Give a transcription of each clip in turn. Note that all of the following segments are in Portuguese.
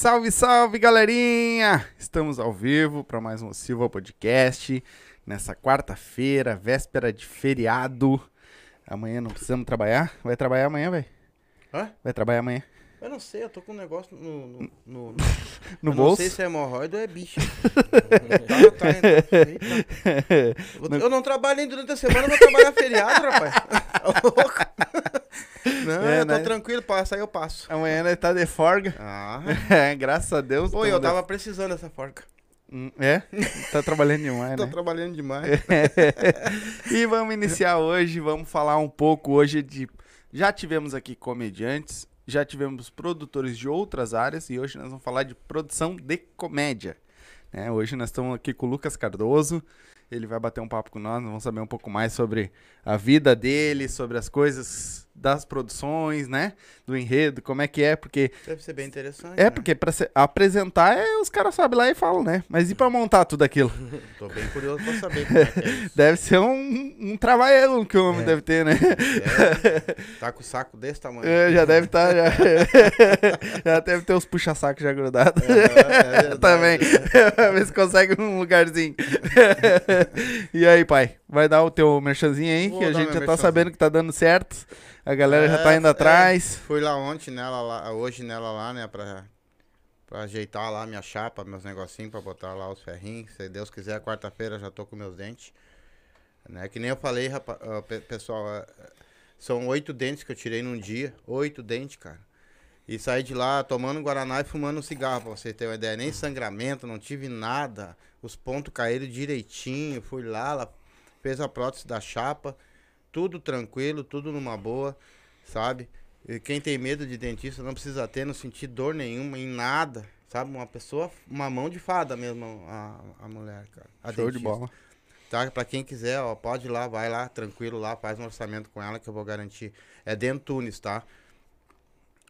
Salve, salve, galerinha! Estamos ao vivo para mais um Silva Podcast nessa quarta-feira, véspera de feriado. Amanhã não precisamos trabalhar. Vai trabalhar amanhã, velho? Hã? Vai trabalhar amanhã? Eu não sei, eu tô com um negócio no. No, no, No eu bolso? Não sei se é hemorroida ou é bicho. tá, tá, eita. Eu- Eu não trabalho durante a semana, eu vou trabalhar feriado, rapaz. Não, É, eu tô né? tranquilo, passa aí eu passo. Amanhã nós tá de folga. Ah. É, graças a Deus. Pô, eu de- tava precisando dessa forca. Hum, É? Tá trabalhando demais, Tô né? trabalhando demais. e vamos iniciar hoje, vamos falar um pouco hoje de. Já tivemos aqui comediantes, já tivemos produtores de outras áreas e hoje nós vamos falar de produção de comédia. né? Hoje nós estamos aqui com o Lucas Cardoso. Ele vai bater um papo com nós, nós vamos saber um pouco mais sobre a vida dele, sobre as coisas das produções, né? Do enredo, como é que é, porque Deve ser bem interessante. é né? porque pra se- apresentar é os caras sabem lá e falam, né? Mas e pra montar tudo aquilo? Tô bem curioso pra saber como é que é isso. Deve ser um, um trabalho que o homem É. deve ter, né? É, tá com o saco desse tamanho. É, já deve estar, já. já deve ter os puxa-sacos já grudados. É. Também. Ver se consegue um lugarzinho. e aí, pai? Vai dar o teu merchanzinho aí, Vou que a gente já tá sabendo que tá dando certo. A galera já tá É, indo é. atrás. Fui lá ontem nela lá, hoje nela lá, né, pra, pra ajeitar lá minha chapa, meus negocinhos, pra botar lá os ferrinhos. Se Deus quiser, quarta-feira já tô com meus dentes. Né, que nem eu falei, rapa- pe- pessoal, é, são oito dentes que eu tirei num dia. Oito dentes, cara. E saí de lá tomando Guaraná e fumando um cigarro, pra você ter uma ideia. Nem sangramento, não tive nada. Os pontos caíram direitinho. Fui lá, fez a prótese da chapa. Tudo tranquilo, tudo numa boa, sabe? E quem tem medo de dentista não precisa ter, não sentir dor nenhuma em nada, sabe? Uma pessoa, uma mão de fada mesmo, a, a mulher, cara. A Show de dentista. bola. Tá? Pra quem quiser, ó, pode ir lá, vai lá, tranquilo lá, faz um orçamento com ela que eu vou garantir. É Dentunes, tá?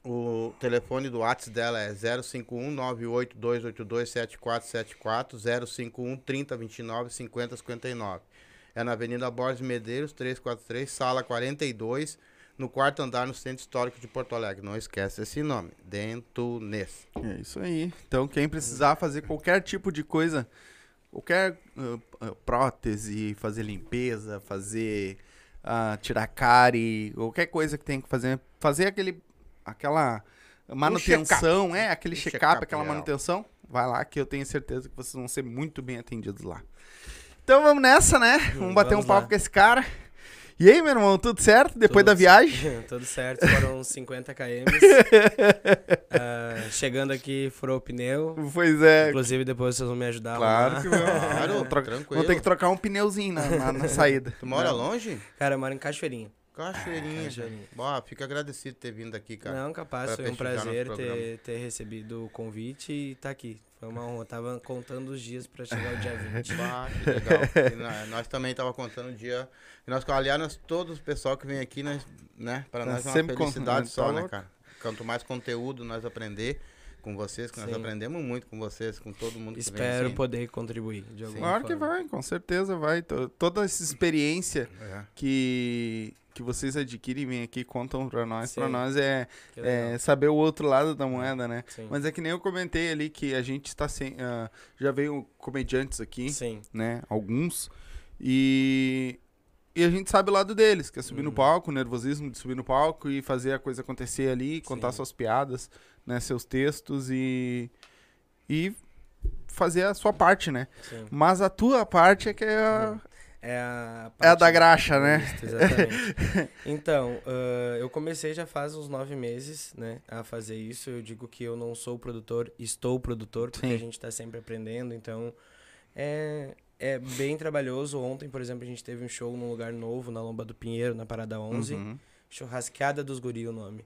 O telefone do WhatsApp dela é 051 7474 051 3029 5059. É na Avenida Borges Medeiros, 343, sala 42, no quarto andar no Centro Histórico de Porto Alegre. Não esquece esse nome, Dentunes. É isso aí. Então, quem precisar fazer qualquer tipo de coisa, qualquer ah, prótese, fazer limpeza, fazer ah, tirar cárie, qualquer coisa que tem que fazer, fazer aquele, aquela manutenção, é, aquele Um check-up, aquela manutenção, vai lá que eu tenho certeza que vocês vão ser muito bem atendidos lá. Então vamos nessa, né? Vamos bater um vamos papo lá. com esse cara. E aí, meu irmão, tudo certo? Depois Tudo da viagem? Tudo certo, foram 50 km. Ah, chegando aqui, furou o pneu. Pois é. Inclusive, depois vocês vão me ajudar Claro lá. que vamos. Claro, Vou tro- tranquilo. Vou ter que trocar um pneuzinho na, na- na saída. Tu mora Não. longe? Cara, eu moro em Cachoeirinha. Cachoeirinha, Cachoeirinha. gente. Ó, fico agradecido de ter vindo aqui, cara. Não, capaz, foi um prazer ter, ter recebido o convite e estar aqui. Foi uma honra. Eu tava contando os dias pra chegar o dia 20. Bah, que legal. E nó- nós também tava contando o dia. E nós, aliás, nós, todos o pessoal que vem aqui, nós, né? Para Tá nós é uma felicidade só, tá né, cara? Quanto mais conteúdo nós aprender com vocês, que nós Sim. aprendemos muito com vocês, com todo mundo que Espero vem assim. poder contribuir de alguma Claro que vai, com certeza vai. To- Toda essa experiência É. que, que vocês adquirem vem aqui contam pra nós. Sim. nós é, é saber o outro lado da moeda, né? Sim. Mas é que nem eu comentei ali que a gente está sem. ah, já veio comediantes aqui, Sim. né? Alguns. E. E a gente sabe o lado deles, que é subir no Uhum. palco, o nervosismo de subir no palco e fazer a coisa acontecer ali, contar Sim. suas piadas, né? Seus textos e. E fazer a sua parte, né? Sim. Mas a tua parte é que é a, É a, é a da graxa, né? Exatamente. então, ah, eu comecei já faz uns nove meses, né, a fazer isso. Eu digo que eu não sou produtor, estou produtor, porque Sim. a gente está sempre aprendendo. Então, é, é bem trabalhoso. Ontem, por exemplo, a gente teve um show num lugar novo, na Lomba do Pinheiro, na Parada 11. Uhum. Churrasqueada dos Guri, o nome.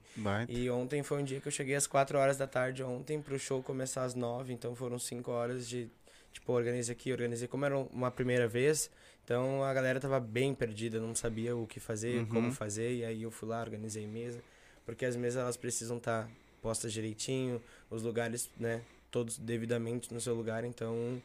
E ontem foi um dia que eu cheguei às 4 horas da tarde ontem pro show começar às 9, então foram 5 horas de, tipo, organizei aqui, organizei. Como era uma primeira vez, então a galera tava bem perdida, não sabia o que fazer, Uhum. como fazer, e aí eu fui lá, organizei mesa, porque as mesas elas precisam estar postas direitinho, os lugares, né, todos devidamente no seu lugar, então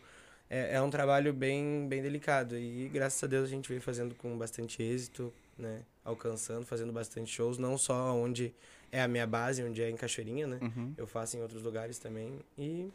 é, é um trabalho bem, bem delicado e graças a Deus a gente veio fazendo com bastante êxito, né? Alcançando, fazendo bastante shows, não só onde é a minha base, onde é em Cachoeirinha, né? Uhum. Eu faço em outros lugares também e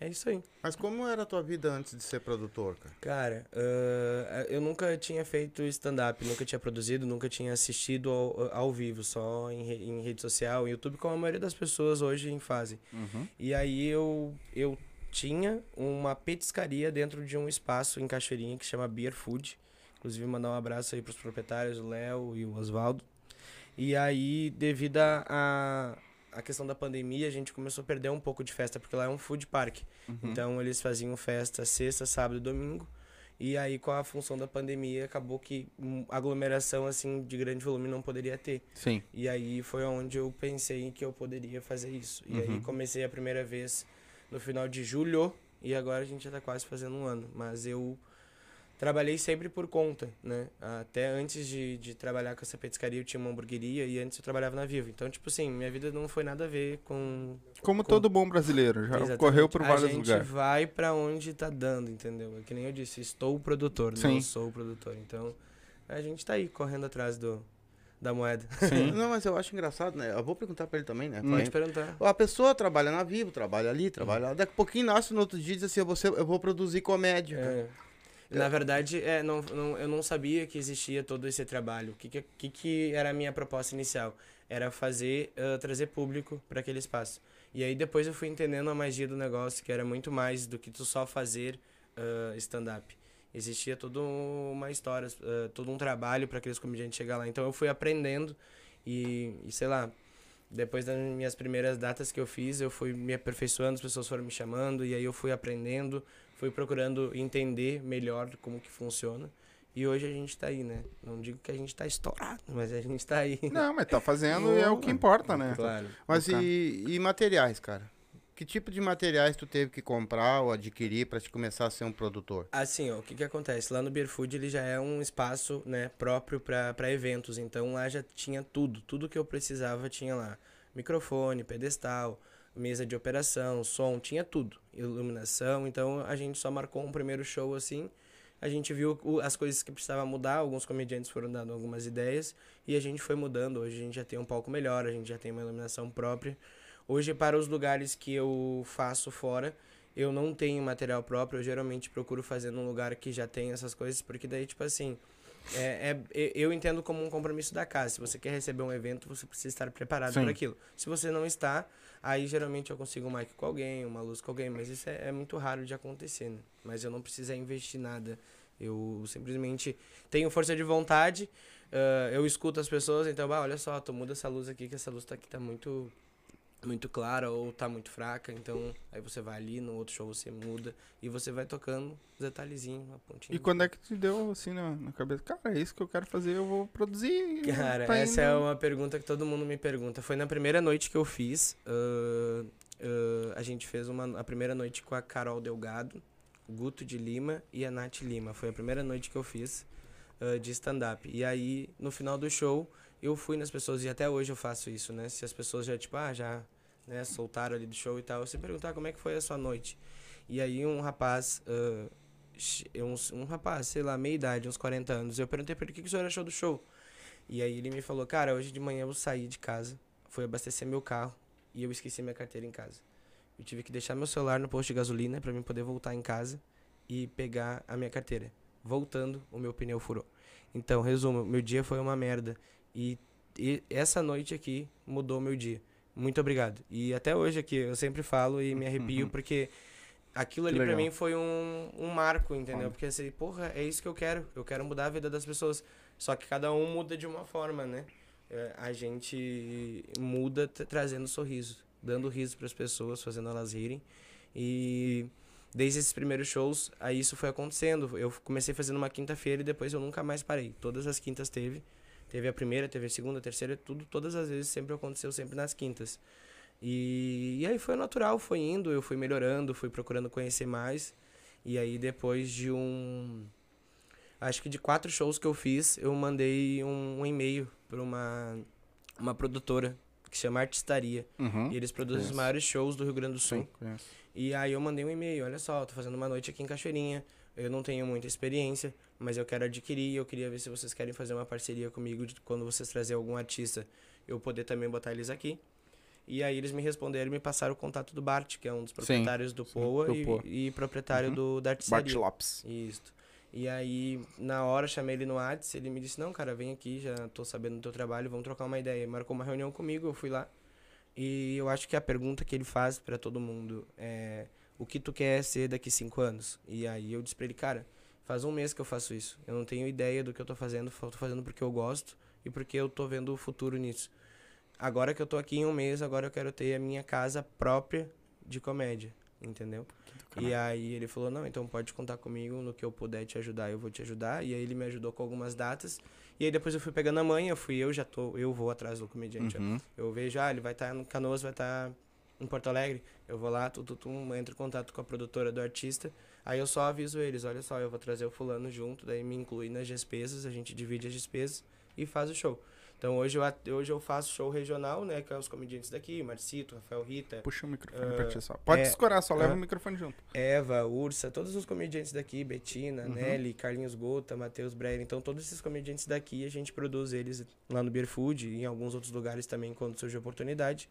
é isso aí. Mas como era a tua vida antes de ser produtor, cara? Cara, ah, eu nunca tinha feito stand-up, nunca tinha produzido, nunca tinha assistido ao, ao vivo, só em, re- em rede social, em YouTube, como a maioria das pessoas hoje fazem. Uhum. E aí eu, eu tinha uma petiscaria dentro de um espaço em Cachoeirinha que chama Beer Food. Inclusive, mandar um abraço aí pros proprietários, o Léo e o Oswaldo. E aí, devido a, a, questão da pandemia, a gente começou a perder um pouco de festa, porque lá é um food park. Uhum. Então, eles faziam festa sexta, sábado e domingo. E aí, com a função da pandemia, acabou que aglomeração, assim, de grande volume não poderia ter. Sim. E aí foi onde eu pensei que eu poderia fazer isso. E aí Uhum. comecei a primeira vez no final de julho e agora a gente já tá quase fazendo um ano. Mas eu trabalhei sempre por conta, né? Até antes de, de trabalhar com essa petiscaria eu tinha uma hamburgueria e antes eu trabalhava na Vivo. Então, tipo assim, minha vida não foi nada a ver com... Como Com- todo bom brasileiro, já Exatamente. correu por a vários gente lugares. vai pra onde tá dando, entendeu? É que nem eu disse, estou o produtor, Sim. não sou o produtor. Então, a gente tá aí correndo atrás do, da moeda. Sim. Não, mas eu acho engraçado, né? Eu vou perguntar pra ele também, né? Pode perguntar. A pessoa trabalha na Vivo, trabalha ali, trabalha lá. Daqui a pouquinho nasce no outro dia e diz assim, eu vou, ser- eu vou produzir comédia. cara. É. Na verdade, é, não, não, eu não sabia que existia todo esse trabalho. O que, que, que, era a minha proposta inicial? Era fazer, ah, trazer público para aquele espaço. E aí depois eu fui entendendo a magia do negócio, que era muito mais do que tu só fazer ah, stand-up. Existia toda uma história, ah, todo um trabalho para aqueles comediantes chegar lá. Então eu fui aprendendo e, e sei lá, depois das minhas primeiras datas que eu fiz, eu fui me aperfeiçoando, as pessoas foram me chamando, e aí eu fui aprendendo, fui procurando entender melhor como que funciona. E hoje a gente tá aí, né? Não digo que a gente tá estourado, mas a gente tá aí. Não, mas tá fazendo e é o que importa, né? Claro. Mas Cara. e, e materiais, cara? Que tipo de materiais tu teve que comprar ou adquirir pra te começar a ser um produtor? Assim, ó, o que que acontece? Lá no Beer Food ele já é um espaço, né, próprio para eventos. Então lá já tinha tudo, tudo que eu precisava tinha lá. Microfone, pedestal, mesa de operação, som, tinha tudo. Iluminação, então a gente só marcou um primeiro show assim. A gente viu as coisas que precisava mudar, alguns comediantes foram dando algumas ideias e a gente foi mudando. Hoje a gente já tem um palco melhor, a gente já tem uma iluminação própria. Hoje, para os lugares que eu faço fora, eu não tenho material próprio, eu geralmente procuro fazer num lugar que já tem essas coisas, porque daí, tipo assim, é, é- eu entendo como um compromisso da casa. Se você quer receber um evento, você precisa estar preparado para aquilo. Se você não está, aí geralmente eu consigo um mic com alguém, uma luz com alguém, mas isso é, é muito raro de acontecer, né? Mas eu não preciso investir nada. Eu simplesmente tenho força de vontade, ah, eu escuto as pessoas, então, olha só, tu muda essa luz aqui, que essa luz tá aqui tá muito muito clara ou tá muito fraca, então aí você vai ali, no outro show você muda e você vai tocando os detalhezinhos, uma pontinha. E quando é que te deu assim na, na cabeça? Cara, é isso que eu quero fazer, eu vou produzir. Cara, tá essa é uma pergunta que todo mundo me pergunta. Foi na primeira noite que eu fiz. ah, ah, a gente fez uma, a primeira noite com a Carol Delgado, Guto de Lima e a Nath Lima. Foi a primeira noite que eu fiz ah, de stand-up. E aí, no final do show, eu fui nas pessoas, e até hoje eu faço isso, né? Se as pessoas já, tipo, ah, já né, soltaram ali do show e tal, sempre perguntar como é que foi a sua noite. E aí um rapaz, ah, che- uns- um, rapaz, sei lá, meia idade, uns 40 anos, eu perguntei pra ele o que, que o senhor achou do show. E aí ele me falou, cara, hoje de manhã eu saí de casa, fui abastecer meu carro e eu esqueci minha carteira em casa. Eu tive que deixar meu celular no posto de gasolina pra mim poder voltar em casa e pegar a minha carteira. Voltando, o meu pneu furou. Então, resumo, meu dia foi uma merda. E, e essa noite aqui mudou meu dia. Muito obrigado. E até hoje aqui, eu sempre falo e me arrepio porque aquilo ali legal. mim foi um, um marco, entendeu? Porque assim, porra, é isso que eu quero. Eu quero mudar a vida das pessoas. Só que cada um muda de uma forma, né? É, a gente muda tra- trazendo sorriso, dando riso para as pessoas, fazendo elas rirem. E desde esses primeiros shows, aí isso foi acontecendo. Eu comecei fazendo uma quinta-feira e depois eu nunca mais parei. Todas as quintas teve. Teve a primeira, teve a segunda, a terceira, tudo, todas as vezes sempre aconteceu, sempre nas quintas. E, e aí foi natural, foi indo, eu fui melhorando, fui procurando conhecer mais. E aí depois de um. Acho que de quatro shows que eu fiz, eu mandei um, um e-mail para uma, uma produtora que chama Artistaria. Uhum. E eles produzem os conheço. maiores shows do Rio Grande do Sul. Sim. E aí eu mandei um e-mail, olha só, tô fazendo uma noite aqui em Cachoeirinha. Eu não tenho muita experiência, mas eu quero adquirir. Eu queria ver se vocês querem fazer uma parceria comigo de quando vocês trazerem algum artista, eu poder também botar eles aqui. E aí eles me responderam e me passaram o contato do Bart, que é um dos proprietários do Poa do e, Poa. e proprietário Uhum. do, da Bart artistaria. Lopes. Isso. E aí, na hora, chamei ele no Whats, ele me disse, não, cara, vem aqui, já tô sabendo do teu trabalho, vamos trocar uma ideia. Marcou uma reunião comigo, eu fui lá. E eu acho que a pergunta que ele faz pra todo mundo é o que tu quer ser daqui cinco anos? E aí eu disse pra ele, cara, faz um mês que eu faço isso. Eu não tenho ideia do que eu tô fazendo, tô fazendo porque eu gosto e porque eu tô vendo o futuro nisso. Agora que eu tô aqui em um mês, agora eu quero ter a minha casa própria de comédia, entendeu? E aí ele falou, não, então pode contar comigo no que eu puder te ajudar, eu vou te ajudar. E aí ele me ajudou com algumas datas. E aí depois eu fui pegando a manha, eu fui eu, já tô, eu vou atrás do comediante. Uhum. Eu vejo, ah, ele vai estar no Canoas, vai estar em Porto Alegre. Eu vou lá, tu, tu, tu, entro em contato com a produtora do artista. Aí eu só aviso eles, olha só, eu vou trazer o fulano junto, daí me inclui nas despesas, a gente divide as despesas e faz o show. Então hoje eu, hoje eu faço show regional, né, que é os comediantes daqui, Marcito, Rafael Rita, Puxa o microfone Ah, pra ti só. Pode é, escorar, só leva ah. o microfone junto. Eva, Ursa, todos os comediantes daqui, Betina, Uhum. Nelly, Carlinhos Gota, Matheus Breyer. Então, todos esses comediantes daqui, a gente produz eles lá no Beer Food e em alguns outros lugares também, quando surge oportunidade.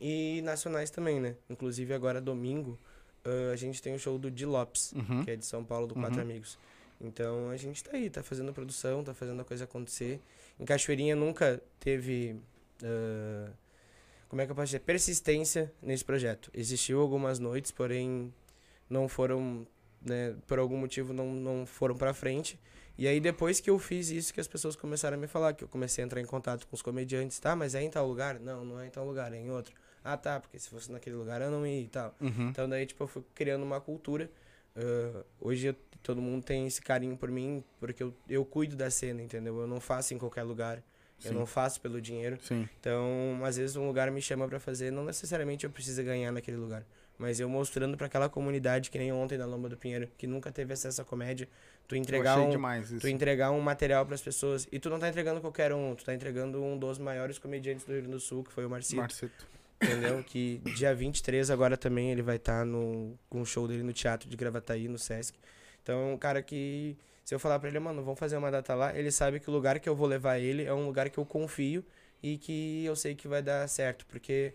E nacionais também, né? Inclusive, agora, domingo, ah, a gente tem o show do Di Lopes, Uhum. que é de São Paulo, do Quatro Uhum. Amigos. Então, a gente tá aí, tá fazendo produção, tá fazendo a coisa acontecer. Em Cachoeirinha nunca teve... ah, como é que eu posso dizer? Persistência nesse projeto. Existiu algumas noites, porém não foram, né, por algum motivo não, não foram pra frente. E aí depois que eu fiz isso que as pessoas começaram a me falar, que eu comecei a entrar em contato com os comediantes, tá, mas é em tal lugar? Não, não é em tal lugar, é em outro. Ah, tá, porque se fosse naquele lugar eu não ia e tal. Uhum. Então daí, tipo, eu fui criando uma cultura. Ah, hoje eu- todo mundo tem esse carinho por mim, porque eu, eu cuido da cena, entendeu? Eu não faço em qualquer lugar. Eu Sim. não faço pelo dinheiro. Sim. Então, às vezes um lugar me chama pra fazer, não necessariamente eu preciso ganhar naquele lugar, mas eu mostrando pra aquela comunidade que nem ontem na Lomba do Pinheiro, que nunca teve acesso à comédia, tu entregar eu um tu entregar um material pras pessoas e tu não tá entregando qualquer um, tu tá entregando um dos maiores comediantes do Rio Grande do Sul, que foi o Marcito, Marcito. Entendeu? Que dia 23 agora também ele vai estar no com o show dele no Teatro de Gravataí, no Sesc. Então, é um cara que se eu falar pra ele, mano, vamos fazer uma data lá, ele sabe que o lugar que eu vou levar ele é um lugar que eu confio e que eu sei que vai dar certo, porque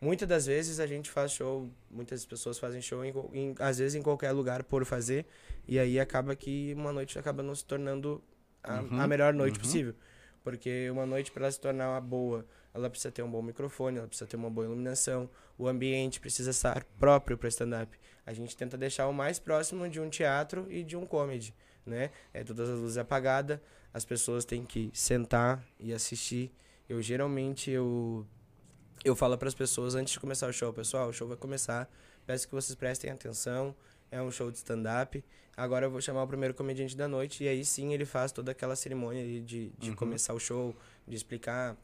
muitas das vezes a gente faz show, muitas pessoas fazem show em, em- às vezes em qualquer lugar por fazer, e aí acaba que uma noite acaba não se tornando a, Uhum, a melhor noite uhum. possível. Porque uma noite para ela se tornar uma boa, ela precisa ter um bom microfone, ela precisa ter uma boa iluminação, o ambiente precisa estar próprio para stand-up. A gente tenta deixar o mais próximo de um teatro e de um comedy, né? É todas as luzes apagadas, as pessoas têm que sentar e assistir. Eu geralmente eu eu falo para as pessoas antes de começar o show, pessoal, o show vai começar. Peço que vocês prestem atenção. É um show de stand-up. Agora eu vou chamar o primeiro comediante da noite e aí sim ele faz toda aquela cerimônia de, de Uhum. começar o show, de explicar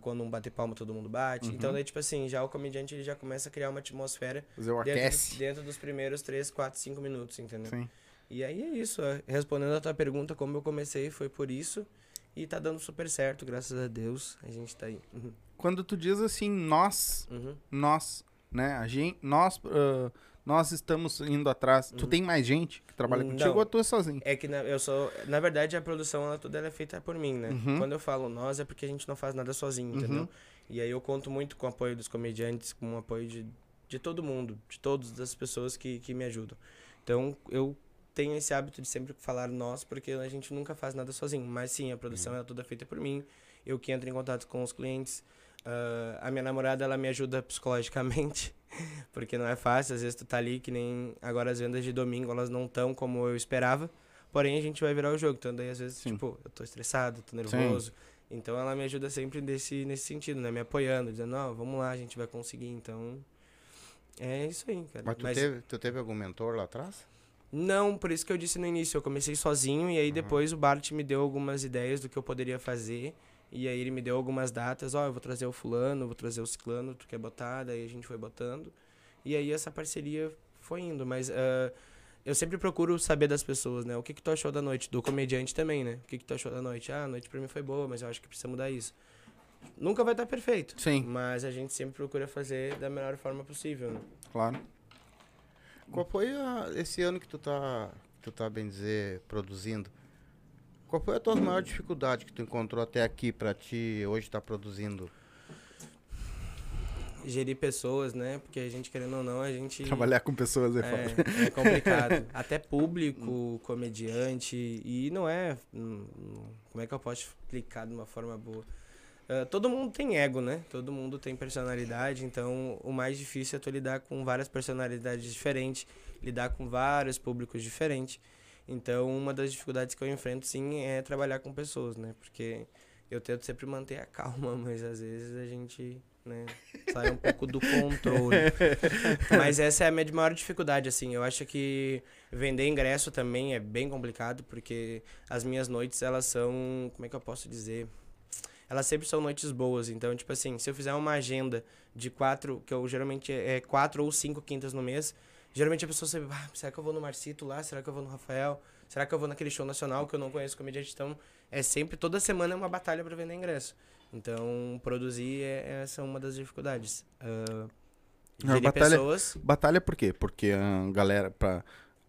quando um bater palma todo mundo bate. Uhum. Então daí tipo assim, já o comediante ele já começa a criar uma atmosfera dentro, dentro dos primeiros 3, 4, 5 minutos, entendeu? Sim. E aí é isso, é, respondendo a tua pergunta, como eu comecei, foi por isso. E tá dando super certo, graças a Deus. A gente tá aí. Uhum. Quando tu diz assim, nós, Uhum. nós, né? A gente, nós, ah, nós estamos indo atrás. Tu Uhum. tem mais gente que trabalha Não. contigo ou tu é sozinho? É que na, eu sou. Na verdade, a produção ela toda ela é feita por mim, né? Uhum. Quando eu falo nós, é porque a gente não faz nada sozinho, Uhum. entendeu? E aí eu conto muito com o apoio dos comediantes, com o apoio de, de todo mundo, de todas as pessoas que, que me ajudam. Então eu tenho esse hábito de sempre falar nós, porque a gente nunca faz nada sozinho. Mas sim, a produção é toda feita por mim. Eu que entro em contato com os clientes. Ah, a minha namorada, ela me ajuda psicologicamente, porque não é fácil. Às vezes tu tá ali, que nem agora as vendas de domingo, elas não estão como eu esperava. Porém, a gente vai virar o jogo. Então, daí, às vezes, Sim. tipo, eu tô estressado, tô nervoso. Então, ela me ajuda sempre nesse, nesse sentido, né? Me apoiando, dizendo, não, vamos lá, a gente vai conseguir. Então, é isso aí, cara. Mas tu, Mas Teve, tu teve algum mentor lá atrás? Não, por isso que eu disse no início. Eu comecei sozinho e aí Uhum. depois o Bart me deu algumas ideias do que eu poderia fazer. E aí ele me deu algumas datas. Ó, eu vou trazer o fulano, vou trazer o ciclano, tu quer botar? Daí a gente foi botando. E aí essa parceria foi indo. Mas ah, eu sempre procuro saber das pessoas, né? O que, que tu achou da noite? Do comediante também, né? O que, que tu achou da noite? Ah, a noite pra mim foi boa, mas eu acho que precisa mudar isso. Nunca vai estar perfeito. Sim, Mas a gente sempre procura fazer da melhor forma possível, né? claro. Qual foi a- esse ano que tu tá tu tá, bem dizer, produzindo. Qual foi a tua maior dificuldade que tu encontrou até aqui pra ti hoje estar tá produzindo? Gerir pessoas, né? Porque a gente, querendo ou não, a gente. Trabalhar com pessoas é, é, é complicado. Até público, comediante. E não é. Hum, como é que eu posso explicar de uma forma boa? Uh, todo mundo tem ego, né? Todo mundo tem personalidade, então o mais difícil é tu lidar com várias personalidades diferentes, lidar com vários públicos diferentes. Então, uma das dificuldades que eu enfrento, sim, é trabalhar com pessoas, né? Porque eu tento sempre manter a calma, mas às vezes a gente né, sai um pouco do controle. mas essa é a minha maior dificuldade, assim. Eu acho que vender ingresso também é bem complicado, porque as minhas noites, elas são, como é que eu posso dizer? Elas sempre são noites boas. Então, tipo assim, se eu fizer uma agenda de quatro, que eu geralmente é quatro ou cinco quintas no mês, Geralmente a pessoa sempre, ah, será que eu vou no Marcito lá? Será que eu vou no Rafael? Será que eu vou naquele show nacional que eu não conheço comediante? Então, é sempre, toda semana é uma batalha para vender ingresso. Então, produzir é, essa é uma das dificuldades. Uh, batalha, pessoas. Batalha por quê? Porque a galera, para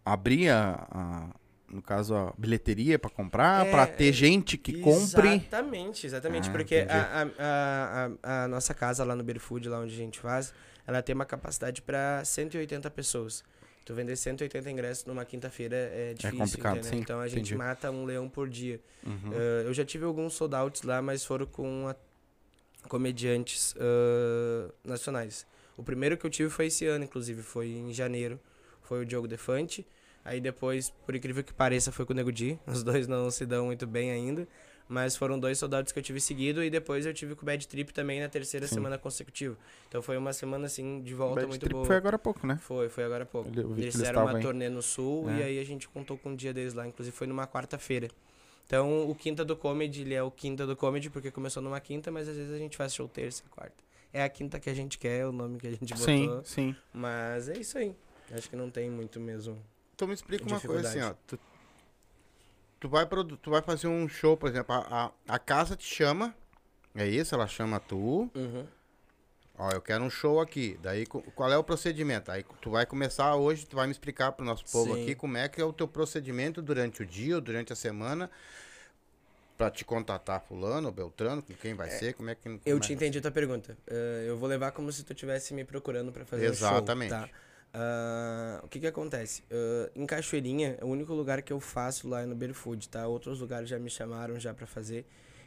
abrir a, a, no caso, a bilheteria para comprar, é, para ter é, gente que compre. Exatamente, exatamente. Ah, porque a, a, a, a, nossa casa lá no Berfood, lá onde a gente faz, ela tem uma capacidade para 180 pessoas. Tu vender 180 ingressos numa quinta-feira é, é difícil, é complicado, sim, Então a gente entendi. mata um leão por dia. Uhum. Uh, eu já tive alguns sold outs lá, mas foram com comediantes uh, nacionais. O primeiro que eu tive foi esse ano, inclusive, foi em janeiro. Foi o Diogo Defante. Aí depois, por incrível que pareça, foi com o Nego Di. Os dois não se dão muito bem ainda. Mas foram dois soldados que eu tive seguido e depois eu tive com o Bad Trip também na terceira Sim. semana consecutiva. Então foi uma semana assim de volta Bad muito Trip boa. Foi agora há pouco, né? Foi, foi agora há pouco. eles fizeram uma turnê no sul é. e aí a gente contou com um dia deles lá, inclusive foi numa quarta-feira. Então o Quinta do Comedy, ele é o Quinta do Comedy porque começou numa quinta, mas às vezes a gente faz show terça e quarta. É a quinta que a gente quer, é o nome que a gente botou. Sim, sim. Mas é isso aí. Acho que não tem muito mesmo. Então me explica uma coisa assim, ó. Tu tu vai, tu vai fazer um show, por exemplo, a, a, a casa te chama, é isso? Ela chama tu. Uhum. Ó, eu quero um show aqui. Daí, qual é o procedimento? Aí tu vai começar hoje, tu vai me explicar pro nosso povo Sim. aqui como é que é o teu procedimento durante o dia ou durante a semana para te contatar fulano beltrano, com quem vai é, ser, como é que... Como eu é te entendi a tua pergunta. Uh, eu vou levar como se tu estivesse me procurando para fazer Exatamente. um show, tá? Uh, o que que acontece? Uh, em Cachoeirinha, é o único lugar que eu faço lá é no Berfood, tá? Outros lugares já me chamaram já para fazer.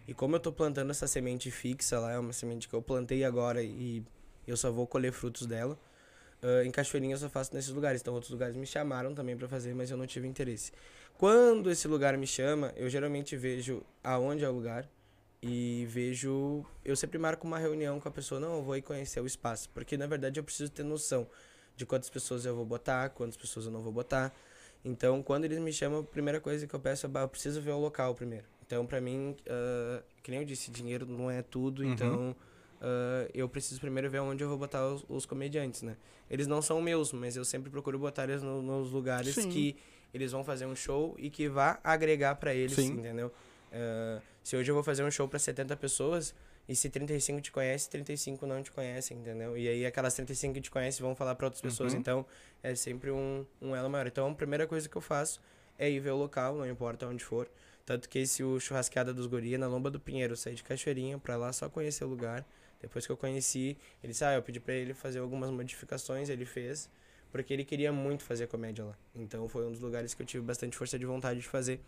E como eu tô plantando essa semente fixa lá, é uma semente que eu plantei agora e eu só vou colher frutos dela. Uh, em Cachoeirinha eu só faço nesses lugares. Então outros lugares me chamaram também para fazer, mas eu não tive interesse. Quando esse lugar me chama, eu geralmente vejo aonde é o lugar e vejo... Eu sempre marco uma reunião com a pessoa, não, eu vou ir conhecer o espaço. Porque na verdade eu preciso ter noção de quantas pessoas eu vou botar, quantas pessoas eu não vou botar. Então, quando eles me chamam, a primeira coisa que eu peço é, eu preciso ver o local primeiro. Então, para mim, uh, que nem eu disse, dinheiro não é tudo, uhum. então uh, eu preciso primeiro ver onde eu vou botar os, os, comediantes, né? Eles não são meus, mas eu sempre procuro botar eles no, nos lugares Sim. que eles vão fazer um show e que vá agregar para eles, Sim. entendeu? Uh, se hoje eu vou fazer um show para 70 pessoas, e se 35 te conhece, 35 não te conhecem, entendeu? E aí aquelas 35 que te conhecem vão falar para outras pessoas. Uhum. Então, é sempre um, um elo maior. Então, a primeira coisa que eu faço é ir ver o local, não importa onde for. Tanto que esse o Churrasqueada dos Guri na Lomba do Pinheiro, eu saí de Cachoeirinha pra lá só conhecer o lugar. Depois que eu conheci, ele disse, ah, eu pedi pra ele fazer algumas modificações, ele fez. Porque ele queria muito fazer comédia lá. Então, foi um dos lugares que eu tive bastante força de vontade de fazer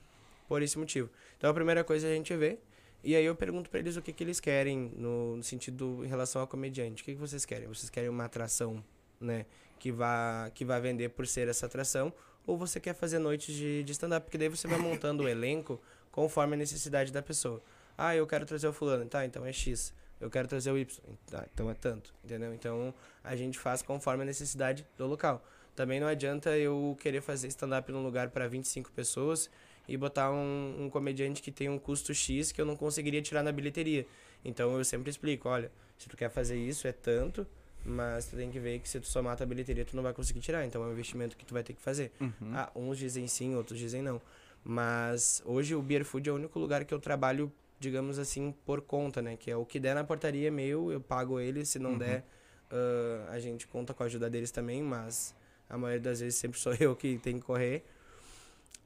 por esse motivo. Então, a primeira coisa é a gente vê e aí eu pergunto para eles o que, que eles querem no, no, sentido em relação ao comediante. O que, que vocês querem? Vocês querem uma atração, né? Que vá, que vá vender por ser essa atração? Ou você quer fazer noites de, de stand-up? Porque daí você vai montando o elenco conforme a necessidade da pessoa. Ah, eu quero trazer o fulano. Tá, então é X. Eu quero trazer o Y. Tá, então é tanto. Entendeu? Então a gente faz conforme a necessidade do local. Também não adianta eu querer fazer stand-up num lugar para 25 pessoas e botar um, um comediante que tem um custo X que eu não conseguiria tirar na bilheteria. Então eu sempre explico, olha, se tu quer fazer isso é tanto, mas tu tem que ver que se tu somar a tua bilheteria tu não vai conseguir tirar, então é um investimento que tu vai ter que fazer. Uhum. Ah, uns dizem sim, outros dizem não. Mas hoje o Beer Food é o único lugar que eu trabalho, digamos assim, por conta, né? Que é o que der na portaria é meu, eu pago ele, se não uhum. der, uh, a gente conta com a ajuda deles também, mas a maioria das vezes sempre sou eu que tem que correr.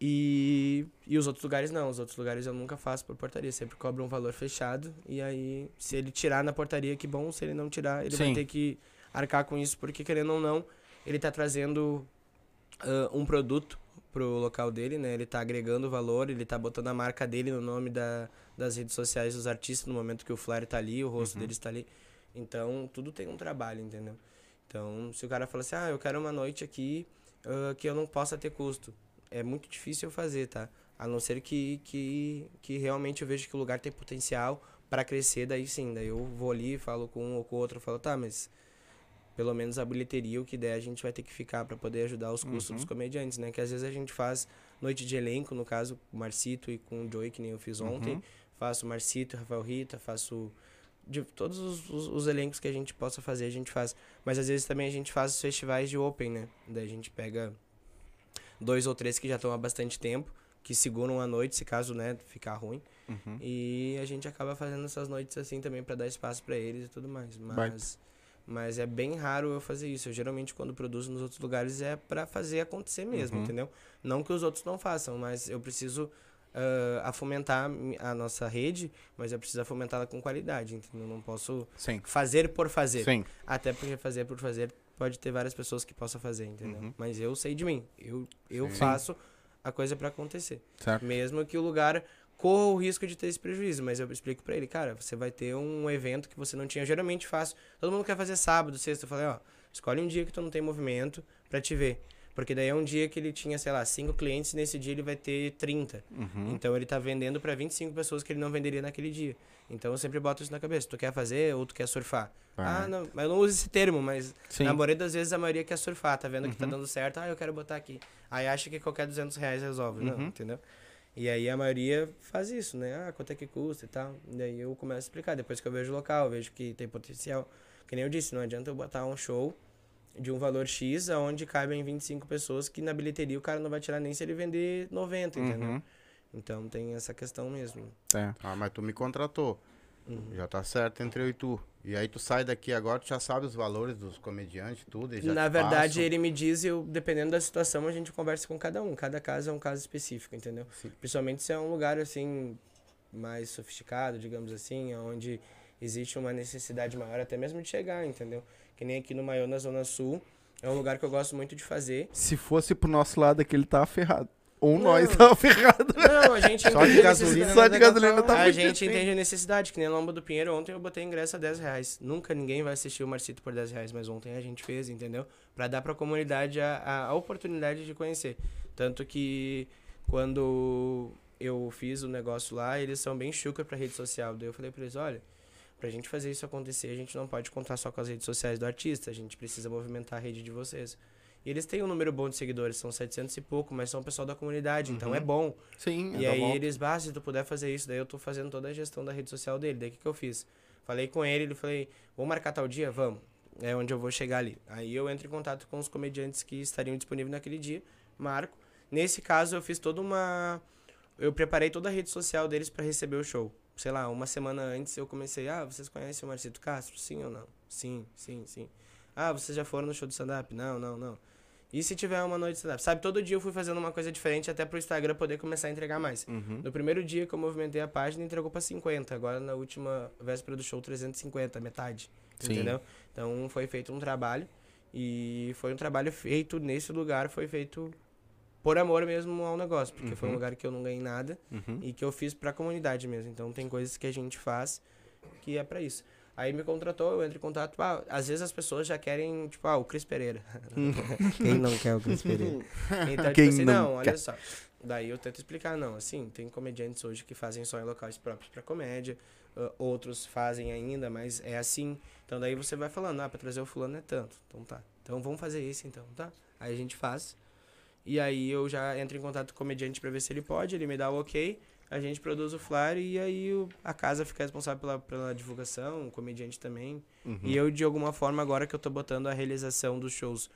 E, e os outros lugares não. Os outros lugares eu nunca faço por portaria. Sempre cobro um valor fechado. E aí, se ele tirar na portaria, que bom. Se ele não tirar, ele Sim. vai ter que arcar com isso. Porque, querendo ou não, ele tá trazendo ah, um produto pro local dele, né? Ele tá agregando valor, ele tá botando a marca dele no nome da, das redes sociais dos artistas no momento que o flyer tá ali, o rosto deles tá ali. Então, tudo tem um trabalho, entendeu? Então, se o cara fala assim, ah, eu quero uma noite aqui ah, que eu não possa ter custo, é muito difícil eu fazer, tá? A não ser que, que, que realmente eu vejo que o lugar tem potencial para crescer, daí sim, daí eu vou ali, falo com um ou com o outro, falo, tá, mas pelo menos a bilheteria, o que der, a gente vai ter que ficar para poder ajudar os custos dos comediantes, né? Que às vezes a gente faz noite de elenco, no caso, com o Marcito e com o Joey, que nem eu fiz ontem. Faço Marcito, Rafael Rita, faço de todos os, os, os elencos que a gente possa fazer, a gente faz. Mas às vezes também a gente faz os festivais de open, né? Daí a gente pega dois ou três que já estão há bastante tempo, que seguram a noite, se caso, né, ficar ruim. Uhum. E a gente acaba fazendo essas noites assim também para dar espaço para eles e tudo mais. Mas, mas é bem raro eu fazer isso. Eu geralmente quando produzo nos outros lugares é para fazer acontecer mesmo, Uhum. entendeu? Não que os outros não façam, mas eu preciso ah, a fomentar a nossa rede, mas eu preciso fomentá-la com qualidade, entendeu? Não posso Sim. fazer por fazer. Sim. Até porque fazer por fazer pode ter várias pessoas que possam fazer, entendeu? Uhum. Mas eu sei de mim. Eu, eu Sim. faço a coisa para acontecer. Certo. Mesmo que o lugar corra o risco de ter esse prejuízo, mas eu explico pra ele, cara, você vai ter um evento que você não tinha, eu geralmente faço. Todo mundo quer fazer sábado, sexta, eu falei, ó, escolhe um dia que tu não tem movimento pra te ver. Porque daí é um dia que ele tinha, sei lá, cinco clientes, nesse dia ele vai ter 30. Uhum. Então ele tá vendendo pra 25 pessoas que ele não venderia naquele dia. Então eu sempre boto isso na cabeça. Tu quer fazer ou tu quer surfar? Ah. Ah, não, mas eu não uso esse termo, mas Sim. na maioria das vezes a maioria quer surfar, tá vendo que tá Uhum. dando certo, ah, eu quero botar aqui. Aí acha que qualquer 200 reais resolve, não, Uhum. entendeu? E aí a maioria faz isso, né? Ah, quanto é que custa e tal. E daí eu começo a explicar. Depois que eu vejo o local, vejo que tem potencial. Que nem eu disse, não adianta eu botar um show de um valor X, aonde cabem 25 pessoas, que na bilheteria o cara não vai tirar nem se ele vender 90, entendeu? Uhum. Então tem essa questão mesmo. É. Ah, mas tu me contratou. Uhum. Já tá certo entre eu e tu. E aí tu sai daqui agora, tu já sabe os valores dos comediantes, tudo. E já Na verdade, passam. ele me diz, e eu, dependendo da situação, a gente conversa com cada um. Cada caso é um caso específico, entendeu? Sim. Principalmente se é um lugar, assim, mais sofisticado, digamos assim, onde existe uma necessidade maior até mesmo de chegar, entendeu? Que nem aqui no Maiô, na Zona Sul, é um lugar que eu gosto muito de fazer. Se fosse pro nosso lado aqui, ele tava ferrado. Ou Não. nós tava ferrado. Não, a gente Só de gasolina, necessidade. Só de gasolina tá A gente entende a necessidade, que nem a Lomba do Pinheiro. Ontem eu botei ingresso a 10 reais. Nunca ninguém vai assistir o Marcito por 10 reais, mas ontem a gente fez, entendeu? Pra dar pra comunidade a, a, a oportunidade de conhecer. Tanto que quando eu fiz o negócio lá, eles são bem chuca pra rede social. Daí eu falei pra eles, olha, pra gente fazer isso acontecer, a gente não pode contar só com as redes sociais do artista, a gente precisa movimentar a rede de vocês. E eles têm um número bom de seguidores, são 700 e pouco, mas são o pessoal da comunidade, então Uhum. é bom. Sim, E dá aí volta. eles, bah, se tu puder fazer isso, daí eu tô fazendo toda a gestão da rede social dele. Daí o que, que eu fiz? Falei com ele, ele falei, vamos marcar tal dia? Vamos. É onde eu vou chegar ali. Aí eu entro em contato com os comediantes que estariam disponíveis naquele dia, marco. Nesse caso, eu fiz toda uma. Eu preparei toda a rede social deles para receber o show. Sei lá, uma semana antes eu comecei, ah, vocês conhecem o Marcito Castro? Sim ou não? Sim, sim, sim. Ah, vocês já foram no show do stand-up? Não, não, não. E se tiver uma noite de stand-up? Sabe, todo dia eu fui fazendo uma coisa diferente até pro Instagram poder começar a entregar mais. Uhum. No primeiro dia que eu movimentei a página, entregou pra 50. Agora na última véspera do show, 350, metade. Sim. Entendeu? Então foi feito um trabalho. E foi um trabalho feito nesse lugar, foi feito por amor mesmo ao negócio. Porque foi um Uhum. lugar que eu não ganhei nada Uhum. e que eu fiz pra comunidade mesmo. Então tem coisas que a gente faz que é pra isso. Aí me contratou, eu entro em contato. Ah, às vezes as pessoas já querem, tipo, ah, o Cris Pereira. Quem não quer o Cris Pereira? Então, tipo Quem assim, não não, olha só. Daí eu tento explicar, não, assim, tem comediantes hoje que fazem só em locais próprios pra comédia, ah, outros fazem ainda, mas é assim. Então daí você vai falando, ah, pra trazer o fulano é tanto. Então tá. Então vamos fazer esse então, tá? Aí a gente faz. E aí eu já entro em contato com o comediante pra ver se ele pode, ele me dá o ok, a gente produz o flyer e aí o- a casa fica responsável pela, pela divulgação, o comediante também. Uhum. E eu, de alguma forma, agora que eu tô botando a realização dos shows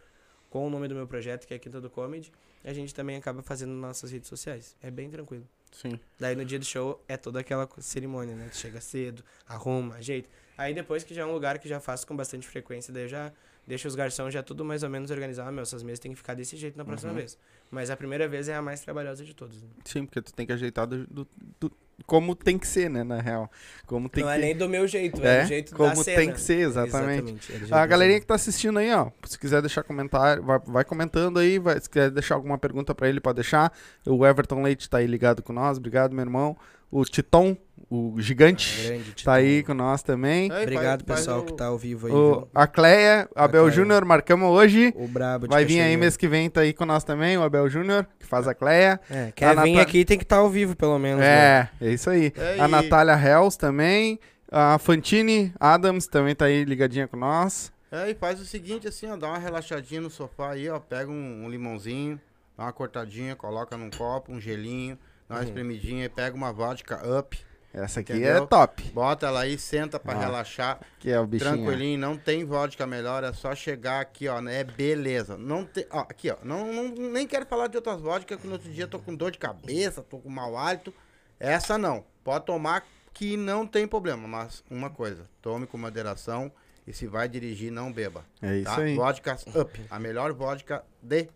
com o nome do meu projeto, que é Quinta do Comedy, a gente também acaba fazendo nas nossas redes sociais. É bem tranquilo. Sim. Daí no dia do show é toda aquela cerimônia, né? Tu chega cedo, arruma, ajeita. Aí depois que já é um lugar que já faço com bastante frequência, daí eu já deixo os garçons já tudo mais ou menos organizado. Ah, meu, essas mesas tem que ficar desse jeito na próxima Uhum. vez. Mas a primeira vez é a mais trabalhosa de todas. né? Sim, porque tu tem que ajeitar do, do- do- como tem que ser, né, na real. Como tem não que é nem do meu jeito, é, É, do jeito como da cena. tem que ser, exatamente. é do jeito A galerinha que tá assistindo aí, ó, se quiser deixar comentário, vai, vai comentando aí, vai- se quiser deixar alguma pergunta pra ele, pode deixar. O Everton Leite tá aí ligado com nós, obrigado, meu irmão. O Titon, o gigante, Grande, tá aí com nós também. Aí, Obrigado, faz pessoal, o- que tá ao vivo aí. O, viu? a Cleia, Abel. Júnior, marcamos hoje. O brabo de Vai vir aí mês que vem, tá aí com nós também, o Abel Júnior, que faz a Cleia. É, quer vir Nata- aqui tem que estar ao vivo, pelo menos. né? É, é isso aí. É, A Natália Hells também. A Fantine Adams também tá aí ligadinha com nós. É, e faz o seguinte, assim, ó, dá uma relaxadinha no sofá aí, ó, pega um, um limãozinho, dá uma cortadinha, coloca num copo, um gelinho, dá uma Uhum. espremidinha e pega uma vodka up, Essa aqui Entendeu? é top. bota ela aí, senta pra Ó, relaxar, Que é o bichinho. tranquilinho, não tem vodka melhor, é só chegar aqui, ó, né, beleza. Não tem, ó, aqui, ó, não, não- nem quero falar de outras vodkas, que no outro dia tô com dor de cabeça, tô com mau hálito, essa não, pode tomar que não tem problema, mas uma coisa, tome com moderação e se vai dirigir, não beba. É isso tá? aí. Vodka Up, a melhor vodka de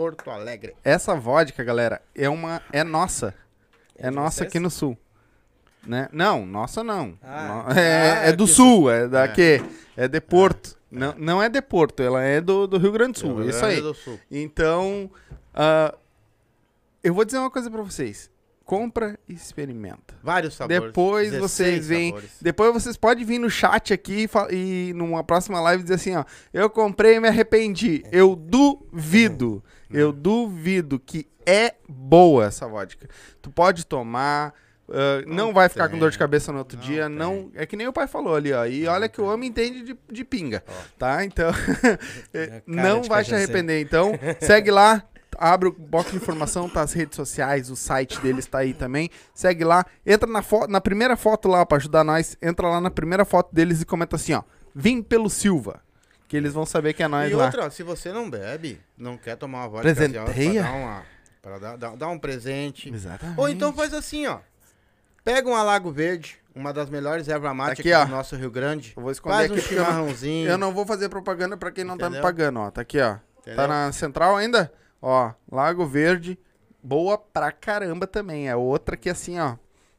Porto Alegre. Essa vodka, galera, é uma é nossa. É, É nossa vocês? aqui no sul. Né? Não, nossa não. Ah. No- é, Ah, é do que sul, é daqui. É de Porto. Não, não é de Porto, ela é do, do Rio Grande do Sul. Rio isso Grande aí. do. Então, ah, eu vou dizer uma coisa pra vocês. Compra e experimenta. Vários sabores. Depois 16 vocês vêm. sabores. Depois vocês podem vir no chat aqui e e numa próxima live dizer assim, ó. Eu comprei e me arrependi. Eu duvido. Eu duvido que é boa essa vodka. Tu pode tomar. ah, não, Não vai ficar com tem. dor de cabeça no outro Não dia, tem. não. É que nem o pai falou ali, ó. E olha que o homem entende de, de pinga, tá? Então, cara não vai te cachaceiro. arrepender. Então, segue lá, abre o box de informação, tá as redes sociais, o site deles tá aí também. Segue lá, entra na, fo- na primeira foto lá pra ajudar nós, entra lá na primeira foto deles e comenta assim, ó. Vim pelo Silva. Que eles vão saber que é nós E lá. outra, se você não bebe, não quer tomar uma vodka Presenteia. pra dar, uma, pra dar, dar, dar um presente. Exatamente. Ou então faz assim, ó. Pega uma Lago Verde, uma das melhores ervas mate Aqui, aqui, do nosso Rio Grande. Eu vou esconder Faz um aqui porque eu não, chimarrãozinho. eu não vou fazer propaganda pra quem não tá me Entendeu? pagando, ó. Tá aqui, ó. Tá entendeu? na central ainda? Ó, Lago Verde, boa pra caramba também. É outra que assim, ó,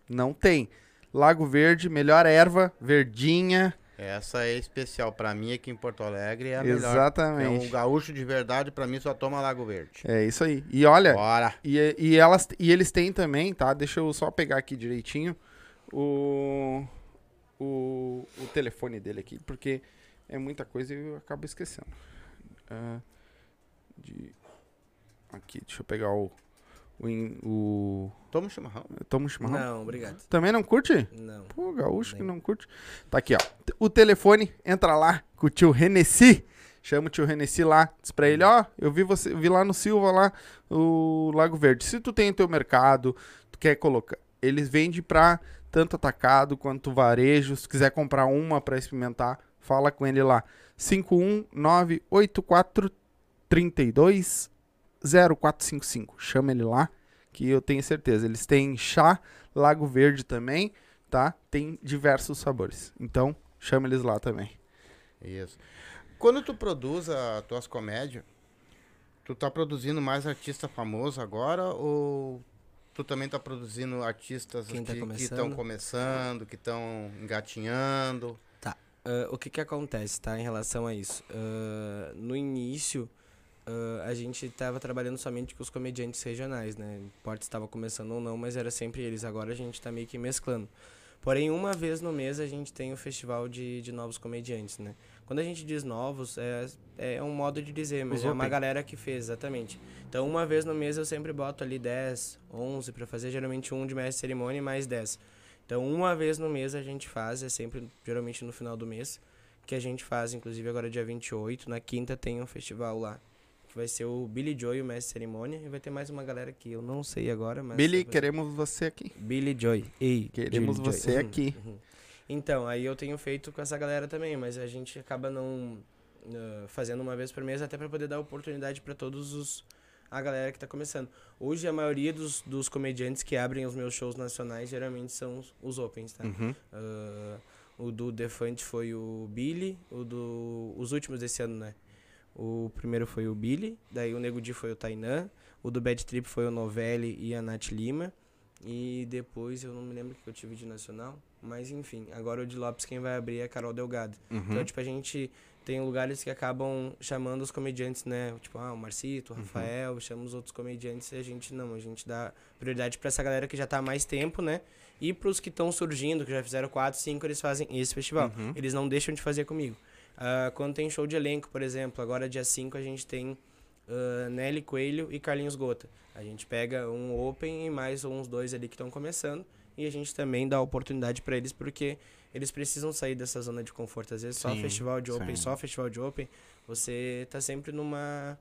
não tem. Lago Verde, melhor erva, verdinha. Essa é especial pra mim aqui em Porto Alegre. É a melhor. É Exatamente. um gaúcho de verdade, pra mim só toma Lago Verde. É isso aí. E olha, Bora. e, e, elas, e eles têm também, tá? Deixa eu só pegar aqui direitinho o, o, o telefone dele aqui, porque é muita coisa e eu acabo esquecendo. Ah, de, aqui, deixa eu pegar o. O. o Toma um chimarrão. toma um chimarrão. Não, obrigado. Também não curte? Não. Pô, gaúcho que Nem. não curte. Tá aqui, ó. O telefone, entra lá com o tio Renessi. Chama o tio Renessi lá. Diz pra ele, ó, eu vi você, vi lá no Silva, lá, o Lago Verde. Se tu tem o teu mercado, tu quer colocar. Eles vendem pra tanto atacado quanto varejo. Se tu quiser comprar uma pra experimentar, fala com ele lá. 5198432 0455. Chama ele lá, que eu tenho certeza. Eles têm chá Lago Verde também, tá? Tem diversos sabores. Então, chama eles lá também. Isso. Quando tu produz as tuas comédias, tu tá produzindo mais artista famoso agora ou tu também tá produzindo artistas Quem tá que estão começando, que estão engatinhando? Ah, o que que acontece, tá, em relação a isso? Ah, no início, ah, a gente estava trabalhando somente com os comediantes regionais, né? Não Importa se estava começando ou não, mas era sempre eles. Agora a gente está meio que mesclando. Porém, uma vez no mês a gente tem o festival de, de novos comediantes, né? Quando a gente diz novos, é, é um modo de dizer, mas Os é uma galera que fez, exatamente. Então, uma vez no mês eu sempre boto ali 10, 11 para fazer, geralmente um de mestre cerimônia e mais 10. Então, uma vez no mês a gente faz, é sempre, geralmente no final do mês, que a gente faz, inclusive agora dia 28, na quinta tem um festival lá, que vai ser o Billy Joy, o mestre de cerimônia, e vai ter mais uma galera que eu não sei agora, mas... Billy, queremos você aqui. Billy Joy. Ei, Queremos Billy você Joy. aqui. Uhum. Então, aí eu tenho feito com essa galera também, mas a gente acaba não ah, fazendo uma vez por mês até para poder dar oportunidade para todos os a galera que tá começando. Hoje a maioria dos, dos comediantes que abrem os meus shows nacionais geralmente são os, os opens, tá? Uhum. Ah, O do Defante foi o Billy. O do. Os últimos desse ano, né? O primeiro foi o Billy. Daí o Nego Di foi o Tainan. O do Bad Trip foi o Novelli e a Nath Lima. E depois eu não me lembro o que eu tive de nacional. Mas enfim, agora o de Lopes quem vai abrir é a Carol Delgado. Uhum. Então, tipo, a gente tem lugares que acabam chamando os comediantes, né? Tipo, ah, o Marcito, o Uhum. Rafael, chama os outros comediantes e a gente não, a gente dá prioridade pra essa galera que já tá há mais tempo, né? E pros que estão surgindo, que já fizeram 4, 5, eles fazem esse festival. Uhum. Eles não deixam de fazer comigo. Ah, quando tem show de elenco, por exemplo, agora dia 5 a gente tem ah, Nelly Coelho e Carlinhos Gota. A gente pega um Open e mais uns dois ali que estão começando. E a gente também dá oportunidade pra eles, porque eles precisam sair dessa zona de conforto. Às vezes só Sim, festival de Open, sim. só festival de Open, você tá sempre numa.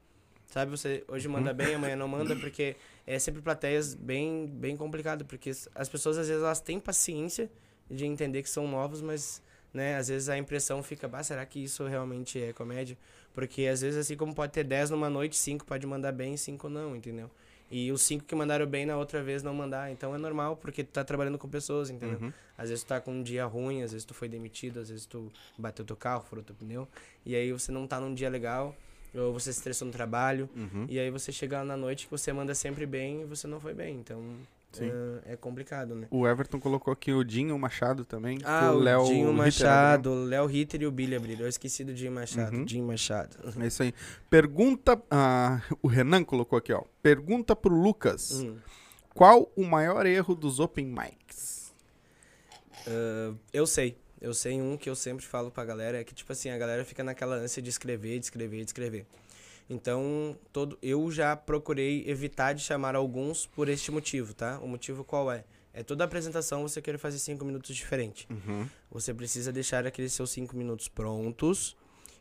Sabe, você hoje manda bem, amanhã não manda, porque é sempre plateias bem, bem complicado, porque as pessoas às vezes elas têm paciência de entender que são novos, mas né, às vezes a impressão fica, bah, será que isso realmente é comédia? Porque às vezes assim como pode ter 10 numa noite, 5 pode mandar bem, 5 não, entendeu? E os 5 que mandaram bem na outra vez não mandar, então é normal, porque tu tá trabalhando com pessoas, entendeu? Uhum. Às vezes tu tá com um dia ruim, às vezes tu foi demitido, às vezes tu bateu teu carro, furou teu pneu, e aí você não tá num dia legal, ou você se estressou no trabalho, Uhum. e aí você chega lá na noite que você manda sempre bem e você não foi bem, então Sim. é, é complicado, né? O Everton colocou aqui o Dinho Machado também. Ah, o, Léo Dinho Ritter Machado, o Léo Ritter e o Billy abriram. Eu esqueci do Dinho Machado. Uhum. Dinho Machado. É isso aí. Pergunta. ah, o Renan colocou aqui, ó. Pergunta pro Lucas: Hum. qual o maior erro dos Open Mics? Ah, eu sei. Eu sei um que eu sempre falo pra galera, é que, tipo assim, a galera fica naquela ânsia de escrever, de escrever, de escrever. Então, todo, eu já procurei evitar de chamar alguns por este motivo, tá? O motivo qual é? É toda apresentação você querer fazer cinco minutos diferente. Uhum. Você precisa deixar aqueles seus cinco minutos prontos.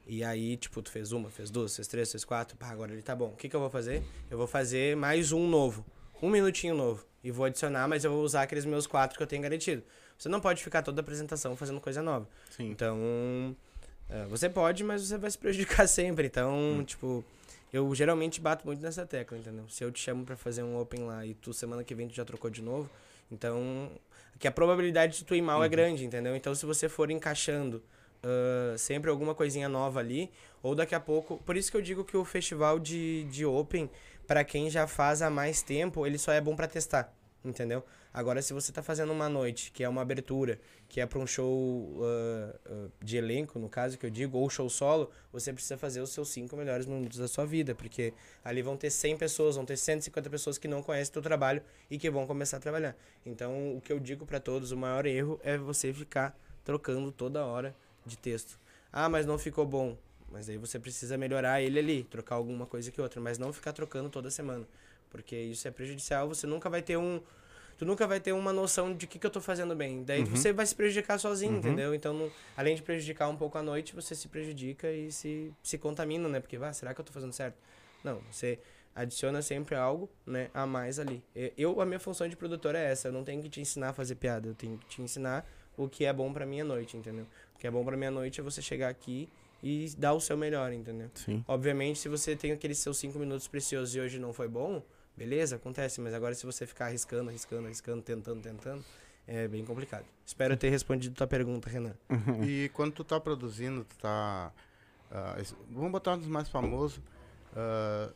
E aí, tipo, tu fez uma, fez duas, fez três, fez quatro. Pá, agora ele tá bom. O que, que eu vou fazer? Eu vou fazer mais um novo. Um minutinho novo. E vou adicionar, mas eu vou usar aqueles meus quatro que eu tenho garantido. Você não pode ficar toda a apresentação fazendo coisa nova. Sim. Então, é, você pode, mas você vai se prejudicar sempre. Então, tipo, eu geralmente bato muito nessa tecla, entendeu? Se eu te chamo pra fazer um open lá e tu semana que vem tu já trocou de novo, então, que a probabilidade de tu ir mal é grande, entendeu? Então, se você for encaixando ah, sempre alguma coisinha nova ali, ou daqui a pouco, por isso que eu digo que o festival de, de open, pra quem já faz há mais tempo, ele só é bom pra testar, entendeu? Agora, se você tá fazendo uma noite, que é uma abertura, que é pra um show ah, ah, de elenco, no caso que eu digo, ou show solo, você precisa fazer os seus cinco melhores minutos da sua vida, porque ali vão ter 100 pessoas, vão ter 150 pessoas que não conhecem teu trabalho e que vão começar a trabalhar. Então, o que eu digo pra todos, o maior erro é você ficar trocando toda hora de texto. Ah, mas não ficou bom. Mas aí você precisa melhorar ele ali, trocar alguma coisa que outra, mas não ficar trocando toda semana, porque isso é prejudicial, você nunca vai ter um tu nunca vai ter uma noção de o que, que eu tô fazendo bem. Daí você vai se prejudicar sozinho, Uhum. entendeu? Então, não- além de prejudicar um pouco a noite, você se prejudica e se, se contamina, né? Porque, ah, será que eu tô fazendo certo? Não, você adiciona sempre algo, né, a mais ali. Eu, a minha função de produtor é essa, eu não tenho que te ensinar a fazer piada, eu tenho que te ensinar o que é bom pra minha noite, entendeu? O que é bom pra minha noite é você chegar aqui e dar o seu melhor, entendeu? Sim. Obviamente, se você tem aqueles seus cinco minutos preciosos e hoje não foi bom, beleza, acontece. Mas agora se você ficar arriscando, arriscando, arriscando, tentando, tentando, é bem complicado. Espero ter respondido tua pergunta, Renan. E quando tu tá produzindo, tu tá. ah, esse- vamos botar um dos mais famosos. ah,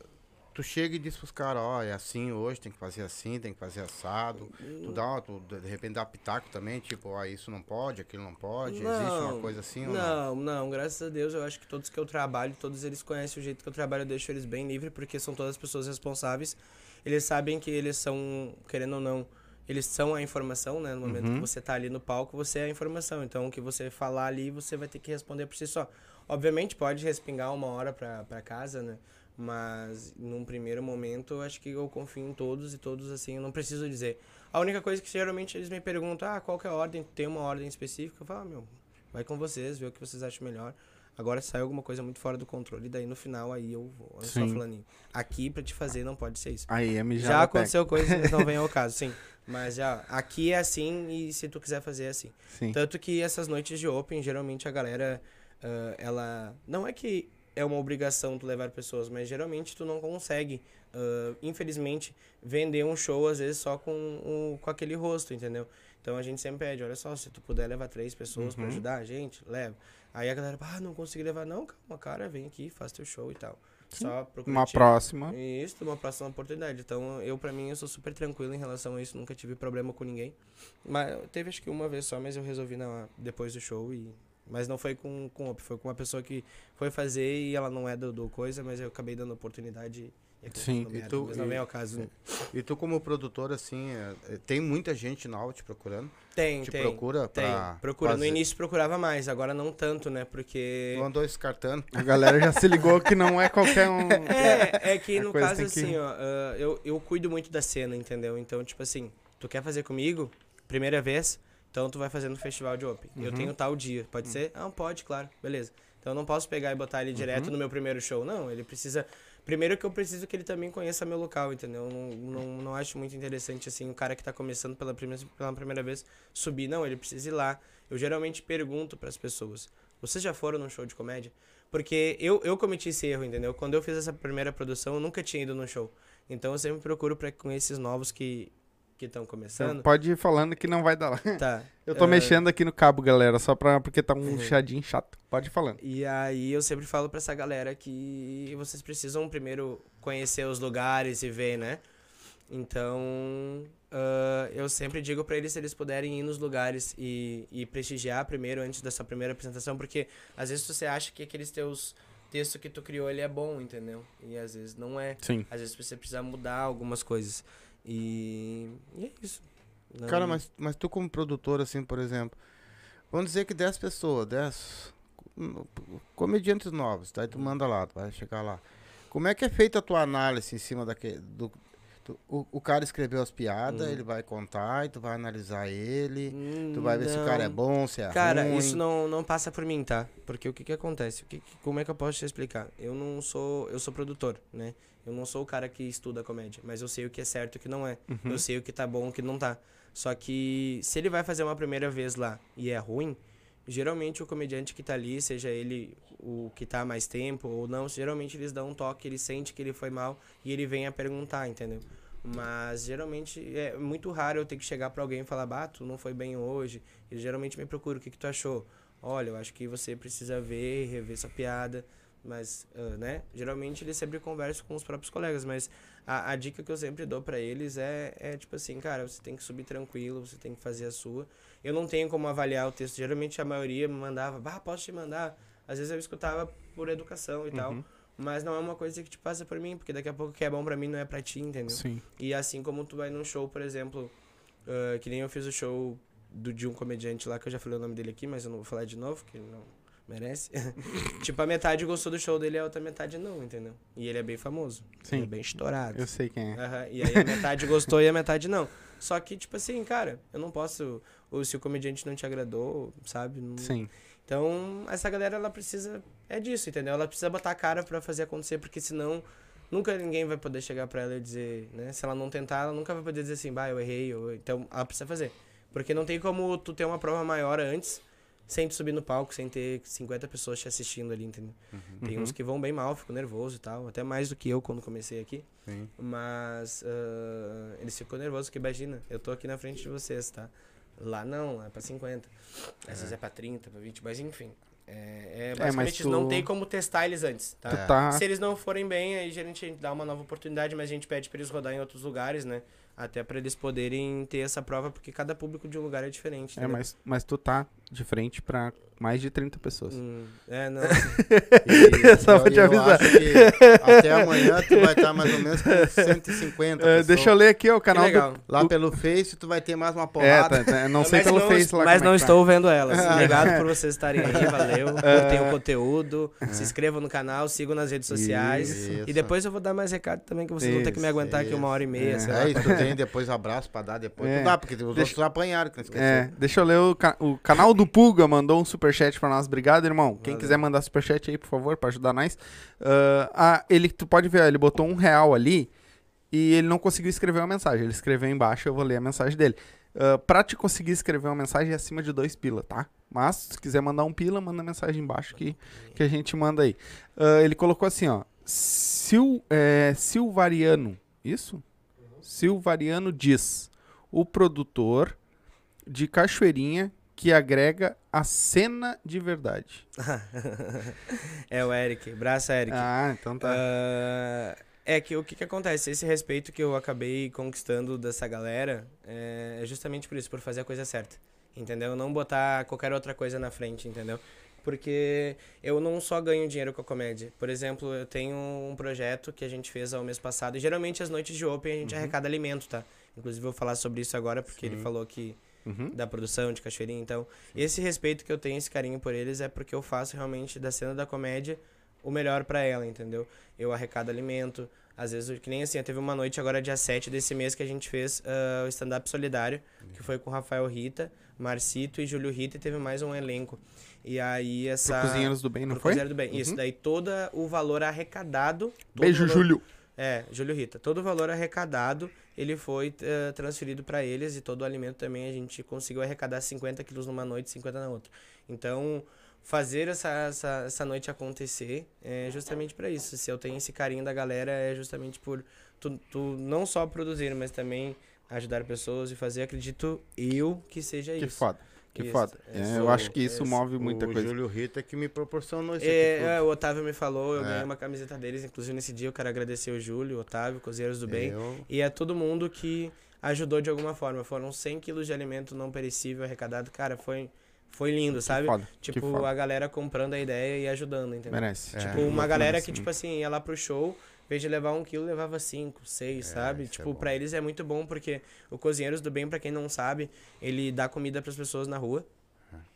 tu chega e diz pros caras, ó, é assim hoje, tem que fazer assim, tem que fazer assado. Tu dá, uma- tu de repente dá pitaco também, tipo, ó, isso não pode, aquilo não pode. Existe uma coisa assim ou não? Não, não, graças a Deus, eu acho que todos que eu trabalho, todos eles conhecem o jeito que eu trabalho, eu deixo eles bem livres, porque são todas pessoas responsáveis. Eles sabem que eles são, querendo ou não, eles são a informação, né? No momento Uhum. que você tá ali no palco, você é a informação. Então, o que você falar ali, você vai ter que responder por si só. Obviamente, pode respingar uma hora pra casa, né? Mas, num primeiro momento, eu acho que eu confio em todos e todos, assim, eu não preciso dizer. A única coisa que geralmente eles me perguntam, ah, qual que é a ordem? Tem uma ordem específica? Eu falo, ah, meu, vai com vocês, vê o que vocês acham melhor. Agora sai alguma coisa muito fora do controle, daí no final aí eu vou. Olha só, fulaninho. Aqui pra te fazer não pode ser isso. Aí, é mijar Já aconteceu coisas, mas não vem ao caso, sim. Mas já, aqui é assim e se tu quiser fazer é assim. Sim. Tanto que essas noites de Open, geralmente a galera, ah, ela. Não é que é uma obrigação tu levar pessoas, mas geralmente tu não consegue, ah, infelizmente, vender um show às vezes só com, o- com aquele rosto, entendeu? Então a gente sempre pede, olha só, se tu puder levar três pessoas Uhum. ajudar a gente, leva. Aí a galera, ah, não consegui levar. Não, calma, cara, vem aqui, faz teu show e tal. Só procura Uma te- próxima. Isso, uma próxima oportunidade. Então, eu, pra mim, eu sou super tranquilo em relação a isso. Nunca tive problema com ninguém. Mas teve acho que uma vez só, mas eu resolvi na, depois do show e. Mas não foi com, com op, foi com uma pessoa que foi fazer e ela não é do, do coisa, mas eu acabei dando oportunidade e Sim. dando E tu- mas não vem ao caso. né? E tu como produtor, assim, é, é, tem muita gente nova te procurando? Tem, te tem. procura Tem. pra Procura. No fazer- início procurava mais, agora não tanto, né? Porque. Tu andou descartando. A galera já se ligou que não é qualquer um. É, é que no caso, que- assim, ó, ah, eu, eu cuido muito da cena, entendeu? Então, tipo assim, tu quer fazer comigo, primeira vez, então tu vai fazer no festival de Open. Eu Uhum. tenho tal dia, pode ser? Ah, pode, claro, beleza. Então eu não posso pegar e botar ele Uhum. direto no meu primeiro show, não. Ele precisa. Primeiro que eu preciso que ele também conheça meu local, entendeu? Eu Não, não, não acho muito interessante, assim, o cara que tá começando pela primeira, pela primeira vez subir. Não, ele precisa ir lá. Eu geralmente pergunto pras pessoas: vocês já foram num show de comédia? Porque eu, eu cometi esse erro, entendeu? Quando eu fiz essa primeira produção, eu nunca tinha ido num show. Então eu sempre procuro pra, com esses novos que estão começando. Pode ir falando que não vai dar lá. Tá. Eu tô Eh, mexendo aqui no cabo, galera, só pra, porque tá um Uhum. chadinho chato. Pode ir falando. E aí eu sempre falo pra essa galera que vocês precisam primeiro conhecer os lugares e ver, né? Então, ah, eu sempre digo pra eles se eles puderem ir nos lugares e, e prestigiar primeiro antes dessa primeira apresentação, porque às vezes você acha que aqueles teus textos que tu criou ele é bom, entendeu? E às vezes não é. Sim. Às vezes você precisa mudar algumas coisas. E, e é isso. Não- Cara, mas, mas tu como produtor, assim, por exemplo, vamos dizer que 10 pessoas, 10 hum, comediantes novos, daí tu manda lá, tu vai chegar lá. Como é que é feita a tua análise em cima daquele... Do, tu- o, o cara escreveu as piadas, Hum. ele vai contar e tu vai analisar ele, Hum, tu vai ver se o cara é não. bom, se é Cara, ruim. isso não, não passa por mim, tá? Porque o que que acontece? O que que- como é que eu posso te explicar? Eu não sou... Eu sou produtor, né? Eu não sou o cara que estuda comédia, mas eu sei o que é certo e o que não é. Uhum. Eu sei o que tá bom e o que não tá. Só que se ele vai fazer uma primeira vez lá e é ruim, geralmente o comediante que tá ali, seja ele o que tá há mais tempo ou não, geralmente eles dão um toque, ele sente que ele foi mal e ele vem a perguntar, entendeu? Mas geralmente é muito raro eu ter que chegar pra alguém e falar, bah, tu não foi bem hoje. Eles geralmente me procuram, o que, que tu achou? Olha, eu acho que você precisa ver, rever essa piada. Mas, ah, né? Geralmente eles sempre conversam com os próprios colegas, mas a, a dica que eu sempre dou pra eles é, é tipo assim, cara, você tem que subir tranquilo, você tem que fazer a sua. Eu não tenho como avaliar o texto. Geralmente a maioria me mandava, bah, posso te mandar? Às vezes eu escutava por educação e tal. Uhum. Mas não é uma coisa que te passa por mim, porque daqui a pouco o que é bom pra mim não é pra ti, entendeu? Sim. E assim como tu vai num show, por exemplo, ah, que nem eu fiz o show do, de um comediante lá, que eu já falei o nome dele aqui, mas eu não vou falar de novo, que não merece. tipo, a metade gostou do show dele e a outra metade não, entendeu? E ele é bem famoso. Sim. Ele é bem estourado. Eu sei quem é. Aham, E aí a metade gostou e a metade não. Só que, tipo assim, cara, eu não posso. Ou se o comediante não te agradou, sabe? Não- Sim. Então, essa galera, ela precisa. É disso, entendeu? Ela precisa botar a cara pra fazer acontecer, porque senão. Nunca ninguém vai poder chegar pra ela e dizer, né? Se ela não tentar, ela nunca vai poder dizer assim, bah, eu errei. Ou... Então, ela precisa fazer. Porque não tem como tu ter uma prova maior antes, sem subir no palco, sem ter 50 pessoas te assistindo ali, entendeu? Tem Uhum. uns que vão bem mal, ficam nervoso e tal. Até mais do que eu quando comecei aqui. Sim. Mas ah, eles ficam nervosos, porque imagina, eu tô aqui na frente de vocês, tá? Lá não, é pra 50. Às vezes é pra 30, pra 20, mas enfim. É, é basicamente tu- não tem como testar eles antes, tá? É. tá. Se eles não forem bem, aí a gente dá uma nova oportunidade, mas a gente pede pra eles rodar em outros lugares, né? Até pra eles poderem ter essa prova, porque cada público de um lugar é diferente. É, entendeu? mas, mas tu tá de frente pra mais de 30 pessoas. Hum, é, não. E, Só pra eu- te avisar. acho que até amanhã tu vai estar mais ou menos com 150 Ah, pessoas. deixa eu ler aqui, ó, o canal legal. do. Lá pelo Face tu vai ter mais uma É, porrada. tá, tá, não sei Mas pelo não, Face lá Mas não é que tá. estou vendo elas. Obrigado por vocês estarem aí, valeu. Curtem o conteúdo, É. se inscrevam no canal, sigam nas redes sociais. Isso. E depois eu vou dar mais recado também, que vocês vão ter que me Isso, aguentar aqui uma hora e meia, sei lá. É, tu tem depois abraço pra dar depois. É. Não dá, porque os Deixa- outros apanharam, que não esqueceu. É, deixa eu ler o, ca- o canal do Puga mandou um superchat pra nós. Obrigado, irmão. Quem Valeu. quiser mandar superchat aí, por favor, pra ajudar nós. Ah, ah, ele, tu pode ver, ele botou um real ali e ele não conseguiu escrever uma mensagem. Ele escreveu embaixo, eu vou ler a mensagem dele. Ah, pra te conseguir escrever uma mensagem é acima de dois pila, tá? Mas, se quiser mandar um pila, manda mensagem embaixo que, que a gente manda aí. Ah, ele colocou assim, ó. Sil, é, Silvariano, isso? Silvariano diz: o produtor de Cachoeirinha que agrega a cena de verdade? é o Eric. Braço, Eric. Ah, então tá. Ah, é que o que, que acontece? Esse respeito que eu acabei conquistando dessa galera é é justamente por isso, por fazer a coisa certa. Entendeu? Não botar qualquer outra coisa na frente, entendeu? Porque eu não só ganho dinheiro com a comédia. Por exemplo, eu tenho um projeto que a gente fez ao mês passado. E geralmente as noites de Open a gente arrecada alimento, tá? Inclusive eu vou falar sobre isso agora, porque ele falou que Uhum. da produção de Cachoeirinha. Então, esse respeito que eu tenho, esse carinho por eles, é porque eu faço realmente da cena da comédia o melhor pra ela, entendeu? Eu arrecado alimento. Às vezes, que nem assim, teve uma noite agora, dia 7 desse mês, que a gente fez ah, o stand-up solidário, que foi com Rafael Rita, Marcito e Júlio Rita, e teve mais um elenco. E aí, Pro essa. Cozinheiros do Bem, não pro foi? Cozinheiro do Bem. Isso, Uhum. daí todo o valor arrecadado. Beijo, valor- Júlio. é, Júlio Rita. Todo o valor arrecadado, ele foi eh, transferido para eles e todo o alimento também a gente conseguiu arrecadar 50 quilos numa noite, 50 na outra. Então, fazer essa, essa, essa noite acontecer é justamente para isso. Se eu tenho esse carinho da galera, é justamente por tu, tu não só produzir, mas também ajudar pessoas e fazer, acredito eu, que seja Que isso. foda. Que Isso, foda. é É, eu acho que isso é move muita o coisa. Júlio Rita que me proporcionou isso É, aqui. é, tudo. o Otávio me falou, eu É. ganhei uma camiseta deles, inclusive nesse dia eu quero agradecer o Júlio, o Otávio, Cozinheiros do Bem. Eu- E é todo mundo que ajudou de alguma forma. Foram 100 quilos de alimento não perecível arrecadado. Cara, foi, foi lindo, sabe? foda, que Tipo, foda. a galera comprando a ideia e ajudando, entendeu? Merece. É. Tipo, Muito uma galera merece que, tipo assim, ia lá pro show, em vez de levar um quilo, levava cinco, seis, sabe? isso é Tipo, bom. pra eles é muito bom, porque o Cozinheiros do Bem, pra quem não sabe, ele dá comida pras pessoas na rua.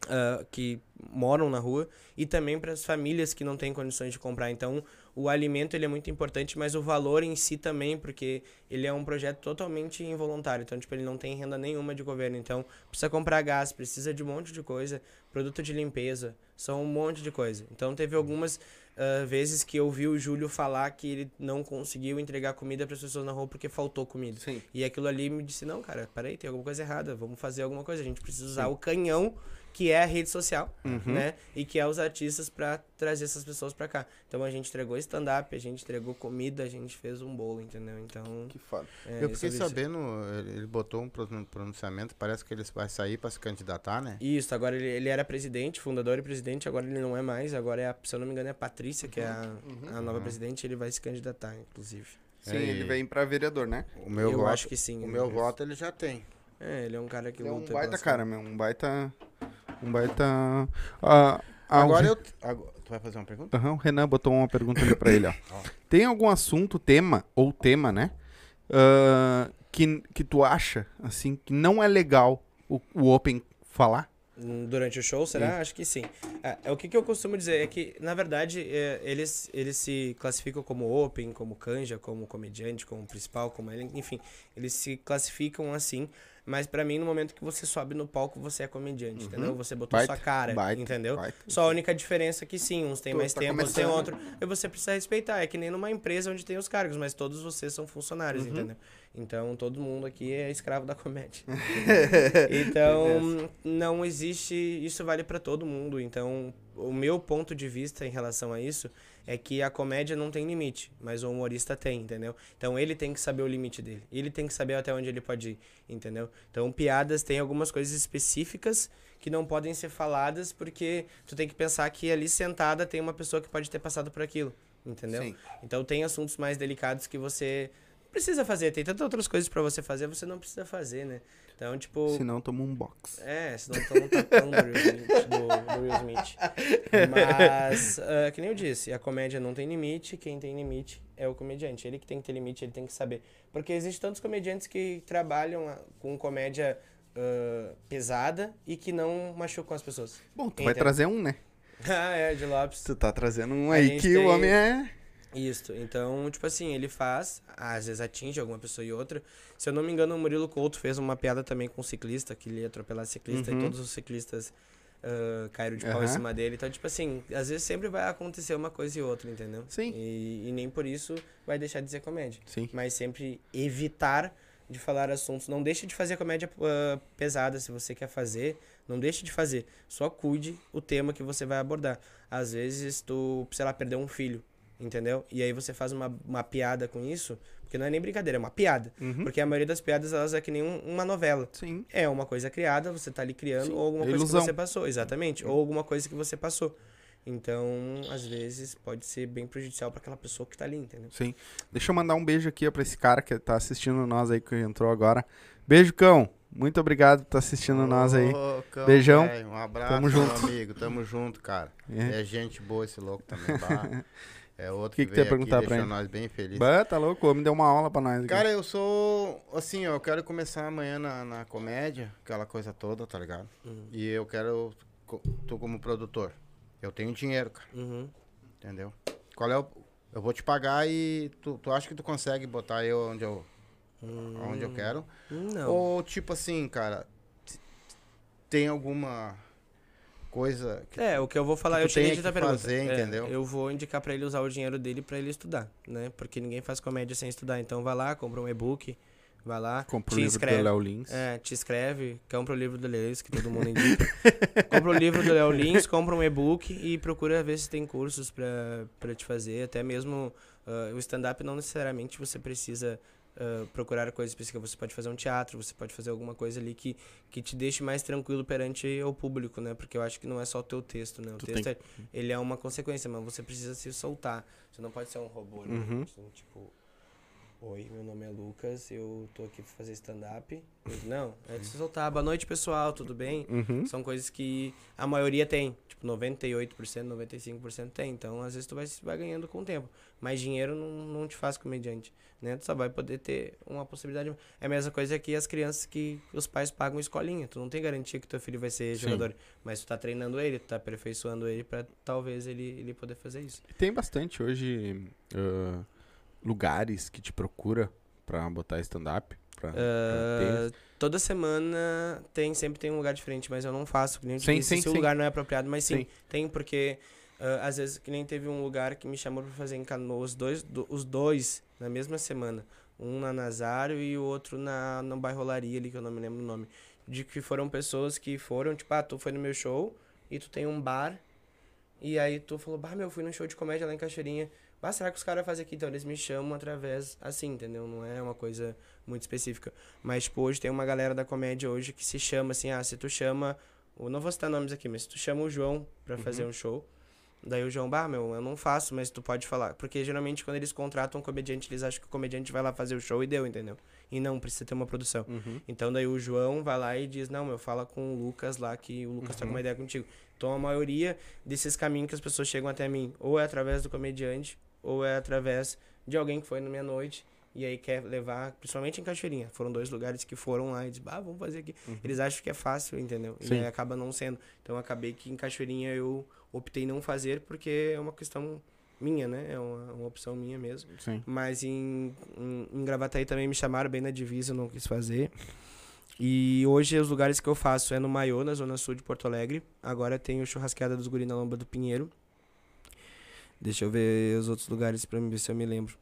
Ah, que moram na rua e também para as famílias que não têm condições de comprar. Então, o alimento ele é muito importante, mas o valor em si também, porque ele é um projeto totalmente involuntário. Então, tipo, ele não tem renda nenhuma de governo. Então, precisa comprar gás, precisa de um monte de coisa, produto de limpeza, são um monte de coisa. Então, teve algumas ah, vezes que eu vi o Júlio falar que ele não conseguiu entregar comida para as pessoas na rua porque faltou comida. Sim. E aquilo ali me disse, não, cara, peraí, tem alguma coisa errada, vamos fazer alguma coisa. A gente precisa usar o canhão, que é a rede social, Uhum. né? E que é os artistas pra trazer essas pessoas pra cá. Então a gente entregou stand-up, a gente entregou comida, a gente fez um bolo, entendeu? Então. Que foda. é, eu fiquei sobre isso. sabendo, ele, botou um pron- pronunciamento, parece que ele vai sair pra se candidatar, né? Isso, agora ele, ele era presidente, fundador e presidente, agora ele não é mais, agora é, a, se eu não me engano, é a Patrícia, que é a, a nova presidente, ele vai se candidatar, inclusive. Sim, É, ele vem pra vereador, né? O meu eu voto, acho que sim. o meu né? voto ele já tem. É, ele é um cara que Ele é um luta. baita pelas cara, meu. Um baita. Um baita. Ah, ah, Agora eu. agora- tu vai fazer uma pergunta? Aham, o Renan botou uma pergunta ali pra ele, ó. Ó. Tem algum assunto, tema, ou tema, né? ah, que, que tu acha, assim, que não é legal o, o Open falar? Hum, Durante o show, será? Acho que sim. É, é, o que, que eu costumo dizer é que, na verdade, é, eles, eles se classificam como open, como canja, como comediante, como principal, como ele, enfim, eles se classificam assim. Mas pra mim, no momento que você sobe no palco, você é comediante, entendeu? Você botou Uhum. Baita, sua cara, baita, entendeu? baita. Só a única diferença é que sim, uns têm Tu mais tá tempo, outros têm começando. outro. E você precisa respeitar. É que nem numa empresa onde tem os cargos, mas todos vocês são funcionários, Uhum. entendeu? Então todo mundo aqui é escravo da comédia. então não existe. Isso vale pra todo mundo. Então o meu ponto de vista em relação a isso é que a comédia não tem limite, mas o humorista tem, entendeu? Então ele tem que saber o limite dele. Ele tem que saber até onde ele pode ir, entendeu? Então piadas tem algumas coisas específicas que não podem ser faladas porque tu tem que pensar que ali sentada tem uma pessoa que pode ter passado por aquilo, entendeu? Sim. Então tem assuntos mais delicados que você precisa fazer, tem tantas outras coisas pra você fazer, você não precisa fazer, né? Então, tipo, Se não, toma um box. é, senão estão um tapão do Will Smith. Do, Will Smith. Mas, ah, que nem eu disse, a comédia não tem limite, quem tem limite é o comediante. Ele que tem que ter limite, ele tem que saber. Porque existem tantos comediantes que trabalham ah, com comédia ah, pesada e que não machucam as pessoas. Bom, tu vai trazer um, né? ah, é, de Lopes. Tu tá trazendo um aí que tem- o homem é. Isso, então, tipo assim, ele faz, às vezes atinge alguma pessoa e outra. Se eu não me engano, o Murilo Couto fez uma piada também com um ciclista, que ele ia atropelar ciclista, Uhum. e todos os ciclistas ah, caíram de pau Aham. em cima dele. Então, tipo assim, às vezes sempre vai acontecer uma coisa e outra, entendeu? Sim. E, e nem por isso vai deixar de ser comédia. Sim. Mas sempre evitar de falar assuntos. Não deixe de fazer comédia ah, pesada se você quer fazer. Não deixe de fazer. Só cuide o tema que você vai abordar. Às vezes tu, sei lá, perdeu um filho. Entendeu? E aí você faz uma, uma piada com isso, porque não é nem brincadeira, é uma piada. Uhum. Porque a maioria das piadas, elas é que nem um- uma novela. Sim. É uma coisa criada, você tá ali criando, Sim, ou alguma é coisa que você passou, exatamente. Ou alguma coisa que você passou. Então, às vezes, pode ser bem prejudicial para aquela pessoa que tá ali, entendeu? Sim. Deixa eu mandar um beijo aqui ó, pra esse cara que tá assistindo nós aí, que entrou agora. Beijo, cão. Muito obrigado por estar assistindo nós aí. Ô, cão, Beijão. velho, Um abraço, Tamo meu junto. amigo. Tamo junto, cara. É. É gente boa esse louco também. É outro Que que, que veio perguntar aqui, pra deixou nós bem felizes. Bah, tá louco, homem deu uma aula pra nós aqui. Cara, eu sou. Assim, ó, eu quero começar amanhã na, na comédia, aquela coisa toda, tá ligado? Uhum. E eu quero. Tu como produtor. Eu tenho dinheiro, cara. Uhum. Entendeu? Qual é o. Eu vou te pagar e tu, tu acha que tu consegue botar eu onde eu, onde eu quero? Não. Ou tipo assim, cara, tem alguma coisa que É, o que eu vou falar, eu tu te tenha entendi a que pergunta. fazer, É, entendeu? eu vou indicar pra ele usar o dinheiro dele pra ele estudar, né? Porque ninguém faz comédia sem estudar. Então vai lá, compra um e-book, vai lá, Compra o te livro inscreve. do Léo Lins. É, te escreve, compra o livro do Léo Lins, que todo mundo indica. compra o livro do Léo Lins, compra um e-book e procura ver se tem cursos pra, pra te fazer. Até mesmo ah, o stand-up não necessariamente você precisa procurar coisa específica. Você pode fazer um teatro, você pode fazer alguma coisa ali que, que te deixe mais tranquilo perante o público, né? Porque eu acho que não é só o teu texto, né? O Tu texto, tem é- ele é uma consequência, mas você precisa se soltar. Você não pode ser um robô, né? Uhum. Tipo... Oi, meu nome é Lucas, eu tô aqui pra fazer stand-up. Eu, Não, é de soltar. Boa noite, pessoal, tudo bem? Uhum. São coisas que a maioria tem. Tipo, 98%, 95% tem. Então, às vezes, tu vai, vai ganhando com o tempo. Mas dinheiro não, não te faz comediante, né? Tu só vai poder ter uma possibilidade. É a mesma coisa que as crianças que os pais pagam escolinha. Tu não tem garantia que teu filho vai ser Sim. jogador. Mas tu tá treinando ele, tu tá aperfeiçoando ele pra talvez ele, ele poder fazer isso. Tem bastante hoje ah, lugares que te procura pra botar stand-up. Pra, pra Ah, toda semana tem, sempre tem um lugar diferente, mas eu não faço. Nem Sim, disse, sim, se o lugar não é apropriado, mas sim, Sim. tem porque ah, às vezes que nem teve um lugar que me chamou pra fazer em Canoas, dois, do- os dois na mesma semana. Um na Nazário e o outro na, no bairro Olaria ali, que eu não me lembro o nome. De que foram pessoas que foram, tipo, ah, tu foi no meu show e tu tem um bar. E aí tu falou, bah, meu, fui num show de comédia lá em Cachoeirinha. Bah, será que os caras fazem aqui? Então eles me chamam através, assim, entendeu? Não é uma coisa muito específica. Mas, tipo, hoje tem uma galera da comédia hoje que se chama assim, ah, se tu chama. Eu não vou citar nomes aqui, mas se tu chama o João pra fazer um show. Daí o João, bah, meu, eu não faço, mas tu pode falar. Porque geralmente quando eles contratam um comediante, eles acham que o comediante vai lá fazer o show e deu, entendeu? E não, precisa ter uma produção. Uhum. Então daí o João vai lá e diz, não, meu, fala com o Lucas lá, que o Lucas tá com uma ideia contigo. Então a maioria desses caminhos que as pessoas chegam até mim, ou é através do comediante, ou é através de alguém que foi na minha noite e aí quer levar, principalmente em Cachoeirinha. Foram dois lugares que foram lá e dizem, ah, vamos fazer aqui. Eles acham que é fácil, entendeu? E Sim. aí acaba não sendo. Então acabei que em Cachoeirinha eu optei não fazer porque é uma questão minha, né? É uma, uma opção minha mesmo. Sim. Mas em, em, em Gravataí também me chamaram bem na divisa, eu não quis fazer. E hoje os lugares que eu faço é no Maiô, na zona sul de Porto Alegre. Agora tem o Churrasqueada dos Guri na Lomba do Pinheiro. Deixa eu ver os outros lugares pra ver se eu me lembro.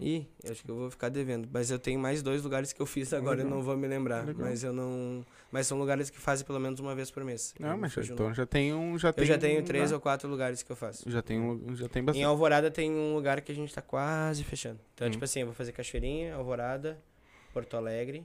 Ih, eu acho que eu vou ficar devendo. Mas eu tenho mais dois lugares que eu fiz agora, eu Legal. não vou me lembrar. Legal. Mas eu não. Mas são lugares que fazem pelo menos uma vez por mês. Eu Não, mas já, então já tem um. Já Eu tem já tenho um três lugar. ou quatro lugares que eu faço. Já tem, um, já tem Em bastante. Alvorada tem um lugar que a gente tá quase fechando. Então, Hum. tipo assim, eu vou fazer Cachoeirinha, Alvorada, Porto Alegre.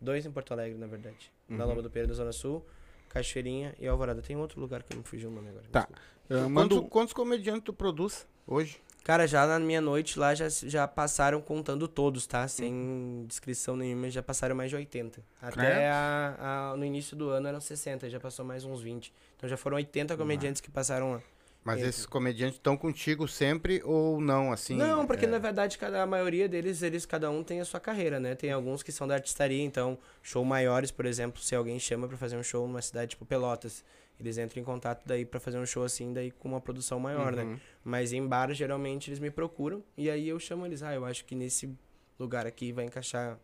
Dois em Porto Alegre, na verdade. Na Uhum. Lomba do da Zona Sul, Cachoeirinha e Alvorada. Tem outro lugar que não fugiu o nome agora. Tá. Ah, manda Quantos, quantos comediantes tu produz hoje? Cara, já na minha noite lá já, já passaram contando todos, tá? Sem descrição nenhuma, já passaram mais de 80. Credo. Até a, a- no início do ano eram 60, já passou mais uns 20. Então já foram 80 comediantes que passaram lá. Mas esses comediantes estão contigo sempre ou não, assim? não, porque é, na verdade cada, a maioria deles, eles cada um tem a sua carreira, né? Tem alguns que são da artistaria, então show maiores, por exemplo, se alguém chama pra fazer um show numa cidade tipo Pelotas, eles entram em contato daí pra fazer um show assim, daí com uma produção maior, né? Uhum. Mas em bar geralmente eles me procuram e aí eu chamo eles, ah, eu acho que nesse lugar aqui vai encaixar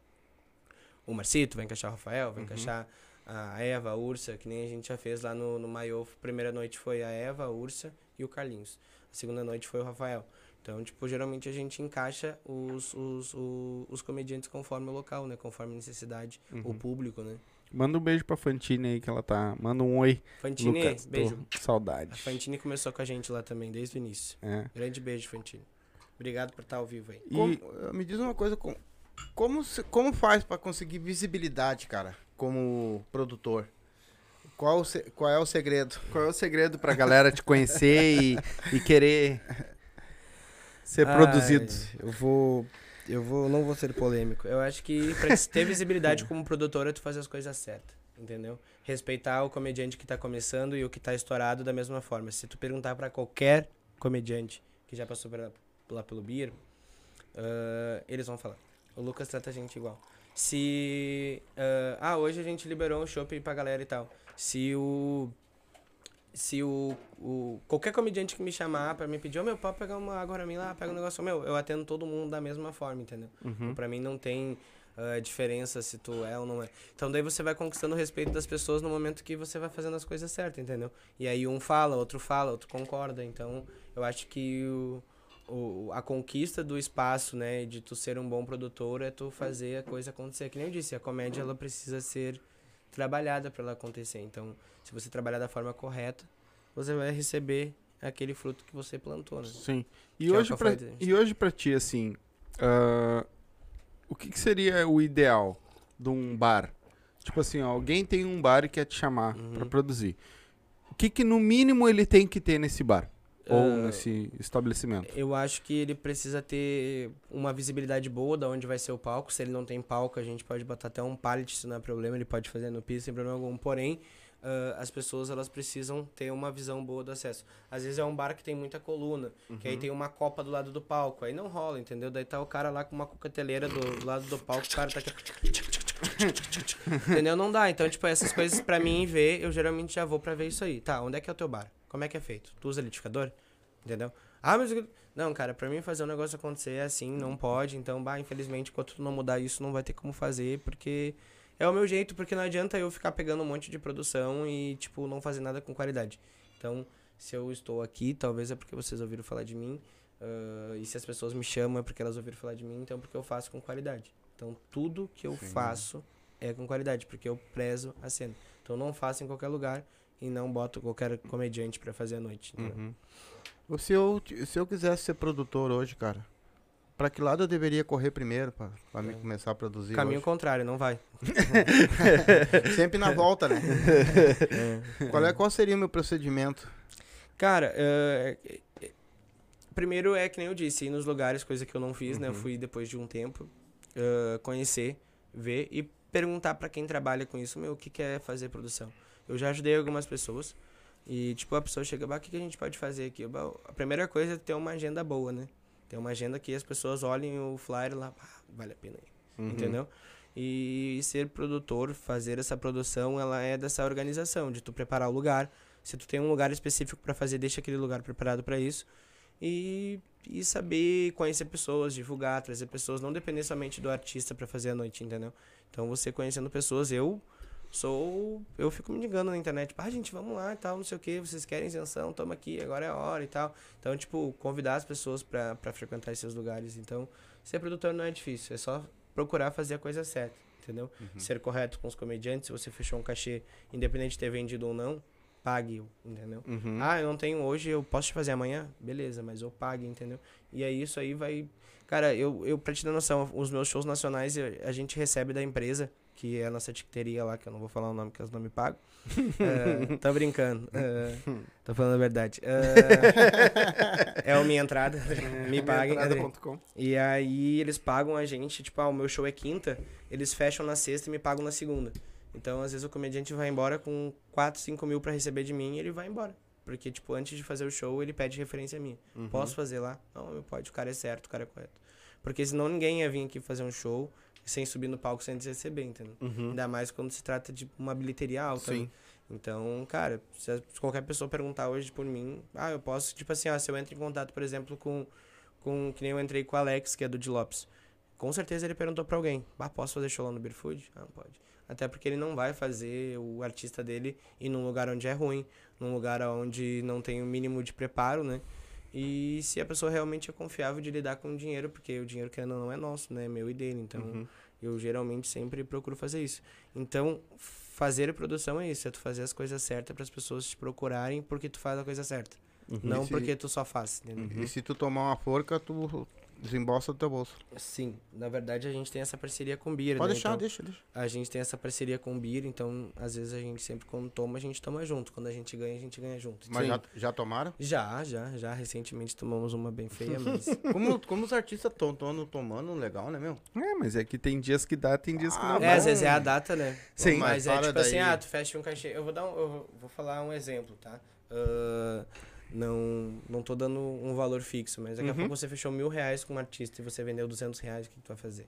o Marcito, vai encaixar o Rafael, vai encaixar a Eva, a Ursa, que nem a gente já fez lá no, no Maiô. Primeira noite foi a Eva, a Ursa e o Carlinhos. A segunda noite foi o Rafael. Então, tipo, geralmente a gente encaixa os, os, o- os comediantes conforme o local, né? Conforme a necessidade, o público, né? Manda um beijo pra Fantine aí que ela tá. Manda um oi. Fantine, Lucas, tô beijo. com Saudade. A Fantine começou com a gente lá também, desde o início. É. Grande beijo, Fantine. Obrigado por estar ao vivo aí. E Como- me diz uma coisa, com- como, se- como faz pra conseguir visibilidade, cara, como produtor? Qual, qual é o segredo? qual é o segredo pra galera te conhecer e, e querer ser Ai, produzido? Eu vou. Eu vou. Não vou ser polêmico. Eu acho que pra ter visibilidade como produtor é tu fazer as coisas certas. Entendeu? Respeitar o comediante que tá começando e o que tá estourado da mesma forma. Se tu perguntar pra qualquer comediante que já passou por- lá pelo Beer, ah, eles vão falar. O Lucas trata a gente igual. Se. ah, ah, hoje a gente liberou um shopping pra galera e tal. Se o. Se o, o. Qualquer comediante que me chamar pra me pedir, ô meu, pode pegar uma água pra mim lá, pega um negócio meu, eu atendo todo mundo da mesma forma, entendeu? Uhum. Pra mim não tem ah, diferença se tu é ou não é. Então daí você vai conquistando o respeito das pessoas no momento que você vai fazendo as coisas certas, entendeu? E aí um fala, outro fala, outro concorda. Então eu acho que o, o, a conquista do espaço, né, de tu ser um bom produtor é tu fazer a coisa acontecer. Que nem eu disse, a comédia ela precisa ser trabalhada para ela acontecer. Então, se você trabalhar da forma correta, você vai receber aquele fruto que você plantou, né? Sim. E Que é hoje, eu pra, e hoje pra ti, assim, ah, o que, que seria o ideal de um bar? Tipo assim, ó, alguém tem um bar e quer te chamar Uhum. pra produzir. O que, que no mínimo ele tem que ter nesse bar? Ou Ah, nesse estabelecimento? Eu acho que ele precisa ter uma visibilidade boa da onde vai ser o palco. Se ele não tem palco, a gente pode botar até um pallet, se não é problema, ele pode fazer no piso sem problema algum. Porém, ah, as pessoas elas precisam ter uma visão boa do acesso. Às vezes é um bar que tem muita coluna, que aí tem uma copa do lado do palco, aí não rola, entendeu? Daí tá o cara lá com uma coqueteleira do, do lado do palco, o cara tá aqui. entendeu? Não dá. Então, tipo, essas coisas pra mim ver, eu geralmente já vou pra ver isso aí. Tá, onde é que é o teu bar? Como é que é feito? Tu usa liquidificador? Entendeu? Ah, mas. Não, cara, pra mim fazer um negócio acontecer é assim, não pode. Então, bah, infelizmente, enquanto tu não mudar isso, não vai ter como fazer, porque é o meu jeito, porque não adianta eu ficar pegando um monte de produção e, tipo, não fazer nada com qualidade. Então, se eu estou aqui, talvez é porque vocês ouviram falar de mim. ah, e se as pessoas me chamam é porque elas ouviram falar de mim, então porque eu faço com qualidade. Então, tudo que eu Sim. faço é com qualidade, porque eu prezo a cena. Então, não faço em qualquer lugar e não boto qualquer comediante pra fazer à noite. Uhum. Se eu, se eu quisesse ser produtor hoje, cara, pra que lado eu deveria correr primeiro pra, pra me É. começar a produzir Caminho hoje? contrário, não vai. Sempre na volta, né? Qual, é, qual seria o meu procedimento? Cara, eh, primeiro é que nem eu disse, ir nos lugares, coisa que eu não fiz, né? Eu Uhum. fui depois de um tempo eh, conhecer, ver e perguntar pra quem trabalha com isso, meu, o que que é fazer produção. Eu já ajudei algumas pessoas e, tipo, a pessoa chega, bah, o que, que a gente pode fazer aqui? "Bah, A primeira coisa é ter uma agenda boa, né? Ter uma agenda que as pessoas olhem o flyer lá, "Ah, vale a pena ir Uhum. entendeu? E ser produtor, fazer essa produção, ela é dessa organização, de tu preparar o lugar. Se tu tem um lugar específico pra fazer, deixa aquele lugar preparado pra isso. E, e saber conhecer pessoas, divulgar, trazer pessoas, não depender somente do artista pra fazer a noite, entendeu? Então você conhecendo pessoas, eu sou. Eu fico me ligando na internet, tipo, ah, gente, vamos lá e tal, não sei o que, vocês querem isenção, toma aqui, agora é a hora e tal. Então, tipo, convidar as pessoas pra, pra frequentar esses lugares. Então, ser produtor não é difícil, é só procurar fazer a coisa certa, entendeu? Ser correto com os comediantes, se você fechou um cachê, independente de ter vendido ou não, pague-o, entendeu? Uhum. Ah, eu não tenho hoje, eu posso te fazer amanhã? Beleza, mas eu pague, entendeu? E aí isso aí vai. Cara, eu, eu pra te dar noção, os meus shows nacionais a gente recebe da empresa, que é a nossa tiqueteria lá, que eu não vou falar o nome, que elas não me pagam. É, tô brincando. é, tô falando a verdade. É, é o Minha Entrada. me paguem. Entrada.com. E aí eles pagam a gente, tipo, ah, o meu show é quinta, eles fecham na sexta e me pagam na segunda. Então, às vezes, o comediante vai embora com 4, 5 mil pra receber de mim e ele vai embora. Porque, tipo, antes de fazer o show, ele pede referência minha. Uhum. Posso fazer lá? Não, pode, o cara é certo, o cara é correto. Porque senão ninguém ia vir aqui fazer um show sem subir no palco sem receber, entendeu? Uhum. Ainda mais quando se trata de uma bilheteria alta. Sim. né? Então, cara, se qualquer pessoa perguntar hoje por mim, ah, eu posso, tipo assim, ah, se eu entro em contato, por exemplo, com, com que nem eu entrei com o Alex, que é do de Lopes. Com certeza ele perguntou pra alguém, ah, posso fazer show lá no Beerfood? Ah, não pode. Até porque ele não vai fazer o artista dele ir num lugar onde é ruim, num lugar onde não tem o mínimo de preparo, né? E se a pessoa realmente é confiável de lidar com o dinheiro, porque o dinheiro que não é nosso, né? É meu e dele. Então, Uhum. Eu geralmente sempre procuro fazer isso. Então, fazer produção é isso, é tu fazer as coisas certas para as pessoas te procurarem porque tu faz a coisa certa. Não E se- porque tu só faz, entendeu? E se tu tomar uma forca, tu desembolsa do teu bolso. Sim, na verdade a gente tem essa parceria com o Beer, Pode né? deixar, Então, deixa, deixa. A gente tem essa parceria com o Beer, então às vezes a gente sempre quando toma, a gente toma junto. Quando a gente ganha, a gente ganha junto. Mas Sim. já, já tomaram? Já, já, já. Recentemente tomamos uma bem feia, mas. Como, como os artistas estão tomando, legal, né, meu? É, mas é que tem dias que dá, tem dias que não Ah, dá. É, às vezes é a data, né? Sim. Mas, Mas é tipo assim, daí- ah, tu fecha um cachê. Eu vou dar um. Eu vou- falar um exemplo, tá? Ah, não, não tô dando um valor fixo, mas daqui a Uhum. pouco você fechou mil reais com um artista e você vendeu 200 reais, o que, que tu vai fazer?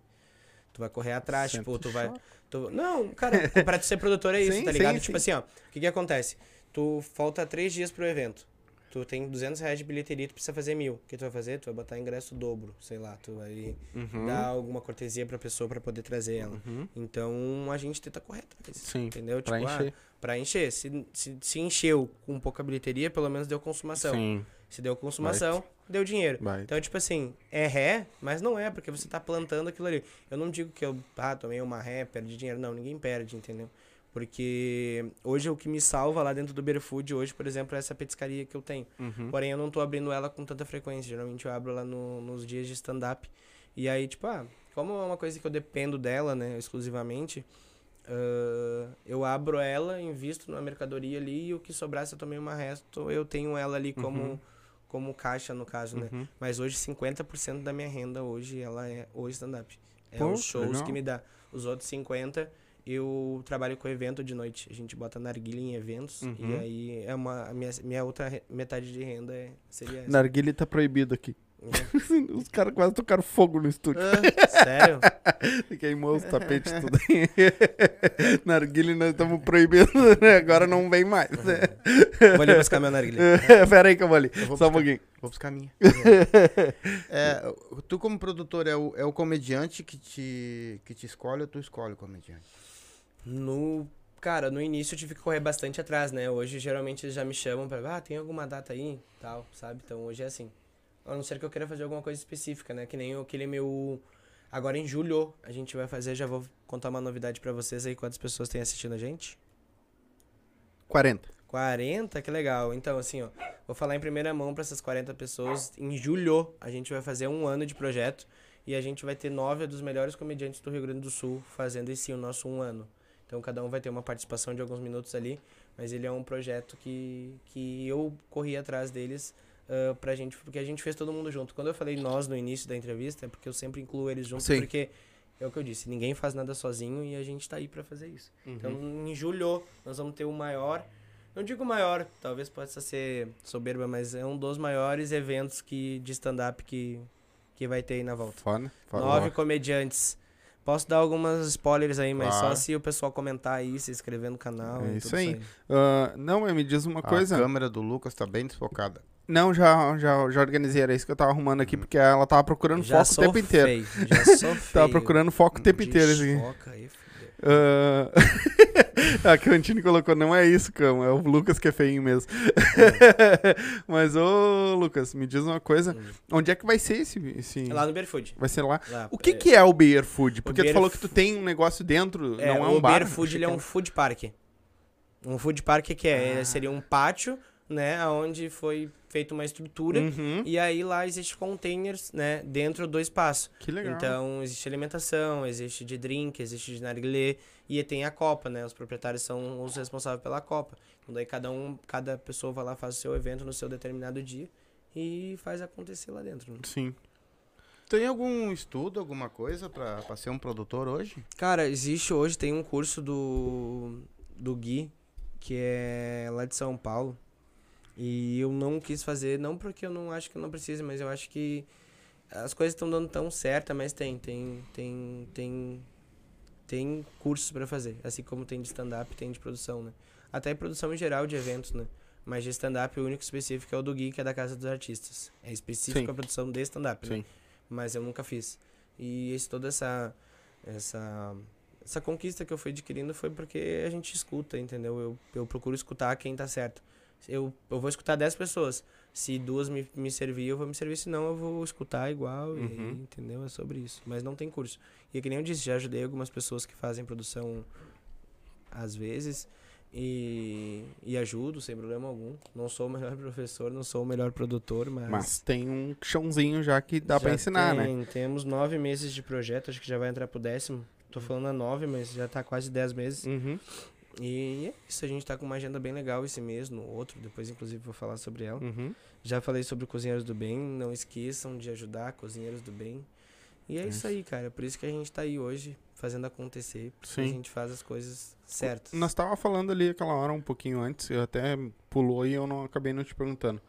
Tu vai correr atrás, Senta tipo, tu vai. tu- não, cara, pra tu ser produtor é isso, Sim, tá sim, ligado? sim. Tipo assim, ó, o que que acontece? Tu falta três dias pro evento. Tu tem 200 reais de bilheteria, tu precisa fazer mil. O que tu vai fazer? Tu vai botar ingresso dobro, sei lá. Tu vai Uhum. dar alguma cortesia pra pessoa pra poder trazer ela. Uhum. Então a gente tenta correr atrás. Sim, Entendeu? pra tipo, ah, encher. pra encher. Se, se, se encheu com pouca bilheteria, pelo menos deu consumação. Sim, Se deu consumação, deu dinheiro. Então, tipo assim, é ré, mas não é, porque você tá plantando aquilo ali. Eu não digo que eu, ah, tomei uma ré, perdi dinheiro. Não, ninguém perde, entendeu? Porque hoje o que me salva lá dentro do Beer Food, hoje, por exemplo, é essa petiscaria que eu tenho. Uhum. Porém, eu não tô abrindo ela com tanta frequência. Geralmente eu abro ela no- nos dias de stand-up. E aí, tipo, ah, como é uma coisa que eu dependo dela, né, exclusivamente, ah, eu abro ela, invisto na mercadoria ali e o que sobrar, se eu tomei uma resto, eu tenho ela ali como, Uhum. como caixa, no caso, né? Uhum. Mas hoje 50% da minha renda hoje ela é o stand-up. É Pô, os shows legal. que me dá. Os outros 50 eu trabalho com evento de noite. A gente bota narguilha em eventos Uhum. e aí é uma a minha, minha outra metade de renda é, seria essa. Narguile tá proibido aqui. É. Os caras quase tocaram fogo no estúdio. Sério? Queimou os tapetes tudo aí. Narguile nós estamos proibindo, né? Agora não vem mais. Né? Vou ali buscar meu narguilha. Pera aí que eu vou ali. Eu vou Só um buscar. pouquinho. Vou buscar a minha. É, tu como produtor é o, é o comediante que te, que te escolhe ou tu escolhe o comediante? No. Cara, no início eu tive que correr bastante atrás, né? Hoje geralmente eles já me chamam pra. Ah, tem alguma data aí? Tal, sabe? Então hoje é assim. A não ser que eu queira fazer alguma coisa específica, né? Que nem aquele meu. Agora em julho a gente vai fazer, já vou contar uma novidade pra vocês aí, quantas pessoas têm assistindo a gente? 40. 40, que legal. Então, assim, ó, vou falar em primeira mão para essas 40 pessoas. Em julho, a gente vai fazer um ano de projeto e a gente vai ter nove dos melhores comediantes do Rio Grande do Sul fazendo esse o nosso um ano. Então, cada um vai ter uma participação de alguns minutos ali, mas ele é um projeto que, que eu corri atrás deles ah, pra gente, porque a gente fez todo mundo junto. Quando eu falei nós no início da entrevista, é porque eu sempre incluo eles juntos, Sim. porque é o que eu disse, ninguém faz nada sozinho e a gente tá aí para fazer isso. Então, Uhum. em julho, nós vamos ter o maior não digo maior, talvez possa ser soberba, mas é um dos maiores eventos que, de stand-up que, que vai ter aí na volta. Foda. foda. Nove comediantes. Posso dar algumas spoilers aí, mas só Claro. se o pessoal comentar aí, se inscrever no canal. É e isso tudo aí. Ah, não, me diz uma coisa. A câmera do Lucas tá bem desfocada. Não, já, já, já organizei. Era isso que eu tava arrumando aqui, porque ela tava procurando Já foco o tempo inteiro. feio, já sou feio. Tava procurando foco o tempo inteiro. Assim. Aí, Ah, a Cantine colocou, não é isso, Cão, é o Lucas que é feinho mesmo. Mas, ô Lucas, me diz uma coisa, onde é que vai ser esse... esse... Lá no Beerfood. Vai ser lá? Lá, O que é, que é o Beer Food? Porque tu Beer falou que tu tem um negócio dentro, É, não é um o bar? Beer Food ele é um que food park. Um food park que é, Ah. seria um pátio, né, onde foi feita uma estrutura Uhum, e aí lá existe containers, né, dentro do espaço. Que legal. Então existe alimentação, existe de drink, existe de narguilé e tem a copa, né? Os proprietários são os responsáveis pela copa. Então daí cada um, cada pessoa vai lá faz o seu evento no seu determinado dia e faz acontecer lá dentro. né? Sim. Tem algum estudo, alguma coisa pra ser um produtor hoje? Cara, existe hoje, tem um curso do, do Gui, que é lá de São Paulo. E eu não quis fazer, não porque eu não acho que eu não precise, mas eu acho que as coisas estão dando tão certa, mas tem, tem, tem, tem, tem cursos pra fazer. Assim como tem de stand-up, tem de produção, né? Até produção em geral de eventos, né? Mas de stand-up, o único específico é o do Gui, que é da Casa dos Artistas. É específico Sim. a produção de stand-up, né? Mas eu nunca fiz. E esse, toda essa, essa, essa conquista que eu fui adquirindo foi porque a gente escuta, entendeu? Eu, eu procuro escutar quem tá certo. Eu, eu vou escutar 10 pessoas. Se duas me, me servir, eu vou me servir. Se não, eu vou escutar igual. E, Uhum. entendeu? É sobre isso. Mas não tem curso. E que nem eu disse, já ajudei algumas pessoas que fazem produção às vezes. E, e ajudo sem problema algum. Não sou o melhor professor, não sou o melhor produtor, mas. Mas tem um chãozinho já que dá já ensinar, né? tem- Temos nove meses de projeto, acho que já vai entrar pro décimo. Tô falando a nove, mas já tá quase dez meses. Uhum. E é isso, a gente tá com uma agenda bem legal esse mês, no outro, depois inclusive vou falar sobre ela. Uhum. Já falei sobre Cozinheiros do Bem, não esqueçam de ajudar Cozinheiros do Bem. E é isso aí, cara, por isso que a gente tá aí hoje, fazendo acontecer, porque Sim. a gente faz as coisas certas. Nós tava falando ali aquela hora um pouquinho antes, eu até pulou e eu não acabei não te perguntando.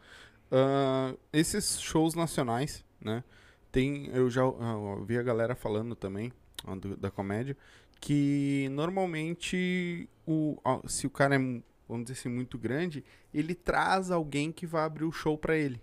Ah, esses shows nacionais, né? Tem, eu já ah, ouvi a galera falando também do- da comédia que normalmente o, se o cara é, vamos dizer assim, muito grande, ele traz alguém que vai abrir o show pra ele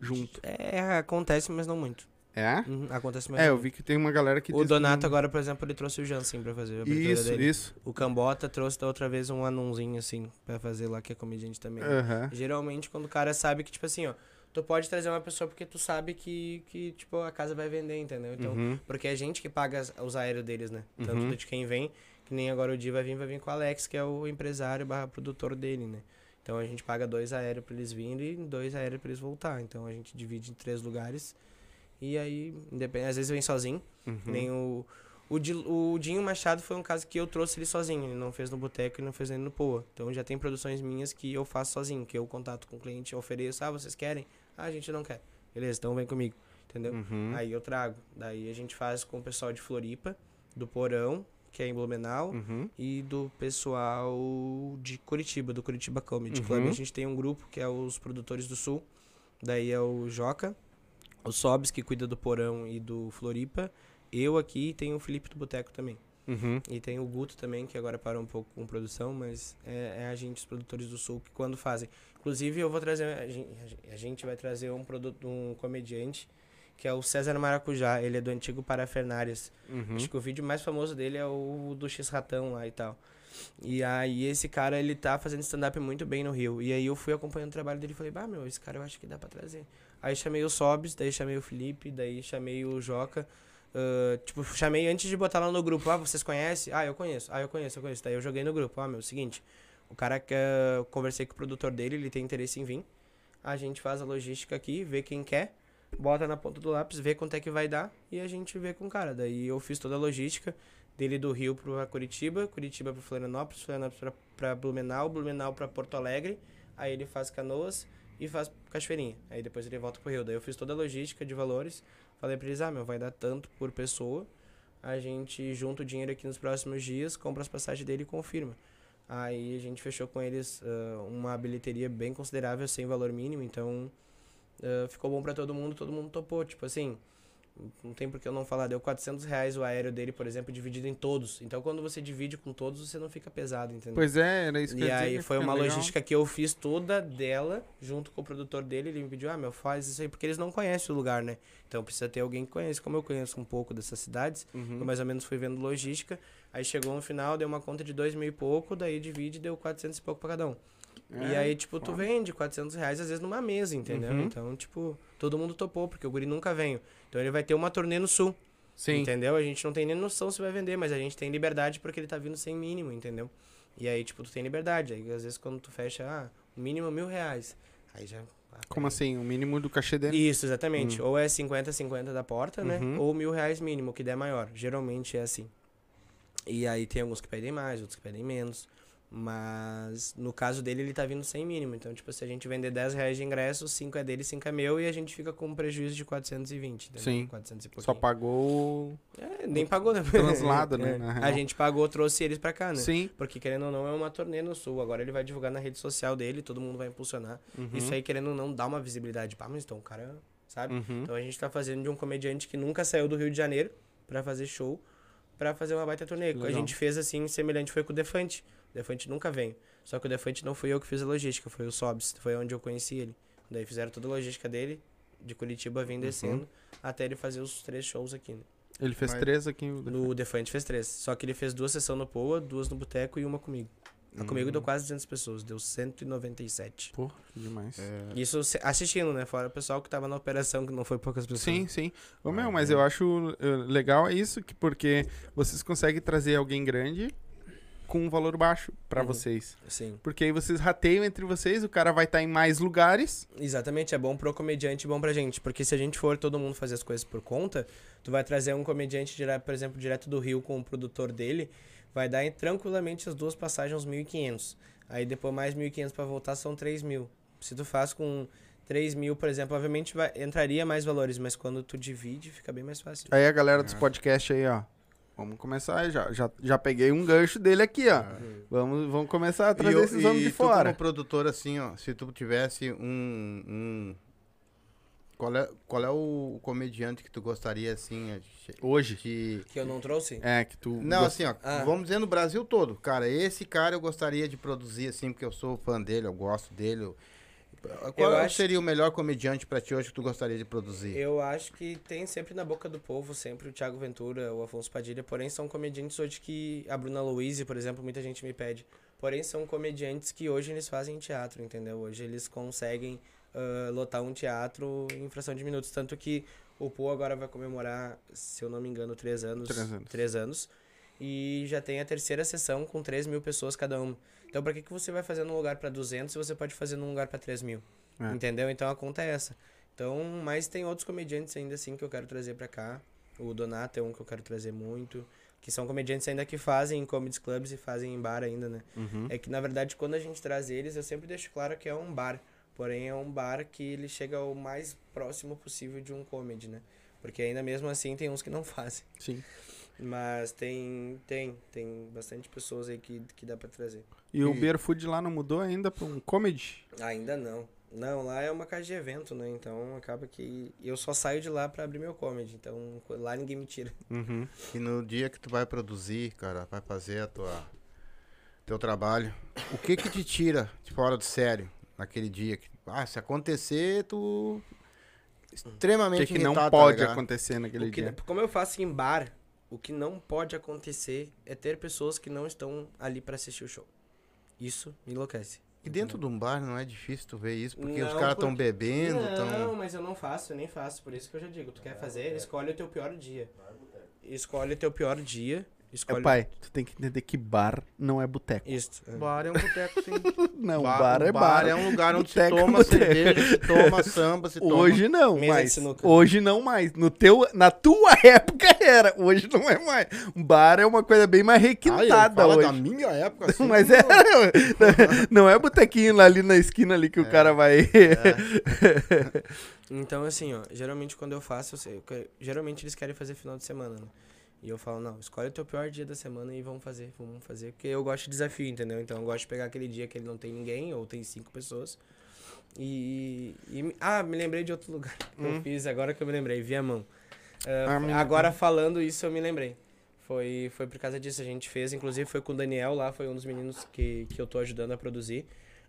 junto. É, acontece, mas não muito. É? Uhum, acontece, mas É, eu vi que tem uma galera que O que Donato não- agora, por exemplo, ele trouxe o Jansen pra fazer a abertura Isso, dele. isso. O Cambota trouxe da outra vez um anãozinho, assim, pra fazer lá, que é comediante também. Aham. Geralmente, quando o cara sabe que, tipo assim, ó, tu pode trazer uma pessoa porque tu sabe que, que tipo, a casa vai vender, entendeu? Então, Uhum. porque é a gente que paga os aéreos deles, né? Tanto Uhum. de quem vem, que nem agora o Di vai vir, vai vir com o Alex, que é o empresário barra produtor dele, né? Então a gente paga dois aéreos pra eles virem e dois aéreos pra eles voltar. Então a gente divide em três lugares. E aí, independe, às vezes vem sozinho. Uhum. Nem o. O, Di- o Dinho Machado foi um caso que eu trouxe ele sozinho. Ele não fez no boteco e não fez nem no Poa. Então já tem produções minhas que eu faço sozinho, que eu contato com o cliente, ofereço. Ah, vocês querem? Ah, a gente não quer. Beleza, então vem comigo. Entendeu? Uhum. Aí eu trago. Daí a gente faz com o pessoal de Floripa, do Porão, que é em Blumenau, Uhum. e do pessoal de Curitiba, do Curitiba Comedy Club. Uhum. A gente tem um grupo que é os produtores do Sul. Daí é o Joca, o Sobs, que cuida do Porão e do Floripa. Eu aqui e tem o Felipe do Boteco também. Uhum. E tem o Guto também, que agora parou um pouco com produção, mas é, é a gente, os produtores do Sul, que quando fazem. Inclusive, eu vou trazer. A gente, a gente vai trazer um produto, um comediante, que é o César Maracujá. Ele é do antigo Parafernárias. Uhum. Acho que o vídeo mais famoso dele é o do X-Ratão lá e tal. E aí esse cara, ele tá fazendo stand-up muito bem no Rio. E aí eu fui acompanhando o trabalho dele e falei, bah, meu, esse cara eu acho que dá pra trazer. Aí chamei o Sobs, daí chamei o Felipe, daí chamei o Joca. ah, tipo, chamei antes de botar lá no grupo. Ah, vocês conhecem? Ah, eu conheço. Ah, eu conheço, eu conheço. Daí eu joguei no grupo. Ah, meu, seguinte. O cara que eu conversei com o produtor dele, ele tem interesse em vir. A gente faz a logística aqui, vê quem quer, bota na ponta do lápis, vê quanto é que vai dar e a gente vê com o cara. Daí eu fiz toda a logística dele do Rio pra Curitiba, Curitiba pra Florianópolis, Florianópolis pra, pra Blumenau, Blumenau pra Porto Alegre. Aí ele faz Canoas e faz Cachoeirinha. Aí depois ele volta pro Rio. Daí eu fiz toda a logística de valores. Falei pra eles, ah, meu, vai dar tanto por pessoa. A gente junta o dinheiro aqui nos próximos dias, compra as passagens dele e confirma. Aí a gente fechou com eles ah, uma bilheteria bem considerável, sem valor mínimo, então ah, ficou bom pra todo mundo, todo mundo topou. Tipo assim, não tem por que eu não falar, deu 400 reais o aéreo dele, por exemplo, dividido em todos. Então quando você divide com todos, você não fica pesado, entendeu? Pois é, era isso que eu E dizer, aí que foi uma legal. logística que eu fiz toda dela, junto com o produtor dele. Ele me pediu, ah, meu, faz isso aí, porque eles não conhecem o lugar, né? Então precisa ter alguém que conhece. Como eu conheço um pouco dessas cidades, Uhum. eu mais ou menos fui vendo logística. Aí chegou no final, deu uma conta de dois mil e pouco, daí divide, deu 400 e pouco pra cada um. E É, aí, tipo, tu vende 400 reais às vezes numa mesa, entendeu? Uhum. Então, tipo, todo mundo topou, porque o guri nunca veio. Então ele vai ter uma turnê no sul. Sim. Entendeu? A gente não tem nem noção se vai vender, mas a gente tem liberdade porque ele tá vindo sem mínimo, entendeu? E aí, tipo, tu tem liberdade. Aí, às vezes, quando tu fecha, ah, o mínimo mil reais. Aí já. ah, Como assim? O mínimo do cachê dele? Isso, exatamente. Ou é 50-50 da porta, né? Uhum. Ou mil reais mínimo, que der maior. Geralmente é assim. E aí tem alguns que pedem mais, outros que pedem menos. Mas no caso dele, ele tá vindo sem mínimo. Então, tipo, se a gente vender 10 reais de ingresso, 5 é dele, 5 é meu, e a gente fica com um prejuízo de 420. entendeu? Sim. 400 e Só pouquinho. pagou. É, nem pagou, né? translado, né, É. na A gente pagou, trouxe eles pra cá, né? Sim. Porque querendo ou não, é uma turnê no sul. Agora ele vai divulgar na rede social dele, todo mundo vai impulsionar. Uhum. Isso aí, querendo ou não, dá uma visibilidade. Pá, mas então o cara, sabe? Uhum. Então a gente tá fazendo de um comediante que nunca saiu do Rio de Janeiro pra fazer show, pra fazer uma baita turnê. A Legal. gente fez assim, semelhante foi com o Defante. O Defante nunca veio. Só que o Defante não fui eu que fiz a logística, foi o Sobs. Foi onde eu conheci ele. Daí fizeram toda a logística dele, de Curitiba vem descendo, até ele fazer os três shows aqui, né? Ele fez Mas- três aqui. No Defante fez três. Só que ele fez duas sessões no Poa, duas no Boteco e uma comigo. Lá comigo deu quase 200 pessoas, deu 197. Pô, demais. É, Isso assistindo, né? Fora o pessoal que tava na operação, que não foi poucas pessoas. Sim, sim. Ô, meu, mas é. eu acho eh, legal é isso, que porque vocês conseguem trazer alguém grande com um valor baixo pra Uhum. vocês. Sim. Porque aí vocês rateiam entre vocês, o cara vai estar em mais lugares. Exatamente, é bom pro comediante e bom pra gente. Porque se a gente for todo mundo fazer as coisas por conta, tu vai trazer um comediante, direto, por exemplo, direto do Rio com o produtor dele, vai dar tranquilamente as duas passagens uns 1.500. Aí depois mais 1.500 pra voltar são 3.000. Se tu faz com 3 mil, por exemplo, obviamente vai, entraria mais valores, mas quando tu divide, fica bem mais fácil. Aí a galera dos É. podcasts aí, ó. Vamos começar aí, já, já, já peguei um gancho dele aqui, ó. Vamos, vamos começar a trazer É. E, esses homens de tu fora. como produtor, assim, ó, se tu tivesse um... um- qual, é, qual é o comediante que tu gostaria, assim, é, de- Hoje. de... Que eu não trouxe? É, que tu. Não, gost- assim, ó, Ah. vamos dizer no Brasil todo. Cara, esse cara eu gostaria de produzir, assim, porque eu sou fã dele, eu gosto dele. eu- Qual acho- seria o melhor comediante pra ti hoje que tu gostaria de produzir? Eu acho que tem sempre na boca do povo, sempre o Thiago Ventura, o Afonso Padilha, porém são comediantes hoje que. A Bruna Louise, por exemplo, muita gente me pede. Porém, são comediantes que hoje eles fazem teatro, entendeu? Hoje eles conseguem ah, lotar um teatro em fração de minutos. Tanto que o Pô agora vai comemorar, se eu não me engano, três anos. Três anos. três anos. E já tem a terceira sessão com 3 mil pessoas cada uma. Então, pra que, que você vai fazer num lugar pra 200 se você pode fazer num lugar pra 3 mil? É. Entendeu? Então a conta é essa. Então, mas tem outros comediantes ainda assim que eu quero trazer pra cá. O Donato é um que eu quero trazer muito. Que são comediantes ainda que fazem em comedy clubs e fazem em bar ainda, né? Uhum. É que na verdade quando a gente traz eles, eu sempre deixo claro que é um bar. Porém, é um bar que ele chega o mais próximo possível de um comedy, né? Porque ainda mesmo assim tem uns que não fazem. Sim. Mas tem, tem, tem bastante pessoas aí que, que dá pra trazer. E o Beer Food lá não mudou ainda pra um comedy? Ainda não. Não, lá é uma casa de evento, né? Então acaba que eu só saio de lá pra abrir meu comedy. Então lá ninguém me tira. Uhum. E no dia que tu vai produzir, cara, vai fazer a tua teu trabalho, o que que te tira de fora do sério naquele dia? Que, ah, se acontecer, tu extremamente que, que não irritado, tá pode ligado? acontecer naquele que- dia? como eu faço em bar, o que não pode acontecer é ter pessoas que não estão ali pra assistir o show. Isso me enlouquece. E dentro de um bar não é difícil tu ver isso, porque os Não, caras estão porque- bebendo, Não, estão... mas eu não faço, eu nem faço. Por isso que eu já digo, tu quer fazer, escolhe o teu pior dia. Escolhe o teu pior dia. Escolhe... É, pai, tu tem que entender que bar não é boteco. Isso. é. Bar é um boteco, sim. Não, bar, é bar bar. é um lugar onde se Boteco é toma boteco. cerveja, se toma samba, se toma... Hoje não, Mesa mas hoje não mais. No teu, na tua época era, hoje não é mais. Um bar é uma coisa bem mais Ah, requintada fala hoje. da minha época, assim, Mas é, não é botequinho lá ali na esquina ali que o cara vai. Então, assim, ó, geralmente quando eu faço, eu sei, geralmente eles querem fazer final de semana, né? E eu falo, não, escolhe o teu pior dia da semana e vamos fazer, vamos fazer. Porque eu gosto de desafio, entendeu? Então eu gosto de pegar aquele dia que ele não tem ninguém, ou tem cinco pessoas. E. e- ah, me lembrei de outro lugar que eu fiz, agora que eu me lembrei, Viamão. Ah, Ah, me- agora falando isso, eu me lembrei. Foi, foi por causa disso, a gente fez, inclusive foi com o Daniel lá, foi um dos meninos que, que eu tô ajudando a produzir.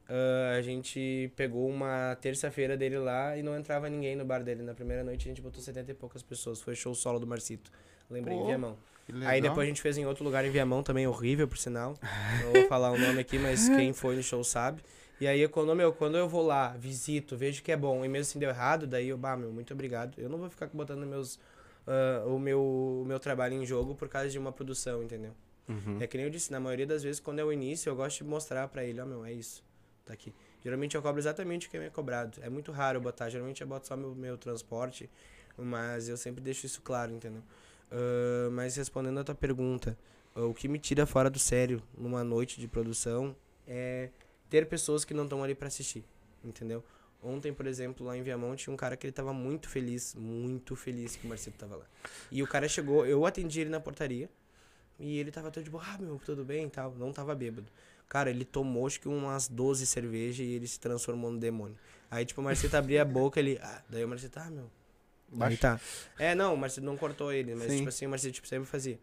Ah, a gente pegou uma terça-feira dele lá e não entrava ninguém no bar dele. Na primeira noite a gente botou 70 e poucas pessoas. Foi show solo do Marcito. Lembrei, Pô, em Viamão. Aí depois a gente fez em outro lugar em Viamão também, horrível por sinal. Não vou falar o nome aqui, mas quem foi no show sabe. E aí, quando, meu, quando eu vou lá, visito, vejo que é bom, e mesmo assim deu errado, daí eu, bah, meu, muito obrigado. Eu não vou ficar botando meus, ah, o, meu, o meu trabalho em jogo por causa de uma produção, entendeu? Uhum. É que nem eu disse, na maioria das vezes, quando é o início, eu gosto de mostrar pra ele, ó, meu, é isso. Tá aqui. Geralmente eu cobro exatamente o que me é cobrado. É muito raro eu botar, geralmente eu boto só meu, meu transporte, mas eu sempre deixo isso claro, entendeu? Ah, mas respondendo a tua pergunta, ah, o que me tira fora do sério numa noite de produção é ter pessoas que não estão ali pra assistir, entendeu? Ontem, por exemplo, lá em Viamão, tinha um cara que ele tava muito feliz, muito feliz que o Marcelo tava lá. E o cara chegou, eu atendi ele na portaria, e ele tava todo de boa, ah, meu, tudo bem e tal. Não tava bêbado. Cara, ele tomou acho que umas 12 cervejas e ele se transformou no demônio. Aí, tipo, o Marcelo abria a boca, ele. Ah, daí o Marcelo, tá, meu. Aí Baixa. tá. É, não, o Marcelo não cortou ele, mas Sim. tipo assim, o Marcelo tipo, sempre fazia.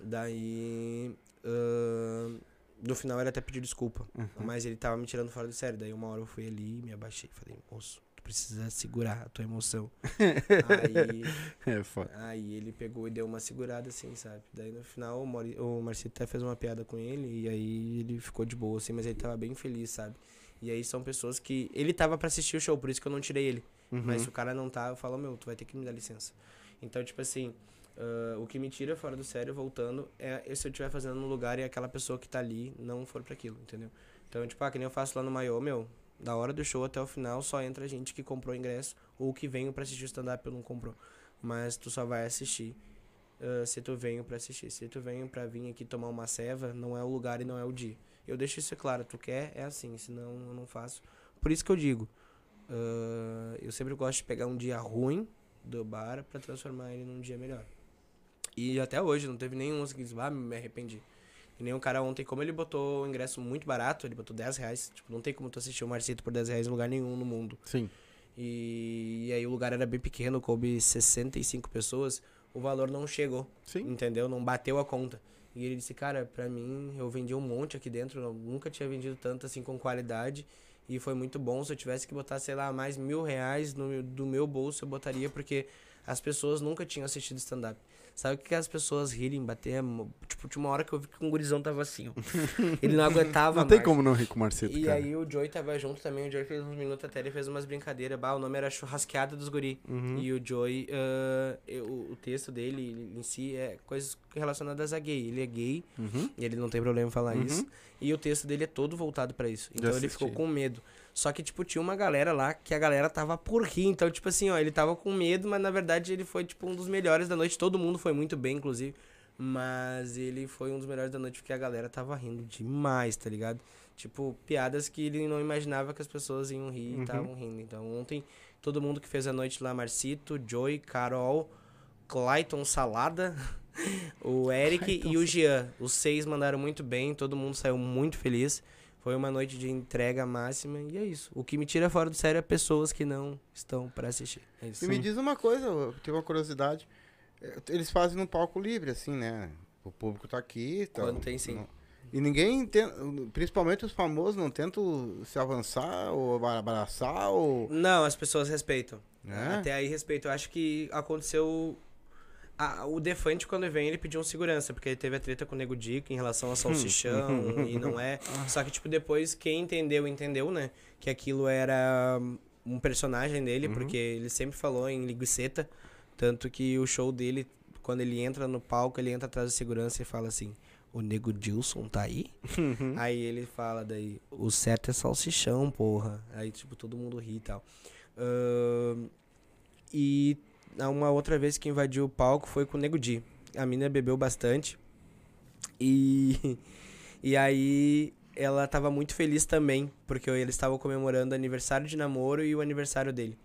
Daí. ahn, no final ele até pediu desculpa. Uhum. Mas ele tava me tirando fora do sério. Daí uma hora eu fui ali, me abaixei falei, moço, tu precisa segurar a tua emoção. aí, É foda. aí ele pegou e deu uma segurada assim, sabe? Daí no final o, Mori, o Marcito até fez uma piada com ele e aí ele ficou de boa, assim, mas ele tava bem feliz, sabe? E aí são pessoas que. Ele tava pra assistir o show, por isso que eu não tirei ele. Uhum. Mas se o cara não tá, eu falo, meu, tu vai ter que me dar licença. Então, tipo assim, ah, o que me tira fora do sério, voltando, é se eu estiver fazendo num lugar e aquela pessoa que tá ali não for pra aquilo, entendeu? Então, tipo, ah, que nem eu faço lá no Maiô, meu, da hora do show até o final só entra gente que comprou ingresso ou que veio pra assistir o stand-up e não comprou. Mas tu só vai assistir ah, se tu veio pra assistir. Se tu veio pra vir aqui tomar uma ceva, não é o lugar e não é o dia. Eu deixo isso claro, tu quer, é assim, senão eu não faço. Por isso que eu digo, ah, eu sempre gosto de pegar um dia ruim do bar pra transformar ele num dia melhor. E até hoje, não teve nenhum que disse, ah, me arrependi. E nem um cara ontem, como ele botou o ingresso muito barato, ele botou 10 reais. Tipo, não tem como tu assistir o Marcito por 10 reais em lugar nenhum no mundo. Sim. E, e aí o lugar era bem pequeno, coube 65 pessoas, o valor não chegou, Sim. entendeu? Não bateu a conta. E ele disse, cara, pra mim, eu vendi um monte aqui dentro, eu nunca tinha vendido tanto assim com qualidade. E foi muito bom. Se eu tivesse que botar, sei lá, mais mil reais no, do meu bolso, eu botaria, porque as pessoas nunca tinham assistido stand-up. Sabe o que as pessoas rirem, bater? Tipo, tinha uma hora que eu vi que um gurizão tava assim, ó. Ele não aguentava Não tem mais. como não rir com o Marcito, E cara. aí o Joey tava junto também, o Joey fez uns minutos até, ele fez umas brincadeiras. Bah, o nome era Churrasqueada dos Guri. Uhum. E o Joey, ah, eu- o texto dele em si é coisas relacionadas a gay. Ele é gay Uhum. e ele não tem problema em falar Uhum. isso. E o texto dele é todo voltado pra isso. Então ele ficou com medo. Só que, tipo, tinha uma galera lá que a galera tava por rir. Então, tipo assim, ó, ele tava com medo, mas na verdade ele foi, tipo, um dos melhores da noite. Todo mundo foi muito bem, inclusive. Mas ele foi um dos melhores da noite porque a galera tava rindo demais, tá ligado? Tipo, piadas que ele não imaginava que as pessoas iam rir Uhum. e estavam rindo. Então, ontem, todo mundo que fez a noite lá, Marcito, Joey, Carol, Clayton Salada, o Eric Clayton e o Jean. Os seis mandaram muito bem, todo mundo saiu muito feliz. Foi uma noite de entrega máxima e é isso. O que me tira fora do sério é pessoas que não estão pra assistir. É isso. E me diz uma coisa, eu tenho uma curiosidade. É, Eles fazem no palco livre, assim, né? O público tá aqui. Tá, Quando tem, sim. não- E ninguém, tem, principalmente os famosos, não tentam se avançar ou abra- abraçar ou... Não, as pessoas respeitam. né? Até aí respeito. Eu acho que aconteceu. A- o Defante, quando vem, ele pediu um segurança, porque ele teve a treta com o Nego Dico em relação ao salsichão, e não é. Só que, tipo, depois quem entendeu, entendeu, né? Que aquilo era um personagem dele, porque ele sempre falou em linguiceta. Tanto que o show dele, quando ele entra no palco, ele entra atrás da segurança e fala assim. O Nego Dilson tá aí? Uhum. Aí ele fala daí, o certo é salsichão, porra. Aí, tipo, todo mundo ri e tal. Ahn, e uma outra vez que invadiu o palco foi com o Nego Di. A mina bebeu bastante. E, e aí ela tava muito feliz também, porque eles estavam comemorando o aniversário de namoro e o aniversário dele.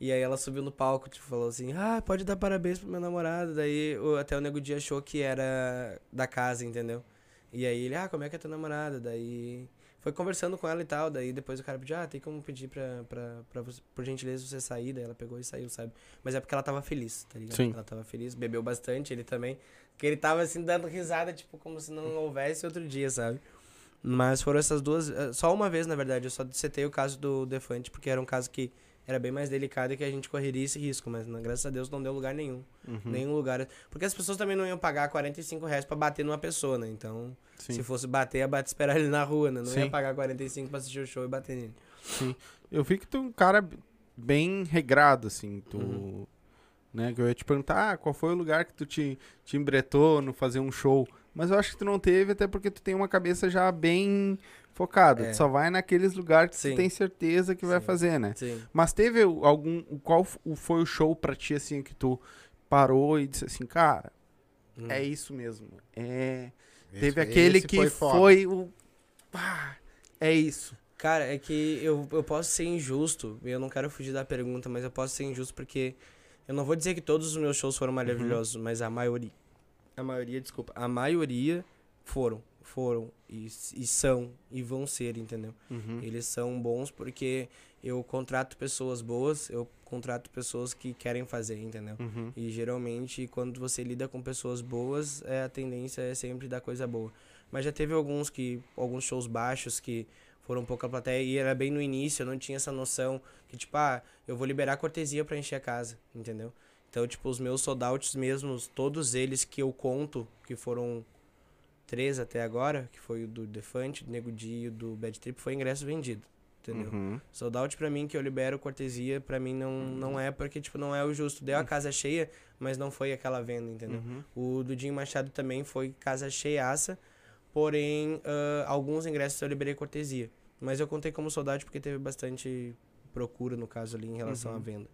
E aí ela subiu no palco, tipo, falou assim, ah, pode dar parabéns pro meu namorado. Daí até o Nego Di achou que era da casa, entendeu? E aí ele, ah, como é que é tua namorada? Daí foi conversando com ela e tal. Daí depois o cara pediu, ah, tem como pedir pra, pra, pra você, por gentileza você sair. Daí ela pegou e saiu, sabe? Mas é porque ela tava feliz, tá ligado? Sim. Ela tava feliz, bebeu bastante, ele também. Porque ele tava assim dando risada, tipo, como se não houvesse outro dia, sabe? Mas foram essas duas. eh, Só uma vez, na verdade, eu só citei o caso do Defante, porque era um caso que era bem mais delicado e que a gente correria esse risco, mas graças a Deus não deu lugar nenhum. Uhum. Nenhum lugar. Porque as pessoas também não iam pagar 45 reais pra bater numa pessoa, né? Então, Sim. se fosse bater, ia bater esperar ele na rua, né? Não Sim. ia pagar 45 pra assistir o show e bater nele. Eu vi que tu é um cara bem regrado, assim. Tu. Uhum. Né, que eu ia te perguntar ah, qual foi o lugar que tu te, te embretou no fazer um show. Mas eu acho que tu não teve, até porque tu tem uma cabeça já bem focada. É. Só vai naqueles lugares que Sim. tu tem certeza que vai Sim. fazer, né? Sim. Mas teve algum. Qual foi o show pra ti, assim, que tu parou e disse assim, cara, Hum. é isso mesmo. É. Esse- teve aquele que foi foi, o. Ah, é isso. Cara, é que eu, eu posso ser injusto, e eu não quero fugir da pergunta, mas eu posso ser injusto porque eu não vou dizer que todos os meus shows foram maravilhosos, mas a maioria. A maioria, desculpa. A maioria foram. Foram. E, e são. E vão ser, entendeu? Uhum. Eles são bons porque eu contrato pessoas boas, eu contrato pessoas que querem fazer, entendeu? Uhum. E geralmente, quando você lida com pessoas boas, é, a tendência é sempre dar coisa boa. Mas já teve alguns que alguns shows baixos que foram pouca plateia e era bem no início, eu não tinha essa noção que, tipo, ah, eu vou liberar cortesia pra encher a casa, entendeu? Então, tipo, os meus sold outs mesmos, todos eles que eu conto, que foram três até agora, que foi o do Defante, do Nego Di e o do Bad Trip, foi ingresso vendido, entendeu? Uhum. Sold out pra mim, que eu libero cortesia, pra mim não, não é, porque, tipo, não é o justo. Deu a casa cheia, mas não foi aquela venda, entendeu? Uhum. O do Dinho Machado também foi casa cheiaça, porém, ah, alguns ingressos eu liberei cortesia. Mas eu contei como soldado porque teve bastante procura, no caso, ali, em relação à venda.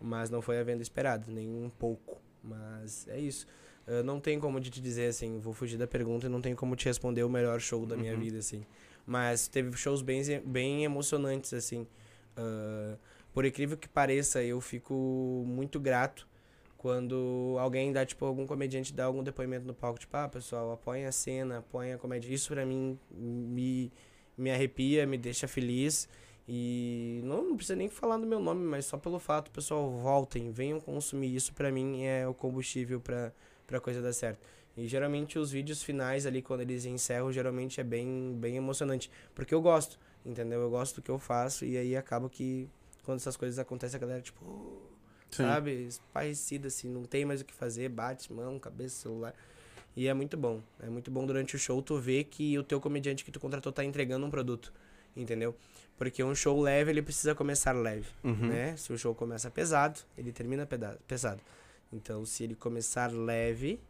Mas não foi a venda esperada, nem um pouco. Mas é isso. Ah, não tem como te dizer, assim, vou fugir da pergunta e não tem como te responder o melhor show da minha vida, assim. Mas teve shows bem, bem emocionantes, assim. Ah, por incrível que pareça, eu fico muito grato quando alguém dá, tipo, algum comediante dá algum depoimento no palco, tipo, ah, pessoal, apoiem a cena, apoiem a comédia. Isso pra mim me, me arrepia, me deixa feliz. E não, não precisa nem falar do meu nome, mas só pelo fato, pessoal, voltem, venham consumir. Isso pra mim é o combustível pra, pra coisa dar certo. E geralmente os vídeos finais ali, quando eles encerram, geralmente é bem, bem emocionante. Porque eu gosto, entendeu? Eu gosto do que eu faço e aí acaba que quando essas coisas acontecem, a galera, tipo, Sim. sabe? Esparrecida, assim, não tem mais o que fazer, bate mão, cabeça, celular. E é muito bom. É muito bom durante o show tu ver que o teu comediante que tu contratou tá entregando um produto. Entendeu? Porque um show leve, ele precisa começar leve, Uhum. né? Se o show começa pesado, ele termina pesado. Então, se ele começar leve,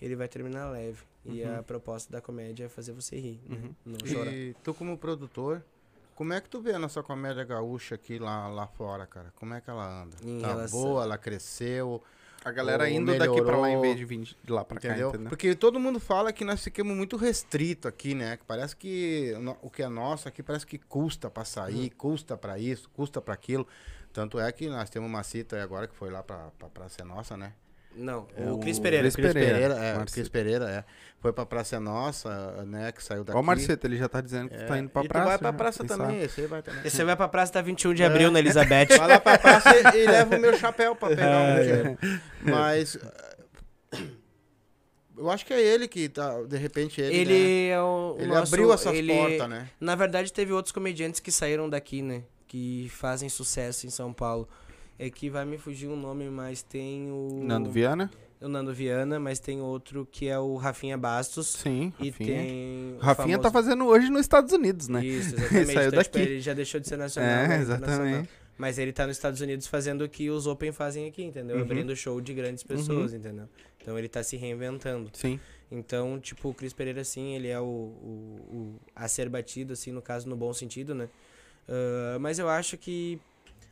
ele vai terminar leve. E Uhum. a proposta da comédia é fazer você rir, né? Não chorar. E tu como produtor, como é que tu vê a nossa comédia gaúcha aqui lá, lá fora, cara? Como é que ela anda? Em tá relação- boa, ela cresceu, A galera indo daqui pra lá em melhorou, vez de vir de lá pra entendeu? cá, entendeu? Porque todo mundo fala que nós ficamos muito restrito aqui, né? Que parece que no- o que é nosso aqui parece que custa pra sair, custa pra isso, custa pra aquilo. Tanto é que nós temos uma cita aí agora que foi lá pra, pra Praça Nossa, né? Não, É o o Cris Pereira. Cris Cris Pereira, Pereira, é, Marcito. Cris Pereira, é. Foi pra Praça Nossa, né? Que saiu daqui. Ó o Marceta, ele já tá dizendo que tu É, tá indo pra e praça. vai pra já, praça também, esse aí vai também. Você vai pra praça da 21 de É. abril na Elizabeth. Vai lá pra praça e, e leva o meu chapéu pra pegar É. um dinheiro. Mas. eh, Eu acho que é ele que tá. De repente ele. Ele né? é o. o Ele nosso- abriu essas ele- portas, né? Na verdade, teve outros comediantes que saíram daqui, né? Que fazem sucesso em São Paulo. É que vai me fugir o nome, mas tem o. Nando Viana? O Nando Viana, mas tem outro que é o Rafinha Bastos. Sim, E Rafinha. tem. o Rafinha tá famoso- fazendo hoje nos Estados Unidos, né? Isso, exatamente. Saiu então, tipo, daqui. ele já deixou de ser nacional. É, né? exatamente. Internacional. Mas ele tá nos Estados Unidos fazendo o que os Open fazem aqui, entendeu? Uhum. Abrindo show de grandes pessoas, entendeu? Então ele tá se reinventando. Sim. Então, tipo, o Cris Pereira, assim, ele é o, o, o a ser batido, assim, no caso, no bom sentido, né? Ah, mas eu acho que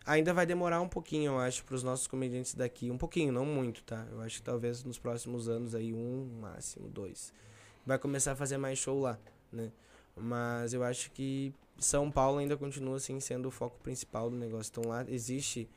ainda vai demorar um pouquinho, eu acho, pros nossos comediantes daqui. Um pouquinho, não muito, tá? Eu acho que talvez nos próximos anos aí, um, máximo dois. Vai começar a fazer mais show lá, né? Mas eu acho que São Paulo ainda continua, assim, sendo o foco principal do negócio. Então lá existe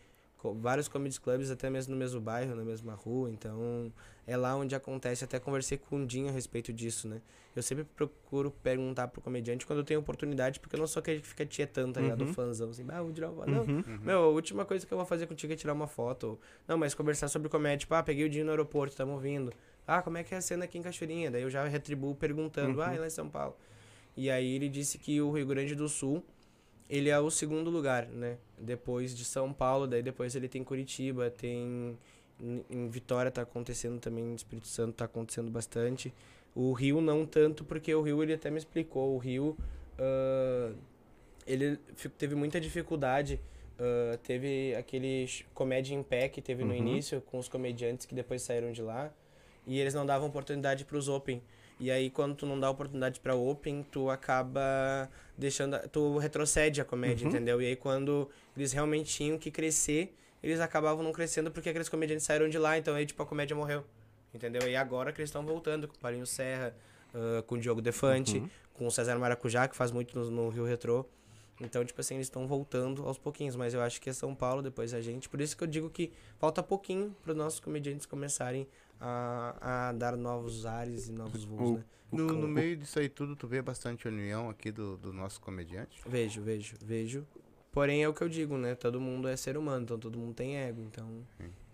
vários comedy clubs, até mesmo no mesmo bairro, na mesma rua, então é lá onde acontece. Até conversei com o Dinho a respeito disso, né? Eu sempre procuro perguntar pro comediante quando eu tenho oportunidade, porque eu não sou aquele que fica tietando, tá ligado? Uhum. Fãzão, assim, ah, vou tirar uma foto. Não, Uhum. meu, a última coisa que eu vou fazer contigo é tirar uma foto. Não, mas conversar sobre comédia, tipo, ah, peguei o Dinho no aeroporto, tamo ouvindo. Ah, como é que é a cena aqui em Cachoeirinha? Daí eu já retribuo perguntando, Uhum. ah, e lá em São Paulo. E aí ele disse que o Rio Grande do Sul, ele é o segundo lugar, né? Depois de São Paulo, daí depois ele tem Curitiba, tem em- em Vitória tá acontecendo também, no Espírito Santo tá acontecendo bastante. O Rio não tanto, porque o Rio ele até me explicou, o Rio ah, ele teve muita dificuldade. ah, teve aquele comédia em pé que teve no Uhum. início com os comediantes que depois saíram de lá e eles não davam oportunidade para os open. E aí quando tu não dá oportunidade para open, tu acaba deixando, tu retrocede a comédia, Uhum. entendeu? E aí quando eles realmente tinham que crescer, eles acabavam não crescendo porque aqueles comediantes saíram de lá, então aí tipo a comédia morreu. Entendeu? E agora que eles estão voltando com o Parinho Serra, ah, com o Diogo Defante, Uhum. com o César Maracujá, que faz muito no, no Rio Retrô. Então, tipo assim, eles estão voltando aos pouquinhos, mas eu acho que é São Paulo, depois a gente. Por isso que eu digo que falta pouquinho para os nossos comediantes começarem a, a dar novos ares e novos voos, O- né? No, no o- meio disso aí tudo, tu vê bastante união aqui do, do nosso comediante? Vejo, vejo, vejo. Porém, é o que eu digo, né? Todo mundo é ser humano, então todo mundo tem ego. Então,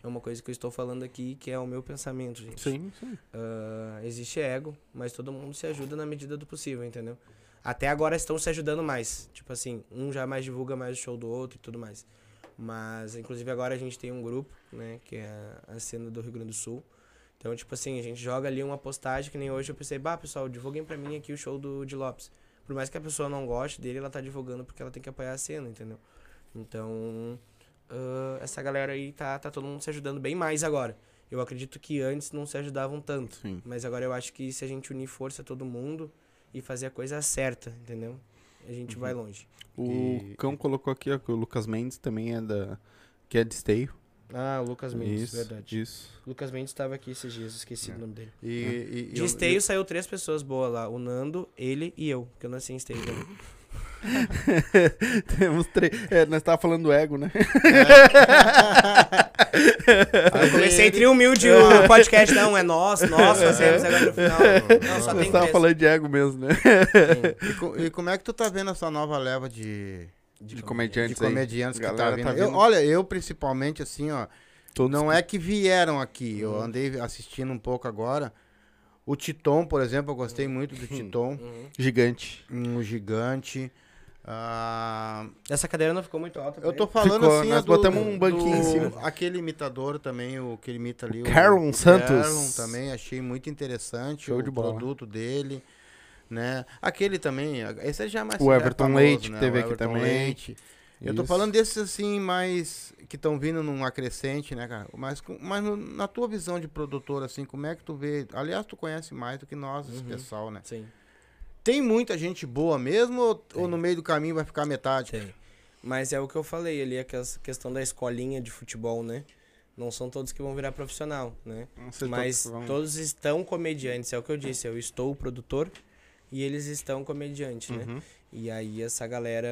é uma coisa que eu estou falando aqui que é o meu pensamento, gente. Sim, sim. Ah, existe ego, mas todo mundo se ajuda na medida do possível, entendeu? Até agora estão se ajudando mais. Tipo assim, um já mais divulga mais o show do outro e tudo mais. Mas, inclusive, agora a gente tem um grupo, né? Que é a cena do Rio Grande do Sul. Então, tipo assim, a gente joga ali uma postagem que nem hoje eu pensei, bah, pessoal, divulguem pra mim aqui o show do de Lopes. Por mais que a pessoa não goste dele, ela tá divulgando porque ela tem que apoiar a cena, entendeu? Então, uh, essa galera aí tá, tá todo mundo se ajudando bem mais agora. Eu acredito que antes não se ajudavam tanto. Sim. Mas agora eu acho que se a gente unir força todo mundo e fazer a coisa certa, entendeu? A gente vai longe. O E- Cão colocou aqui, ó, que o Lucas Mendes também é da. Que é de Esteio. Ah, o Lucas Mendes, Isso, verdade. Isso. Lucas Mendes estava aqui esses dias, esqueci É. o nome dele. E, e- e De eu- esteio saiu três pessoas boas lá. O Nando, ele e eu. Que eu nasci em esteio também. Temos três. É, nós tava falando do ego, né? Eu comecei entre humilde o podcast. Não, é nós, nós fazemos agora no final. Não, só nós tava falando de ego mesmo, né? E, co- e como é que tu tá vendo essa nova leva de, De comediantes de aí. comediantes que tá Galera vindo? tá Eu- vindo. olha, eu principalmente, assim, ó, Todos não é que vieram aqui. Eu Uhum. andei assistindo um pouco agora. O Titon, por exemplo, eu gostei muito do Titon. Uhum. gigante. Um o gigante. Ah, Essa cadeira não ficou muito alta. eu tô falando Ficou, assim, nós do- botamos um banquinho em cima. Aquele imitador também, o que ele imita ali. Carlon o Santos. Carlon também, achei muito interessante Show o de bola. produto dele. Né? Aquele também, esse já é mais O é Everton famoso, Leite, que né? teve O aqui Everton também. Leite. Eu tô Isso. falando desses assim, mais. que estão vindo num acrescente, né, cara? Mas, com- mas no- na tua visão de produtor, assim, como é que tu vê? Aliás, tu conhece mais do que nós, esse Uhum. pessoal, né? Sim, Tem muita gente boa mesmo ou, ou no meio do caminho vai ficar metade? tem. Mas é o que eu falei ali, a ques- questão da escolinha de futebol, né? Não são todos que vão virar profissional, né? Não sei Mas todos vão- todos estão comediantes, é o que eu disse. Eu estou o produtor e eles estão comediante, né? Uhum. E aí essa galera,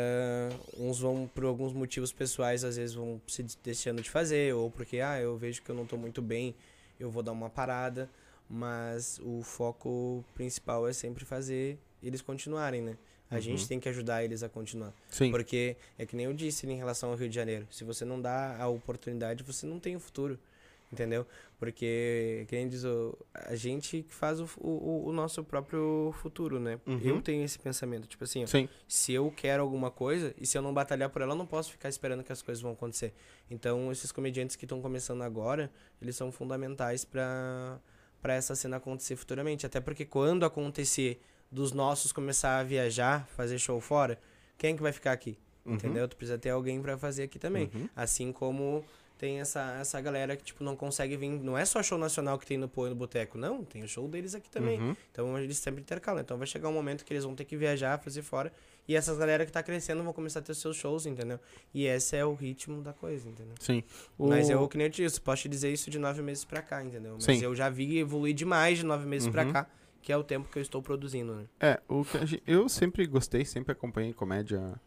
uns vão por alguns motivos pessoais, às vezes vão se deixando de fazer, ou porque, ah, eu vejo que eu não tô muito bem, eu vou dar uma parada. Mas o foco principal é sempre fazer eles continuarem, né? A Uhum. gente tem que ajudar eles a continuar. Sim. Porque é que nem eu disse em relação ao Rio de Janeiro. Se você não dá a oportunidade, você não tem o futuro. Entendeu? Porque, quem diz, o- a gente que faz o, o, o nosso próprio futuro, né? Uhum. Eu tenho esse pensamento. Tipo assim, ó, se eu quero alguma coisa e se eu não batalhar por ela, eu não posso ficar esperando que as coisas vão acontecer. Então, esses comediantes que estão começando agora, eles são fundamentais para essa cena acontecer futuramente. Até porque quando acontecer dos nossos começar a viajar, fazer show fora, quem é que vai ficar aqui? Uhum. Entendeu? Tu precisa ter alguém pra fazer aqui também. Uhum. Assim como tem essa, essa galera que, tipo, não consegue vir. Não é só show nacional que tem no Pô e no Boteco, não. Tem o show deles aqui também. Uhum. Então eles sempre intercalam. Então vai chegar um momento que eles vão ter que viajar, fazer fora. E essas galera que tá crescendo vão começar a ter os seus shows, entendeu? E esse é o ritmo da coisa, entendeu? Sim. Mas O- eu, que nem eu disse, posso te dizer isso de nove meses pra cá, entendeu? Mas Sim. eu já vi evoluir demais de nove meses pra Uhum. cá, que é o tempo que eu estou produzindo, né? É, o que a gen- eu sempre gostei, sempre acompanhei comédia,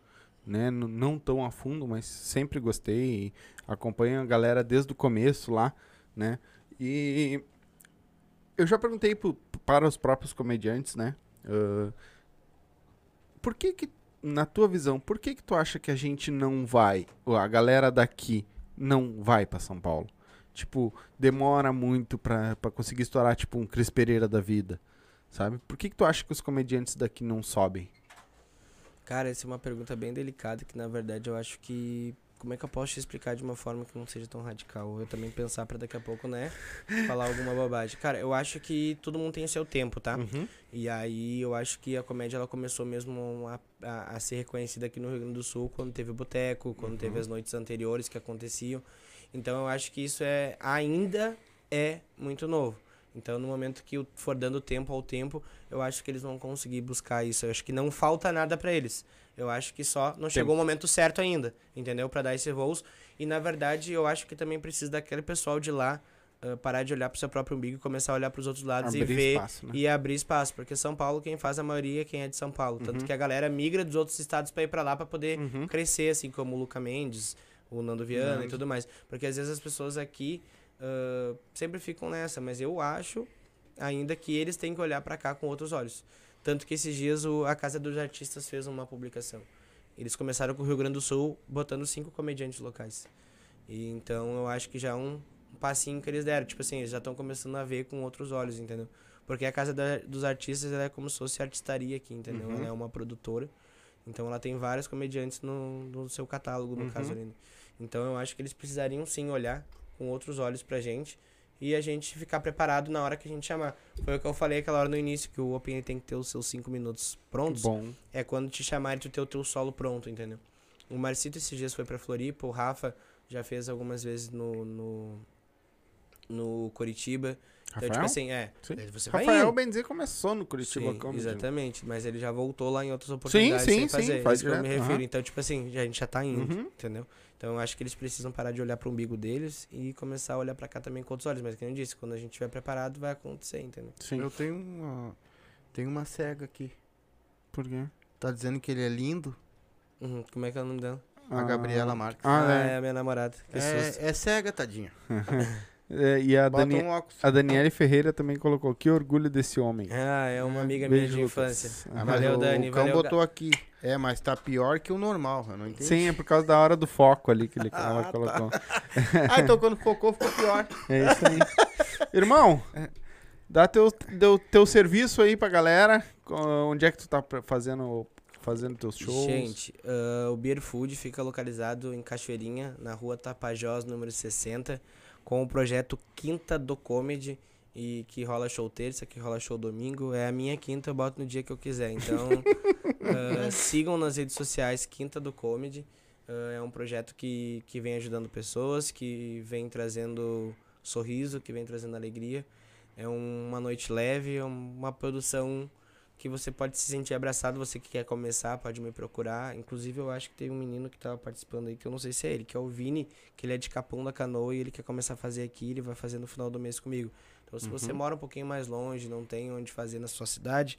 né? n- Não tão a fundo, mas sempre gostei. Acompanho a galera desde o começo lá, né? E eu já perguntei pro- para os próprios comediantes, né? ah, por que que, na tua visão, por que que tu acha que a gente não vai, a galera daqui não vai pra São Paulo? Tipo, demora muito pra conseguir estourar, tipo, um Cris Pereira da vida, sabe? Por que que tu acha que os comediantes daqui não sobem? Cara, essa é uma pergunta bem delicada, que na verdade eu acho que. Como é que eu posso te explicar de uma forma que não seja tão radical? Eu também pensar pra daqui a pouco, né? Falar alguma bobagem. Cara, eu acho que todo mundo tem seu tempo, tá? Uhum. E aí eu acho que a comédia ela começou mesmo a, a, a ser reconhecida aqui no Rio Grande do Sul quando teve o boteco, quando teve as noites anteriores que aconteciam. Então eu acho que isso é ainda é muito novo. Então no momento que for dando tempo ao tempo, eu acho que eles vão conseguir buscar isso. Eu acho que não falta nada pra eles. Eu acho que só não chegou o momento certo ainda, entendeu? Pra dar esse voos. E na verdade eu acho que também precisa daquele pessoal de lá ah, parar de olhar pro seu próprio umbigo e começar a olhar pros outros lados e Abrir ver espaço, né? e abrir espaço, porque São Paulo quem faz a maioria é quem é de São Paulo, tanto Uhum. que a galera migra dos outros estados pra ir pra lá pra poder Uhum. crescer, assim como o Luca Mendes, o Nando Viana Nando. e tudo mais, porque às vezes as pessoas aqui ah, sempre ficam nessa, mas eu acho ainda que eles têm que olhar pra cá com outros olhos, tanto que esses dias o, a Casa dos Artistas fez uma publicação, eles começaram com o Rio Grande do Sul botando cinco comediantes locais, e então eu acho que já é um passinho que eles deram, tipo assim, eles já estão começando a ver com outros olhos, entendeu? Porque a Casa da- dos Artistas é como se fosse artistaria aqui, entendeu? Uhum. Ela é uma produtora. Então ela tem vários comediantes no, no seu catálogo, no Uhum. caso ali. né? Então eu acho que eles precisariam sim olhar com outros olhos pra gente e a gente ficar preparado na hora que a gente chamar. Foi o que eu falei aquela hora no início, que o Open tem que ter os seus cinco minutos prontos. Bom. É quando te chamarem tu ter o teu solo pronto, entendeu? O Marcito esses dias foi pra Floripa, o Rafa já fez algumas vezes no, no, no Curitiba. Então, Rafael? tipo assim, é. Sim. Você vai Rafael indo. começou no Curitiba Sim, Comedy. exatamente. Mas ele já voltou lá em outras oportunidades sim, sem sim, fazer. faz isso que eu me refiro. aham. Então, tipo assim, a gente já tá indo, Uhum. entendeu? Então eu acho que eles precisam parar de olhar pro umbigo deles e começar a olhar pra cá também com outros olhos. Mas, como eu disse, quando a gente estiver preparado, vai acontecer, entendeu? Sim. Eu tenho uma. Tenho uma cega aqui. Por quê? Tá dizendo que ele é lindo? Uhum. Como é que é o nome dela? A Gabriela Marques. Ah, Ah, é. é a minha namorada. Que susto. É, é cega, tadinha. É, e a, Dani... um a Daniele Ferreira também colocou que orgulho desse homem. Ah, é uma amiga minha Beijo, de infância. Ah, valeu, o, Dani, O cão valeu, botou aqui. É, mas tá pior que o normal. Eu não entendi. Sim, é por causa da hora do foco ali que ele, ela Ah, tá. colocou. ah, então quando focou, ficou pior. É isso aí. Irmão, dá teu, teu, teu serviço aí pra galera. Onde é que tu tá fazendo, fazendo teus shows? Gente, ah, o Beer Food fica localizado em Cachoeirinha, na rua Tapajós, número 60, com o projeto Quinta do Comedy, e que rola show terça, que rola show domingo. É a minha quinta, eu boto no dia que eu quiser. Então, ah, sigam nas redes sociais Quinta do Comedy. Ah, é um projeto que, que vem ajudando pessoas, que vem trazendo sorriso, que vem trazendo alegria. É uma noite leve, é uma produção que você pode se sentir abraçado, você que quer começar, pode me procurar. Inclusive, eu acho que tem um menino que tava participando aí, que eu não sei se é ele, que é o Vini, que ele é de Capão da Canoa e ele quer começar a fazer aqui, ele vai fazer no final do mês comigo. Então, se você Uhum. mora um pouquinho mais longe, não tem onde fazer na sua cidade,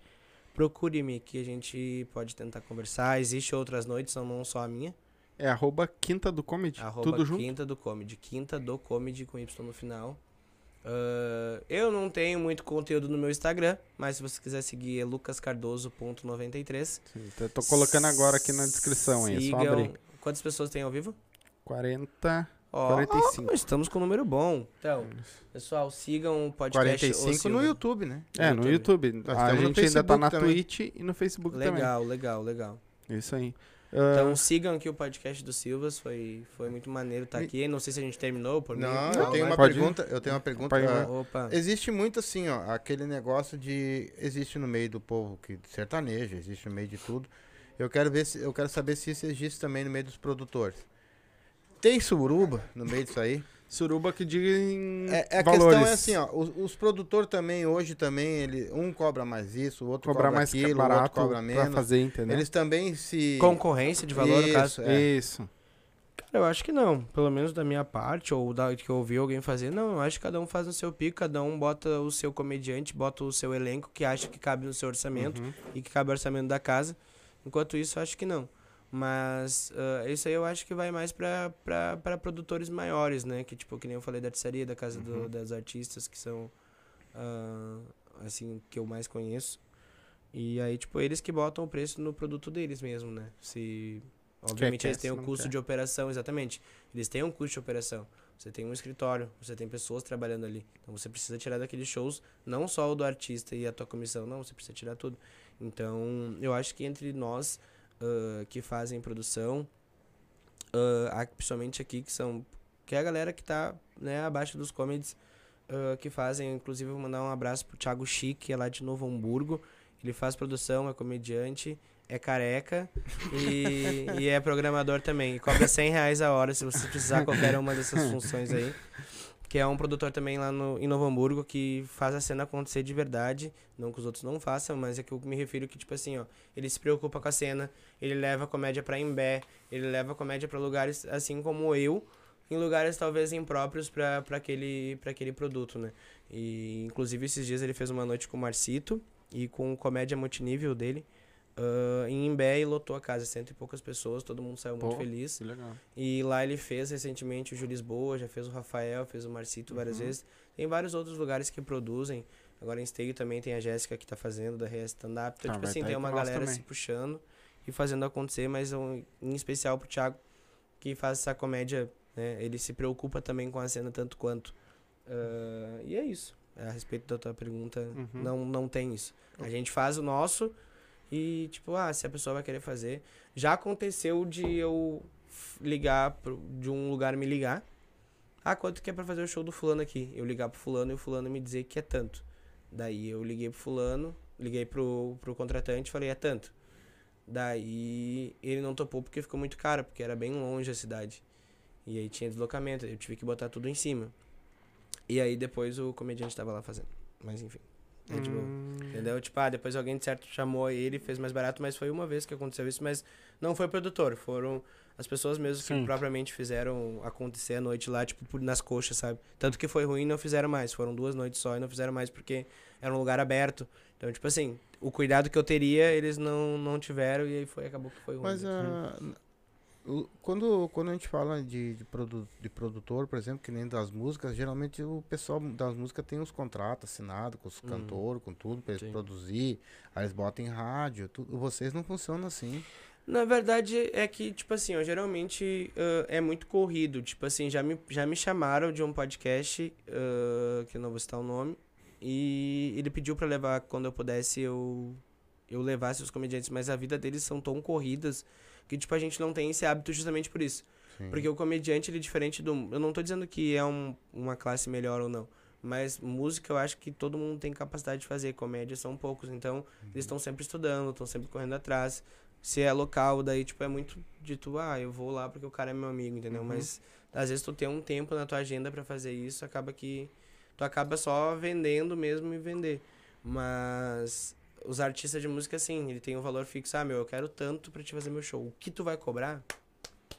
procure-me que a gente pode tentar conversar. Existem outras noites, não só a minha. É arroba Quinta do Comedy. Arroba Tudo junto? Quinta do Comedy. Quinta do Comedy com Y no final. Ah, eu não tenho muito conteúdo no meu Instagram, mas se você quiser seguir é lucascardoso.93. Sim, tô- colocando agora aqui na descrição aí, é só Sigam- abrir. Quantas pessoas tem ao vivo? 40, Ó, 45. estamos com um número bom. Então, pessoal, sigam o podcast. Ô 45 Silva. no YouTube, né? É, no YouTube. Nós A estamos no gente ainda tá na também. Twitch e no Facebook Legal, legal, legal. também. Isso aí. Então Ah, sigam aqui o podcast do Silvas, foi, foi muito maneiro estar Me- aqui. Não sei se a gente terminou por mim. Não, Não, eu tenho uma Pode ir. pergunta. Eu tenho uma pergunta. Opa. Existe muito assim, ó, aquele negócio de existe no meio do povo que sertanejo, existe no meio de tudo. Eu quero ver se eu quero saber se isso existe também no meio dos produtores. Tem suruba no meio disso aí? Suruba que diga em É, é a valores. questão é assim, ó, os, os produtores também hoje também, ele um cobra mais isso, o outro Cobrar cobra mais aquilo, o outro barato cobra pra menos. fazer, entendeu? Eles também se Concorrência de valor, no Isso, caso. é. Isso. Cara, eu acho que não. Pelo menos da minha parte, ou da que eu ouvi alguém fazer. Não, eu acho que cada um faz no seu pico, cada um bota o seu comediante, bota o seu elenco que acha que cabe no seu orçamento Uhum. e que cabe o orçamento da casa. Enquanto isso, eu acho que não. Mas ah, isso aí eu acho que vai mais pra produtores maiores, né? Que tipo, que nem eu falei da artistaria, da casa do- Uhum. das artistas, que são ah, assim, que eu mais conheço. E aí, tipo, eles que botam o preço no produto deles mesmo, né? Se. Obviamente quer, eles têm não custo quer. de operação, exatamente. Eles têm um custo de operação. Você tem um escritório, você tem pessoas trabalhando ali. Então você precisa tirar daqueles shows, não só o do artista e a tua comissão, não, você precisa tirar tudo. Então, eu acho que entre nós ah, que fazem produção, há- principalmente aqui que são que é a galera que tá né, abaixo dos comedies ah, que fazem, inclusive vou mandar um abraço pro Thiago Chique, é lá de Novo Hamburgo. Ele faz produção, é comediante, é careca e, e é programador também. E cobra 100 reais a hora se você precisar qualquer uma dessas funções aí. Que é um produtor também lá no, em Novo Hamburgo que faz a cena acontecer de verdade. Não que os outros não façam, mas é que eu me refiro que, tipo assim, ó, ele se preocupa com a cena, ele leva a comédia pra Imbé, ele leva a comédia pra lugares assim como eu, em lugares talvez impróprios pra aquele, pra aquele produto, né? E inclusive esses dias ele fez uma noite com o Marcito e com comédia multinível dele. Ah, em Imbé e lotou a casa, cento e poucas pessoas, todo mundo saiu muito Pô. feliz. Que legal. E lá ele fez recentemente o Júlio Lisboa, já fez o Rafael, fez o Marcito várias Uhum. vezes. Tem vários outros lugares que produzem. Agora em Esteio também tem a Jéssica que tá fazendo, da Rea Stand Up. Então, Ah, tipo assim, tá tem uma galera também. se puxando e fazendo acontecer, mas um, em especial pro Thiago, que faz essa comédia, né? Ele se preocupa também com a cena tanto quanto. Ah, e é isso. A respeito da tua pergunta, Uhum. não, não tem isso. A gente faz o nosso e, tipo, ah, se a pessoa vai querer fazer. Já aconteceu de eu ligar pro, de um lugar me ligar. Ah, quanto que é pra fazer o show do fulano aqui? Eu ligar pro fulano e o fulano me dizer que é tanto. Daí eu liguei pro fulano, liguei pro, pro contratante e falei, é tanto. Daí ele não topou porque ficou muito caro, porque era bem longe a cidade. E aí tinha deslocamento, eu tive que botar tudo em cima. E aí depois o comediante tava lá fazendo. Mas enfim. É. Hum, Entendeu? Tipo, ah, depois alguém de certo chamou ele, fez mais barato, mas foi uma vez que aconteceu isso, mas não foi o produtor, foram as pessoas mesmo Sim. que propriamente fizeram acontecer a noite lá, tipo, nas coxas, sabe? Tanto que foi ruim e não fizeram mais, foram duas noites só e não fizeram mais porque era um lugar aberto. Então, tipo assim, o cuidado que eu teria, eles não, não tiveram e aí foi, acabou que foi ruim. Mas ah, o- quando, quando a gente fala de, de, produ, de produtor, por exemplo, que nem das músicas, geralmente o pessoal das músicas tem os contratos assinados com os Uhum. cantores, com tudo, pra eles Sim. produzir, aí eles botam em rádio, tudo. Vocês não funcionam assim. Na verdade, é que, tipo assim, ó, geralmente ãh, é muito corrido. Tipo assim, já me, já me chamaram de um podcast, ãh, que eu não vou citar o nome, e ele pediu pra levar, quando eu pudesse, eu, eu levasse os comediantes, mas a vida deles são tão corridas que, tipo, a gente não tem esse hábito justamente por isso. Sim. Porque o comediante, ele é diferente do. Eu não tô dizendo que é um, uma classe melhor ou não. Mas música eu acho que todo mundo tem capacidade de fazer. Comédia são poucos. Então, eles estão sempre estudando, estão sempre correndo atrás. Se é local, daí, tipo, é muito de tu, ah, eu vou lá porque o cara é meu amigo, entendeu? Uhum. Mas às vezes tu tem um tempo na tua agenda pra fazer isso, acaba que tu acaba só vendendo mesmo e vender. Mas os artistas de música, assim, ele tem um valor fixo. Ah, meu, eu quero tanto pra te fazer meu show. O que tu vai cobrar,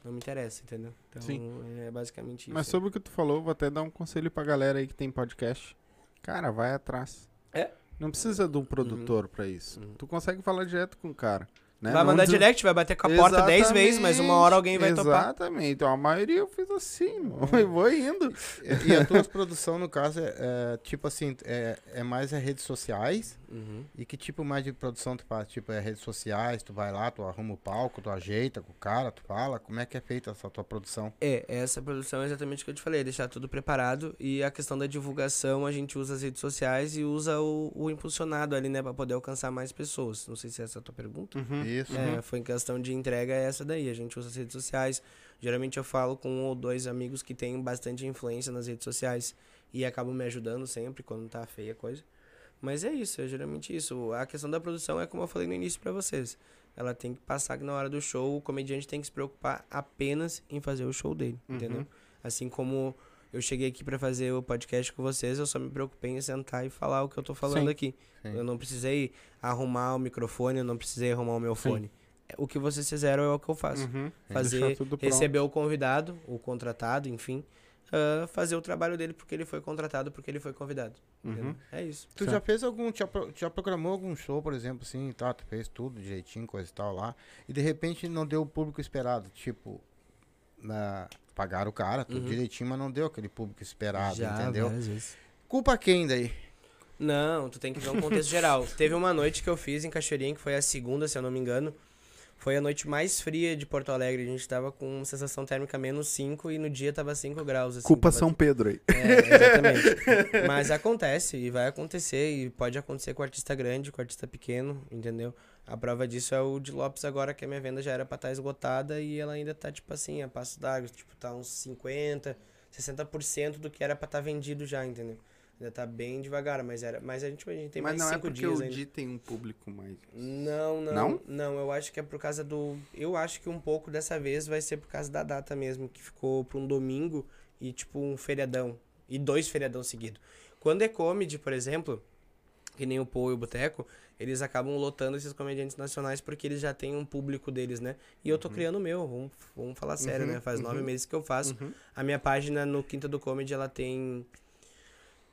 não me interessa, entendeu? Então, Sim. é basicamente isso. Mas sobre o que tu falou, vou até dar um conselho pra galera aí que tem podcast. Cara, vai atrás. É? Não precisa de um produtor pra isso. Uhum. Tu consegue falar direto com o cara. Né? Vai mandar diz- direct, vai bater com a porta 10 vezes, mas uma hora alguém vai topar. Exatamente. Então, a maioria eu fiz assim, mano. e vou indo. E, e a tua produção, no caso, é, é, tipo assim, é, é mais as redes sociais. Uhum. E que tipo mais de produção tu faz? Tipo, é redes sociais, tu vai lá, tu arruma o palco, tu ajeita com o cara, tu fala. Como é que é feita essa tua produção? É, essa produção é exatamente o que eu te falei, deixar tudo preparado. E a questão da divulgação, a gente usa as redes sociais e usa o, o impulsionado ali, né, pra poder alcançar mais pessoas. Não sei se essa é a tua pergunta. Uhum. Isso. É, foi em questão de entrega essa daí. A gente usa as redes sociais. Geralmente eu falo com um ou dois amigos que têm bastante influência nas redes sociais e acabam me ajudando sempre quando tá feia a coisa. Mas é isso, é geralmente isso. A questão da produção é como eu falei no início pra vocês. Ela tem que passar que na hora do show o comediante tem que se preocupar apenas em fazer o show dele, Uhum. entendeu? Assim como eu cheguei aqui pra fazer o podcast com vocês, eu só me preocupei em sentar e falar o que eu tô falando Sim. aqui. Sim. Eu não precisei arrumar o microfone, eu não precisei arrumar o meu Sim. fone. O que vocês fizeram é o que eu faço. Uhum. Fazer, receber o convidado, o contratado, enfim, ah, fazer o trabalho dele porque ele foi contratado, porque ele foi convidado. entendeu? Uhum. É isso. Tu já fez algum, já, já programou algum show, por exemplo, assim, tá? Tu fez tudo direitinho, coisa e tal lá. E de repente não deu o público esperado. Tipo, na, pagaram o cara, tudo Uhum. direitinho, mas não deu aquele público esperado, já, entendeu? Culpa quem daí? Não, tu tem que ver um contexto geral. Teve uma noite que eu fiz em Cachoeirinha, que foi a segunda, se eu não me engano. Foi a noite mais fria de Porto Alegre. A gente tava com sensação térmica menos 5 e no dia tava 5 graus. Assim, Culpa tava São Pedro aí. É, exatamente. Mas acontece e vai acontecer e pode acontecer com artista grande, com artista pequeno, entendeu? A prova disso é o de Lopes agora, que a minha venda já era pra estar esgotada e ela ainda tá, tipo assim, a passo d'água. Tipo, tá uns 50, 60% do que era pra estar vendido já, entendeu? Ainda tá bem devagar, mas, era, mas a, gente, a gente tem Mas mais não é cinco porque dias o ainda. Di tem um público mais... Não, não, Não? não. eu acho que é por causa do. Eu acho que um pouco dessa vez vai ser por causa da data mesmo, que ficou pra um domingo e tipo um feriadão. E dois feriadão seguidos. Quando é comedy, por exemplo, que nem o Paul e o Boteco, eles acabam lotando esses comediantes nacionais porque eles já têm um público deles, né? E eu tô criando o meu, vamos, vamos falar sério, Uhum, né? Faz nove uhum. meses que eu faço. Uhum. A minha página no Quinta do Comedy, ela tem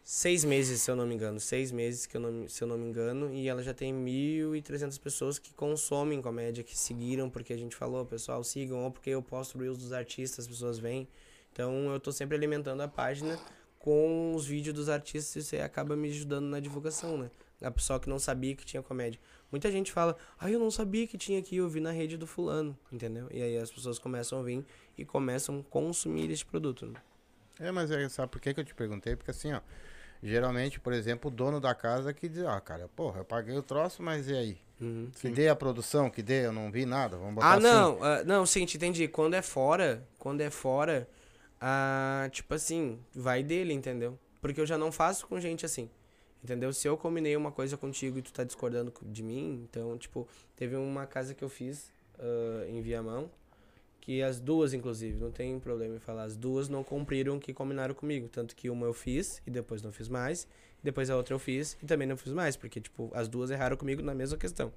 seis meses, se eu não me engano. Seis meses, que eu não, se eu não me engano. E ela já tem 1.300 pessoas que consomem comédia, que seguiram, porque a gente falou, pessoal, sigam, ou porque eu posto reels dos artistas, as pessoas vêm. Então, eu tô sempre alimentando a página com os vídeos dos artistas e isso aí acaba me ajudando na divulgação, né? A pessoa que não sabia que tinha comédia. Muita gente fala, ah, eu não sabia que tinha aqui, eu vi na rede do fulano, entendeu? E aí as pessoas começam a vir e começam a consumir este produto. Né? É, mas é, sabe por que, que eu te perguntei? Porque assim, ó, Geralmente, por exemplo, o dono da casa que diz, ah, cara, porra, eu paguei o troço, mas e aí? Uhum. Que dê a produção, que dê, eu não vi nada, vamos botar Ah, assim. não, ah, não, sim, te entendi. Quando é fora, quando é fora, ah, tipo assim, vai dele, entendeu? Porque eu já não faço com gente assim. Entendeu? Se eu combinei uma coisa contigo e tu tá discordando co- de mim, então, tipo, teve uma casa que eu fiz ah, em Viamão, que as duas, inclusive, não tem problema em falar, as duas não cumpriram o que combinaram comigo. Tanto que uma eu fiz e depois não fiz mais, depois a outra eu fiz e também não fiz mais, porque, tipo, as duas erraram comigo na mesma questão.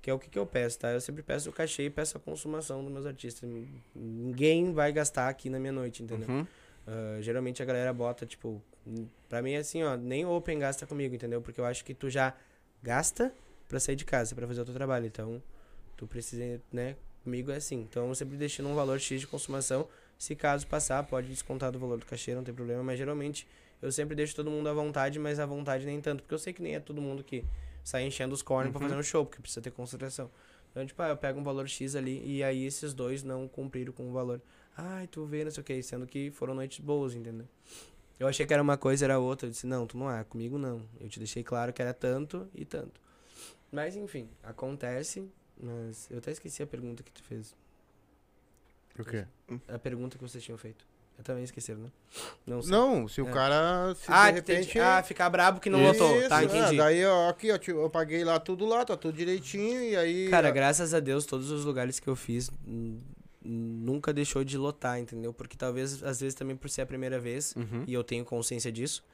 Que é o que, que eu peço, tá? Eu sempre peço o cachê e peço a consumação dos meus artistas. Ninguém vai gastar aqui na minha noite, entendeu? Uhum. Ah, geralmente a galera bota, tipo, pra mim é assim, ó, nem o Open gasta comigo, entendeu? Porque eu acho que tu já gasta pra sair de casa, pra fazer o teu trabalho. Então, tu precisa, né? Comigo é assim. Então, eu sempre deixo um valor X de consumação. Se caso passar, pode descontar do valor do cachê, não tem problema. Mas geralmente eu sempre deixo todo mundo à vontade, mas à vontade nem tanto. Porque eu sei que nem é todo mundo que sai enchendo os cornos pra fazer um show, porque precisa ter concentração. Então, tipo, ah, eu pego um valor X ali e aí esses dois não cumpriram com o valor. Ai, tu vê, não sei o que, sendo que foram noites boas, entendeu? Eu achei que era uma coisa, era outra. Eu disse, não, tu não é, comigo não. Eu te deixei claro que era tanto e tanto. Mas enfim, acontece. Mas eu até esqueci a pergunta que tu fez. O quê? A pergunta que vocês tinham feito. Eu também esqueci, né? Não sei. Não, se o É. cara, se ah, de repente... ah, ficar brabo que não lotou. Tá, é, entendi. daí, ó, aqui, ó, eu paguei lá tudo lá, tá tudo direitinho, e aí... Cara, ó, graças a Deus, todos os lugares que eu fiz hum, nunca deixou de lotar, entendeu? Porque talvez, às vezes, também por ser a primeira vez, Uhum. e eu tenho consciência disso.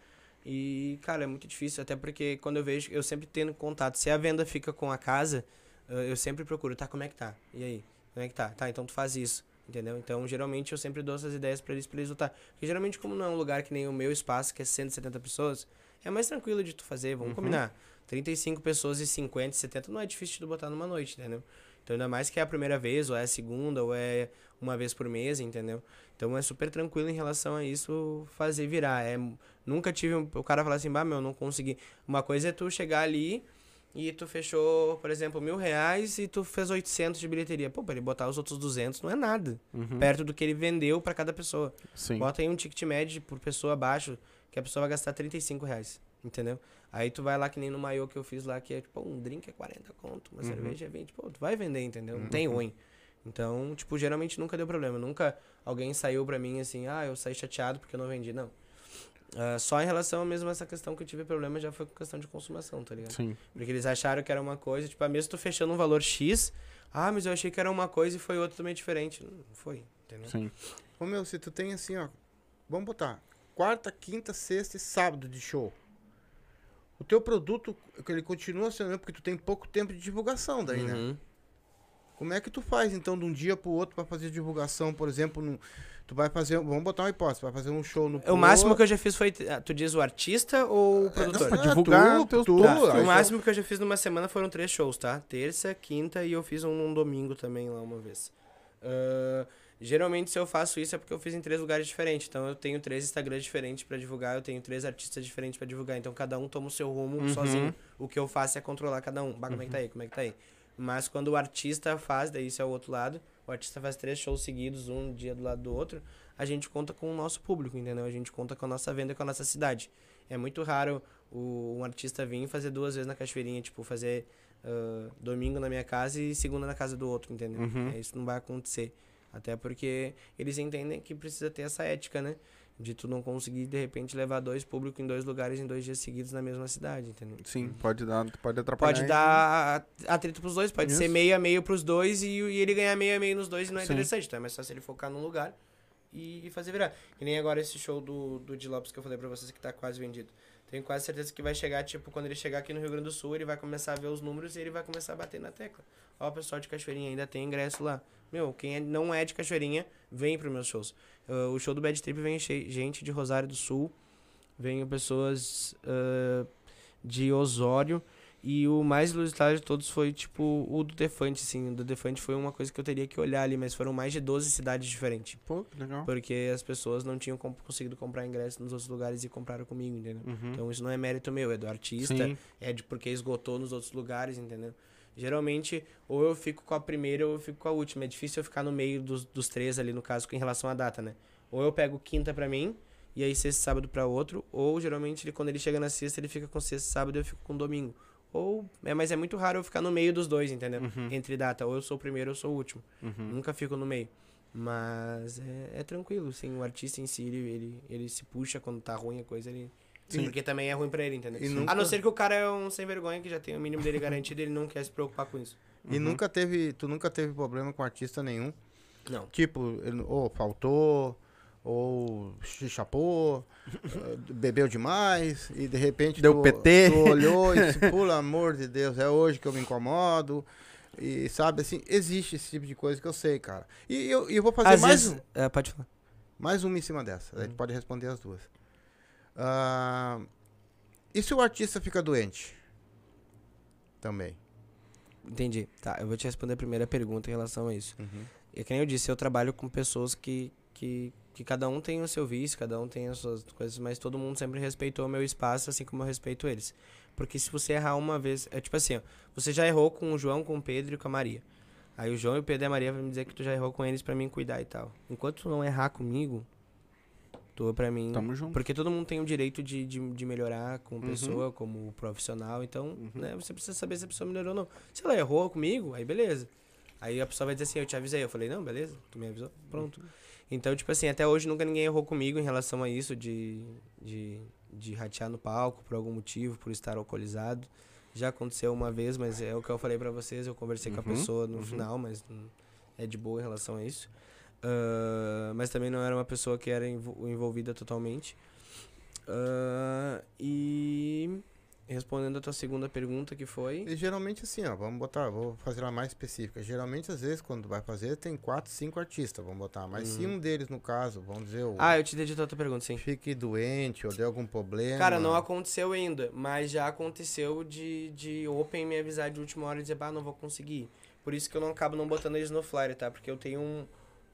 E, cara, é muito difícil, até porque quando eu vejo, eu sempre tendo contato. Se a venda fica com a casa, eu sempre procuro, tá, como é que tá? E aí? Como é que tá? Tá, então tu faz isso, entendeu? Então, geralmente, eu sempre dou essas ideias pra eles, pra eles lutar. Porque, geralmente, como não é um lugar que nem o meu espaço, que é 170 pessoas, é mais tranquilo de tu fazer, vamos Uhum. combinar. 35 pessoas e 50, 70 não é difícil de tu botar numa noite, entendeu? Então, ainda mais que é a primeira vez, ou é a segunda, ou é uma vez por mês, entendeu? Então, é super tranquilo em relação a isso fazer virar. É, nunca tive um, o cara falar assim, bah, meu, não consegui. Uma coisa é tu chegar ali e tu fechou, por exemplo, mil reais e tu fez 800 de bilheteria. Pô, pra ele botar os outros 200 não é nada. Uhum. Perto do que ele vendeu pra cada pessoa. Sim. Bota aí um ticket médio por pessoa abaixo, que a pessoa vai gastar 35 reais, entendeu? Aí tu vai lá que nem no maiô que eu fiz lá, que é tipo, um drink é 40 conto, uma Uhum. cerveja é 20, pô, tu vai vender, entendeu? Não tem ruim. Então, tipo, geralmente nunca deu problema. Nunca alguém saiu pra mim assim, ah, eu saí chateado porque eu não vendi, não. Ah, só em relação mesmo a essa questão que eu tive problema já foi com questão de consumação, tá ligado? Sim. Porque eles acharam que era uma coisa, tipo, ah, mesmo tu fechando um valor X, ah, mas eu achei que era uma coisa e foi outra também diferente. Não foi, entendeu? Sim. Ô, meu, se tu tem assim, ó, vamos botar, quarta, quinta, sexta e sábado de show. O teu produto, ele continua sendo, mesmo, porque tu tem pouco tempo de divulgação daí, né? Uhum. Como é que tu faz, então, de um dia pro outro pra fazer divulgação, por exemplo, no, tu vai fazer, vamos botar uma hipótese, vai fazer um show no O máximo que eu já fiz foi. ah, Tu diz o artista ou o produtor? pra divulgar teus tu, Tá, o tu- máximo que eu já fiz numa semana foram três shows, tá? Terça, quinta e eu fiz um num domingo também lá uma vez. Ah, geralmente, se eu faço isso é porque eu fiz em três lugares diferentes. Então, eu tenho três Instagrams diferentes pra divulgar, eu tenho três artistas diferentes pra divulgar. Então, cada um toma o seu rumo Uhum. sozinho. O que eu faço é controlar cada um. Bah, como é que tá aí? Como é que tá aí? Mas quando o artista faz, daí isso é o outro lado, o artista faz três shows seguidos, um dia do lado do outro, a gente conta com o nosso público, entendeu? A gente conta com a nossa venda e com a nossa cidade. É muito raro o, um artista vir fazer duas vezes na cachoeirinha, tipo, fazer ah, domingo na minha casa e segunda na casa do outro, entendeu? Uhum. É, isso não vai acontecer. Até porque eles entendem que precisa ter essa ética, né? De tu não conseguir, de repente, levar dois públicos em dois lugares em dois dias seguidos na mesma cidade, entendeu? Sim, pode dar, pode atrapalhar. Pode dar atrito pros dois, pode ser Isso. meio a meio pros dois e, e ele ganhar meio a meio nos dois e não é Sim. interessante. Então é mais fácil ele focar num lugar e, e fazer virar. E nem agora esse show do, do Lopes que eu falei pra vocês que tá quase vendido. Tenho quase certeza que vai chegar, tipo, quando ele chegar aqui no Rio Grande do Sul, ele vai começar a ver os números e ele vai começar a bater na tecla. Ó, pessoal de Cachoeirinha, ainda tem ingresso lá. Meu, quem é- não é de Cachoeirinha, vem pros meus shows. Ah, o show do Bad Trip vem gente de Rosário do Sul, vem pessoas ah, de Osório. E o mais ilusitado de todos foi, tipo, o do Defante, assim. O do Defante foi uma coisa que eu teria que olhar ali, mas foram mais de 12 cidades diferentes. Pô, legal. Porque as pessoas não tinham conseguido comprar ingresso nos outros lugares e compraram comigo, entendeu? Uhum. Então isso não é mérito meu, é do artista, Sim. é de porque esgotou nos outros lugares, entendeu? Geralmente, ou eu fico com a primeira ou eu fico com a última. É difícil eu ficar no meio dos, dos três ali, no caso, em relação à data, né? Ou eu pego quinta pra mim e aí sexta e sábado pra outro, ou geralmente ele, quando ele chega na sexta, ele fica com sexta e sábado e eu fico com domingo. Ou, é, mas é muito raro eu ficar no meio dos dois, entendeu? Uhum. Entre data, ou eu sou o primeiro ou eu sou o último. Uhum. Nunca fico no meio. Mas é, é tranquilo, assim, o artista em si, ele, ele, ele se puxa quando tá ruim a coisa, ele. Sim. Porque também é ruim pra ele, entendeu? Nunca- A não ser que o cara é um sem vergonha que já tem o mínimo dele garantido, ele não quer se preocupar com isso. E nunca teve, tu nunca teve problema com artista nenhum. Não. Tipo, ou faltou, ou se chapou, eh, bebeu demais, e de repente Deu tu, PT. tu olhou e disse, pelo amor de Deus, é hoje que eu me incomodo. E sabe, assim, existe esse tipo de coisa que eu sei, cara. E eu, eu vou fazer Às mais, vezes. é, pode falar. mais uma em cima dessa. A gente pode responder as duas. Ah, e se o artista fica doente? Também. Entendi. Tá, eu vou te responder a primeira pergunta em relação a isso. Uhum. E que nem eu disse, eu trabalho com pessoas que, que, que cada um tem o seu vício, cada um tem as suas coisas, mas todo mundo sempre respeitou o meu espaço, assim como eu respeito eles. Porque se você errar uma vez, é tipo assim, ó, você já errou com o João, com o Pedro e com a Maria. Aí o João e o Pedro e a Maria vão me dizer que tu já errou com eles pra mim cuidar e tal. Enquanto tu não errar comigo, tu pra mim. Tamo junto. Porque todo mundo tem o direito de, de, de melhorar como Uhum. pessoa, como profissional. Então, Uhum. né, você precisa saber se a pessoa melhorou ou não. Se ela errou comigo, aí beleza. Aí a pessoa vai dizer assim, eu te avisei. Eu falei, não, beleza, tu me avisou, pronto. Então, tipo assim, até hoje nunca ninguém errou comigo em relação a isso de, de, de ratear no palco por algum motivo, por estar alcoolizado. Já aconteceu uma vez, mas é o que eu falei pra vocês, eu conversei com a Uhum, pessoa no uhum. final, mas é de boa em relação a isso. Ah, mas também não era uma pessoa que era envol- envolvida totalmente. Ah, e respondendo a tua segunda pergunta, que foi. E geralmente assim, ó, vamos botar, vou fazer ela mais específica. Geralmente, às vezes, quando vai fazer, tem quatro, cinco artistas, vamos botar. Mas se Uhum. um deles, no caso, vamos dizer, o Ah, eu te entendi a tua pergunta, sim. fique doente ou dê algum problema. Cara, não aconteceu ainda, mas já aconteceu de, de Open me avisar de última hora e dizer, bah, não vou conseguir. Por isso que eu não acabo não botando eles no flyer, tá? Porque eu tenho um,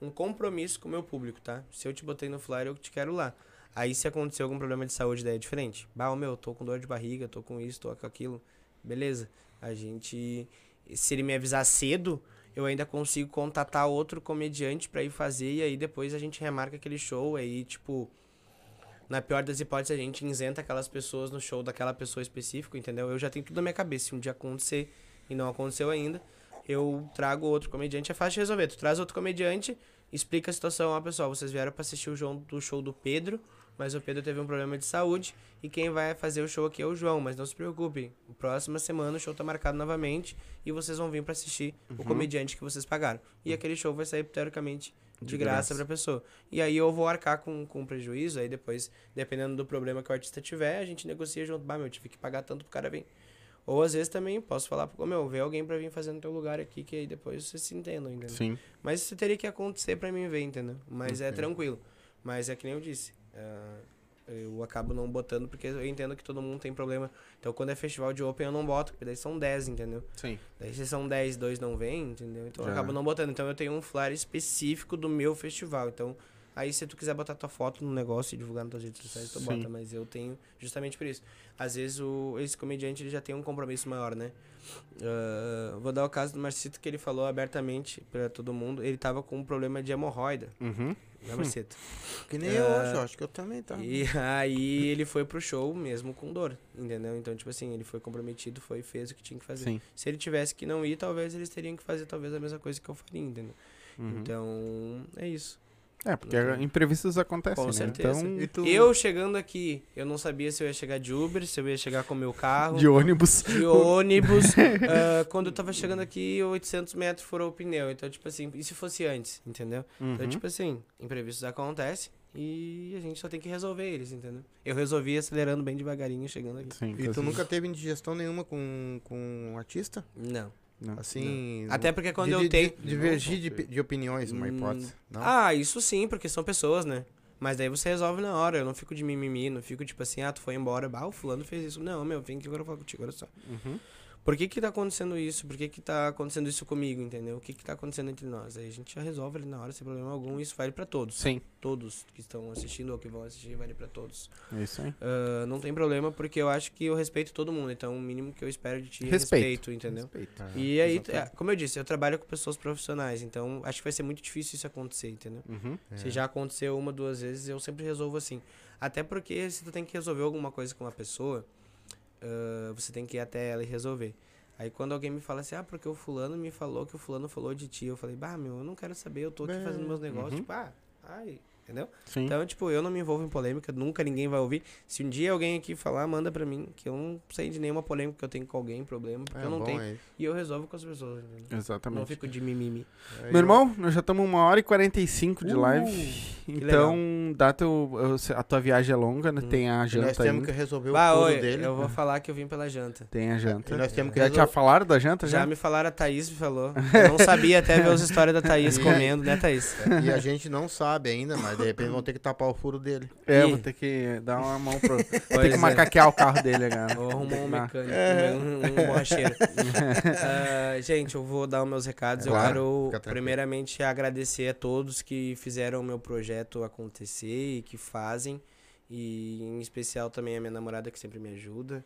um compromisso com o meu público, tá? Se eu te botei no flyer, eu te quero lá. Aí se acontecer algum problema de saúde, daí é diferente. Bah, meu, tô com dor de barriga, tô com isso, tô com aquilo. Beleza. A gente. Se ele me avisar cedo, eu ainda consigo contatar outro comediante pra ir fazer e aí depois a gente remarca aquele show. Aí, tipo. Na pior das hipóteses, a gente isenta aquelas pessoas no show daquela pessoa específica, entendeu? Eu já tenho tudo na minha cabeça. Se um dia acontecer e não aconteceu ainda, eu trago outro comediante. É fácil de resolver. Tu traz outro comediante, explica a situação. Ó, pessoal, vocês vieram pra assistir o show do Pedro, mas o Pedro teve um problema de saúde e quem vai fazer o show aqui é o João. Mas não se preocupem, próxima semana o show tá marcado novamente e vocês vão vir pra assistir o comediante que vocês pagaram. E aquele show vai sair, teoricamente, de, De graça, graça. pra pessoa. E aí eu vou arcar com, com prejuízo, aí depois, dependendo do problema que o artista tiver, a gente negocia junto. Bah, meu, tive que pagar tanto pro cara vir. Ou às vezes também posso falar pro meu, vê alguém pra vir fazer no teu lugar aqui, que aí depois vocês se entendam, entendeu? Sim. Mas isso teria que acontecer pra mim ver, entendeu? Mas é Ok. tranquilo. Mas é que nem eu disse. Ah, eu acabo não botando porque eu entendo que todo mundo tem problema. Então quando é festival de Open eu não boto, porque daí são 10, entendeu? Sim. Daí se são 10, dois não vêm, entendeu? Então eu Já. acabo não botando. Então eu tenho um flyer específico do meu festival. Então, aí se tu quiser botar tua foto no negócio e divulgar nas tuas redes sociais, tu Sim. bota. Mas eu tenho justamente por isso. Às vezes o, esse comediante ele já tem um compromisso maior, né? Ah, vou dar o caso do Marcito que ele falou abertamente pra todo mundo. Ele tava com um problema de hemorroida, Uhum. né, Marcito? Que nem É, eu hoje, acho que eu também tá. E aí ele foi pro show mesmo com dor, entendeu? Então, tipo assim, ele foi comprometido, foi fez o que tinha que fazer. Sim. Se ele tivesse que não ir, talvez eles teriam que fazer talvez a mesma coisa que eu faria, entendeu? Uhum. Então, é isso. É, porque não tem- imprevistos acontecem, Com né? certeza. Então, E tu, Eu chegando aqui, eu não sabia se eu ia chegar de Uber, se eu ia chegar com o meu carro, de ônibus. de ônibus. Ah, quando eu tava chegando aqui, 800 metros furou o pneu. Então, tipo assim, e se fosse antes, entendeu? Então, Uhum. tipo assim, imprevistos acontecem e a gente só tem que resolver eles, entendeu? Eu resolvi acelerando bem devagarinho, chegando aqui. Sim, e tu nunca teve indigestão nenhuma com, com um artista? Não. Não. Assim. Até porque quando de- eu tenho... de- Divergir de, de opiniões, uma Hum, hipótese. Não? Ah, isso sim, porque são pessoas, né? Mas daí você resolve na hora. Eu não fico de mimimi, não fico tipo assim, ah, tu foi embora, bah, o fulano fez isso. Não, meu, vem aqui agora eu falo contigo, olha só. Uhum. Por que que tá acontecendo isso? Por que que tá acontecendo isso comigo, entendeu? O que que tá acontecendo entre nós? Aí a gente já resolve ali na hora, sem problema algum. Isso vale pra todos. Sim, Todos que estão assistindo ou que vão assistir, vale pra todos. é isso aí. Ah, não tem problema, porque eu acho que eu respeito todo mundo. Então, o mínimo que eu espero de ti é Respeito. respeito, entendeu? Respeito. Ah, E aí, exatamente. é, como eu disse, eu trabalho com pessoas profissionais, então acho que vai ser muito difícil isso acontecer, entendeu? Uhum. É. Se já aconteceu uma, duas vezes, eu sempre resolvo assim. Até porque se tu tem que resolver alguma coisa com uma pessoa, você tem que ir até ela e resolver. Aí quando alguém me fala assim, ah, porque o fulano me falou que o fulano falou de ti, eu falei, bah, meu, eu não quero saber, eu tô aqui fazendo meus negócios, Uhum. tipo, ah, ai, entendeu? Sim. Então, tipo, eu não me envolvo em polêmica, nunca ninguém vai ouvir. Se um dia alguém aqui falar, manda pra mim, que eu não sei de nenhuma polêmica que eu tenho com alguém, problema, porque É eu não bom tenho. aí. E eu resolvo com as pessoas, entendeu? Não Exatamente. fico de mimimi. Aí Meu eu- irmão, nós já estamos uma hora e 45 de Uh, live. Então, dá teu, eu- a tua viagem é longa, né? Hum. Tem a E nós janta temos ainda. que resolver o Bah, furo oi, dele. eu vou falar que eu vim pela janta. Tem a E janta. nós temos que Já resolver. tinha falaram da janta já? Já me falaram, a Thaís me falou. Eu não sabia até ver as histórias da Thaís comendo, né, Thaís? E a gente não sabe ainda, mas de repente vão ter que tapar o furo dele. É, Ih. vou ter que dar uma mão pro. Vou ter que é. macaquear o carro dele, cara. Vou arrumar um mecânico, um, um borracheiro. Ah, gente, eu vou dar os meus recados. Claro, eu quero, fica tranquilo. primeiramente, agradecer a todos que fizeram o meu projeto acontecer e que fazem. E, em especial, também a minha namorada, que sempre me ajuda.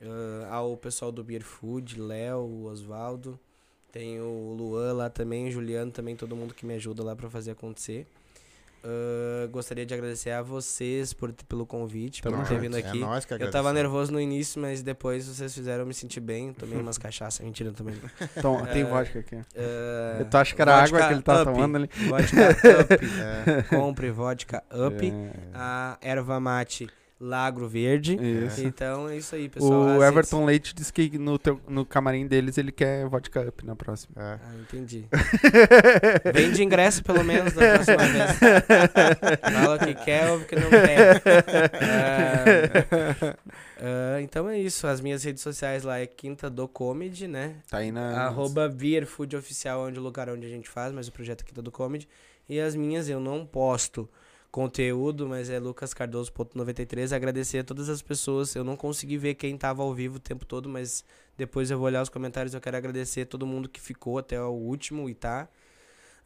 Ah, ao pessoal do Beer Food, Léo, o Osvaldo. Tem o Luan lá também, o Juliano também, todo mundo que me ajuda lá pra fazer acontecer. Ah, gostaria de agradecer a vocês por, pelo convite, por ter vindo É aqui. nós que Eu tava nervoso no início, mas depois vocês fizeram eu me sentir bem. Tomei umas cachaças. Mentira, também. Então, tem É. vodka aqui. Uh, Eu acho que era água que ele tá up. tomando ali. Vodka Up. É, Compre vodka Up. É, A erva mate Lagro Verde. isso. Então é isso aí, pessoal. O As Everton Leite disse que no, teu, no camarim deles ele quer vodka up na próxima. é. Ah, entendi. Vende ingresso pelo menos da próxima vez. Fala que quer ou que não quer. Ah, ah, então é isso. As minhas redes sociais lá é Quinta do Comedy, né? Tá aí na. Arroba Beer Food Oficial, onde é o lugar onde a gente faz, mas o projeto aqui é do Comedy. E as minhas eu não posto conteúdo, mas é lucascardoso.93. Agradecer a todas as pessoas. Eu não consegui ver quem tava ao vivo o tempo todo, mas depois eu vou olhar os comentários. Eu quero agradecer a todo mundo que ficou até o último e tá.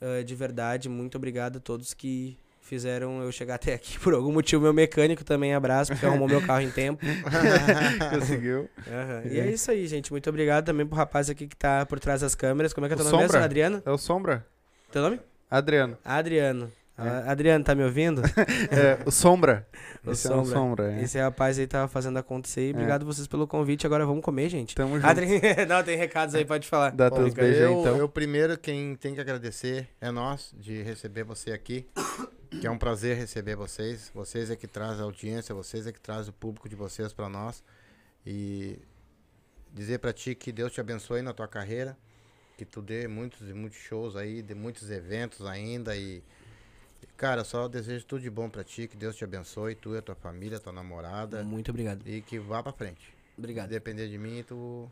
Ah, de verdade, muito obrigado a todos que fizeram eu chegar até aqui. Por algum motivo, meu mecânico também abraço, porque arrumou meu carro em tempo. Conseguiu. Aham. E é isso aí, gente. Muito obrigado também pro rapaz aqui que tá por trás das câmeras. Como é que é O teu nome mesmo? Adriano? É o Sombra. Teu nome? Adriano. Adriano. É. Adriano, tá me ouvindo? É, o Sombra. O Esse é o Sombra. Sombra. É. Esse rapaz aí tava fazendo acontecer. E obrigado vocês pelo convite. Agora vamos comer, gente. Tamo junto. Adri... Não, tem recados aí, pode falar. Dá Bom, teus beijos aí, eu, então. eu primeiro, quem tem que agradecer é nós, de receber você aqui. Que é um prazer receber vocês. Vocês é que traz a audiência, vocês é que traz o público de vocês pra nós. E dizer pra ti que Deus te abençoe na tua carreira. Que tu dê muitos e muitos shows aí, dê muitos eventos ainda. E, cara, só desejo tudo de bom pra ti. Que Deus te abençoe, tu e a tua família, tua namorada. Muito obrigado. E que vá pra frente. Se Obrigado. depender de mim, tu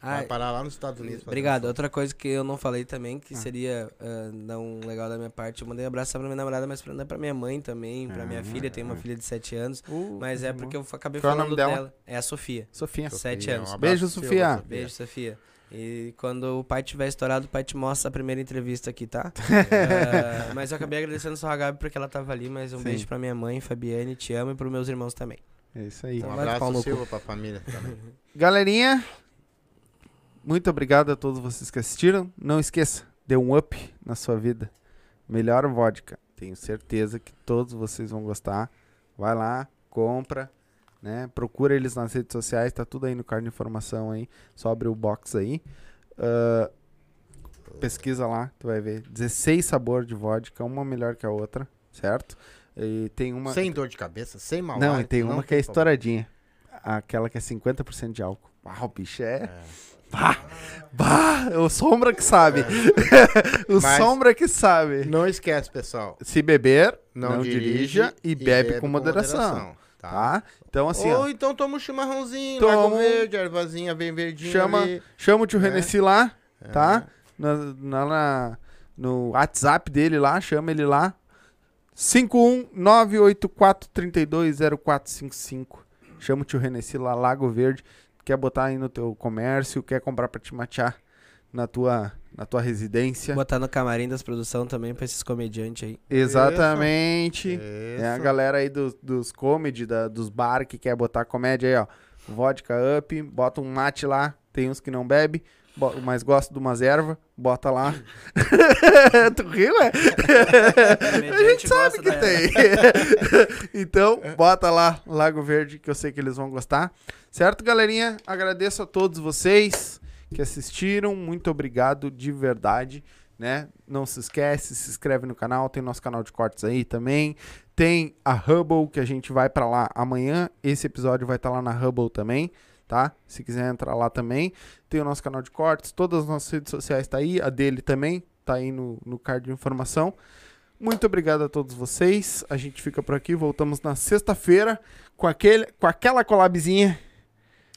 Ah, vai parar lá nos Estados Unidos. Obrigado. um. Outra coisa que eu não falei também, que Ah. seria ah, não legal da minha parte, eu mandei um abraço pra minha namorada, mas pra, pra minha mãe também, pra minha Ah. filha, tem uma filha de 7 anos. Uh, Mas é bom. porque eu acabei Qual é falando nome dela? dela. É a Sofia. Sofia. Sete um anos. abraço Beijo, seu, Sofia. Beijo, Sofia. E quando o pai tiver estourado, o pai te mostra a primeira entrevista aqui, tá? Ah, mas eu acabei agradecendo só a Gabi porque ela tava ali, mas um Sim. beijo pra minha mãe, Fabiane, te amo, e pros meus irmãos também. É isso aí. Então Um abraço. Silva, pra família também. Galerinha, muito obrigado a todos vocês que assistiram. Não esqueça, dê um up na sua vida. Melhor vodka. Tenho certeza que todos vocês vão gostar. Vai lá, compra, né? Procura eles nas redes sociais, tá tudo aí no card de informação aí. Só abre o box aí. Ah, pesquisa lá, tu vai ver. 16 sabores de vodka, uma melhor que a outra, certo? E tem uma. Sem dor de cabeça, sem mal. Não, e tem uma que é estouradinha. Aquela que é 50% de álcool. Uau, bicho é. É. Bah! Bah! O sombra que sabe. o Mas- sombra que sabe. Não esquece, pessoal. Se beber, Não, não, dirija e, bebe, com moderação. tá? tá? Então, assim, Ou ó, então toma um chimarrãozinho, Toma Lago um- verde, ervazinha bem verdinha Chama- ali. chama o tio É. Renessi lá, É. tá? Na, na- na- no WhatsApp dele lá, chama ele lá. 51984320455. Chama o tio Renessi lá, Lago Verde. Quer botar aí no teu comércio, quer comprar pra te matear na tua, na tua residência. Botar no camarim das produção também pra esses comediantes aí. Exatamente. Isso. É a galera aí dos, dos comedy, da- dos bar que quer botar comédia aí, ó. Vodka up, bota um mate lá. Tem uns que não bebe. Mas gosta de umas ervas, bota lá. tu riu, é? A gente sabe que tem. então, bota lá Lago Verde, que eu sei que eles vão gostar. Certo, galerinha? Agradeço a todos vocês que assistiram. Muito obrigado de verdade, né? Não se esquece, se inscreve no canal, tem nosso canal de cortes aí também. Tem a Hubble, que a gente vai pra lá amanhã. Esse episódio vai estar lá na Hubble também, tá? Se quiser entrar lá também. Tem o nosso canal de cortes, todas as nossas redes sociais tá aí, a dele também, tá aí no, no card de informação. Muito obrigado a todos vocês. A gente fica por aqui, voltamos na sexta-feira com aquele com aquela collabzinha.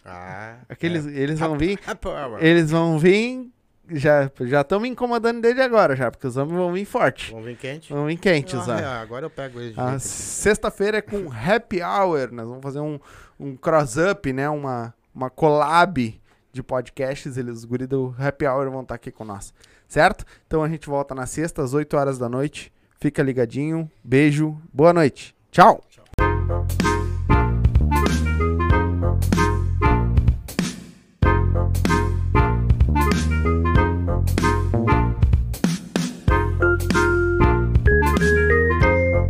Ah. Aqueles eles vão vir, Ah, eles vão vir já já estão me incomodando desde agora já, porque os homens vão vir forte. Vamos vir quente? Vão vir quentes, Ah, ó. é, agora eu pego eles sexta-feira é com Happy Hour. Nós vamos fazer um, um cross-up, né? Uma, uma collab de podcasts. Eles, os guri do Happy Hour vão estar aqui com nós. Certo? Então a gente volta na sexta, às 8 horas da noite. Fica ligadinho. Beijo. Boa noite. Tchau. Tchau.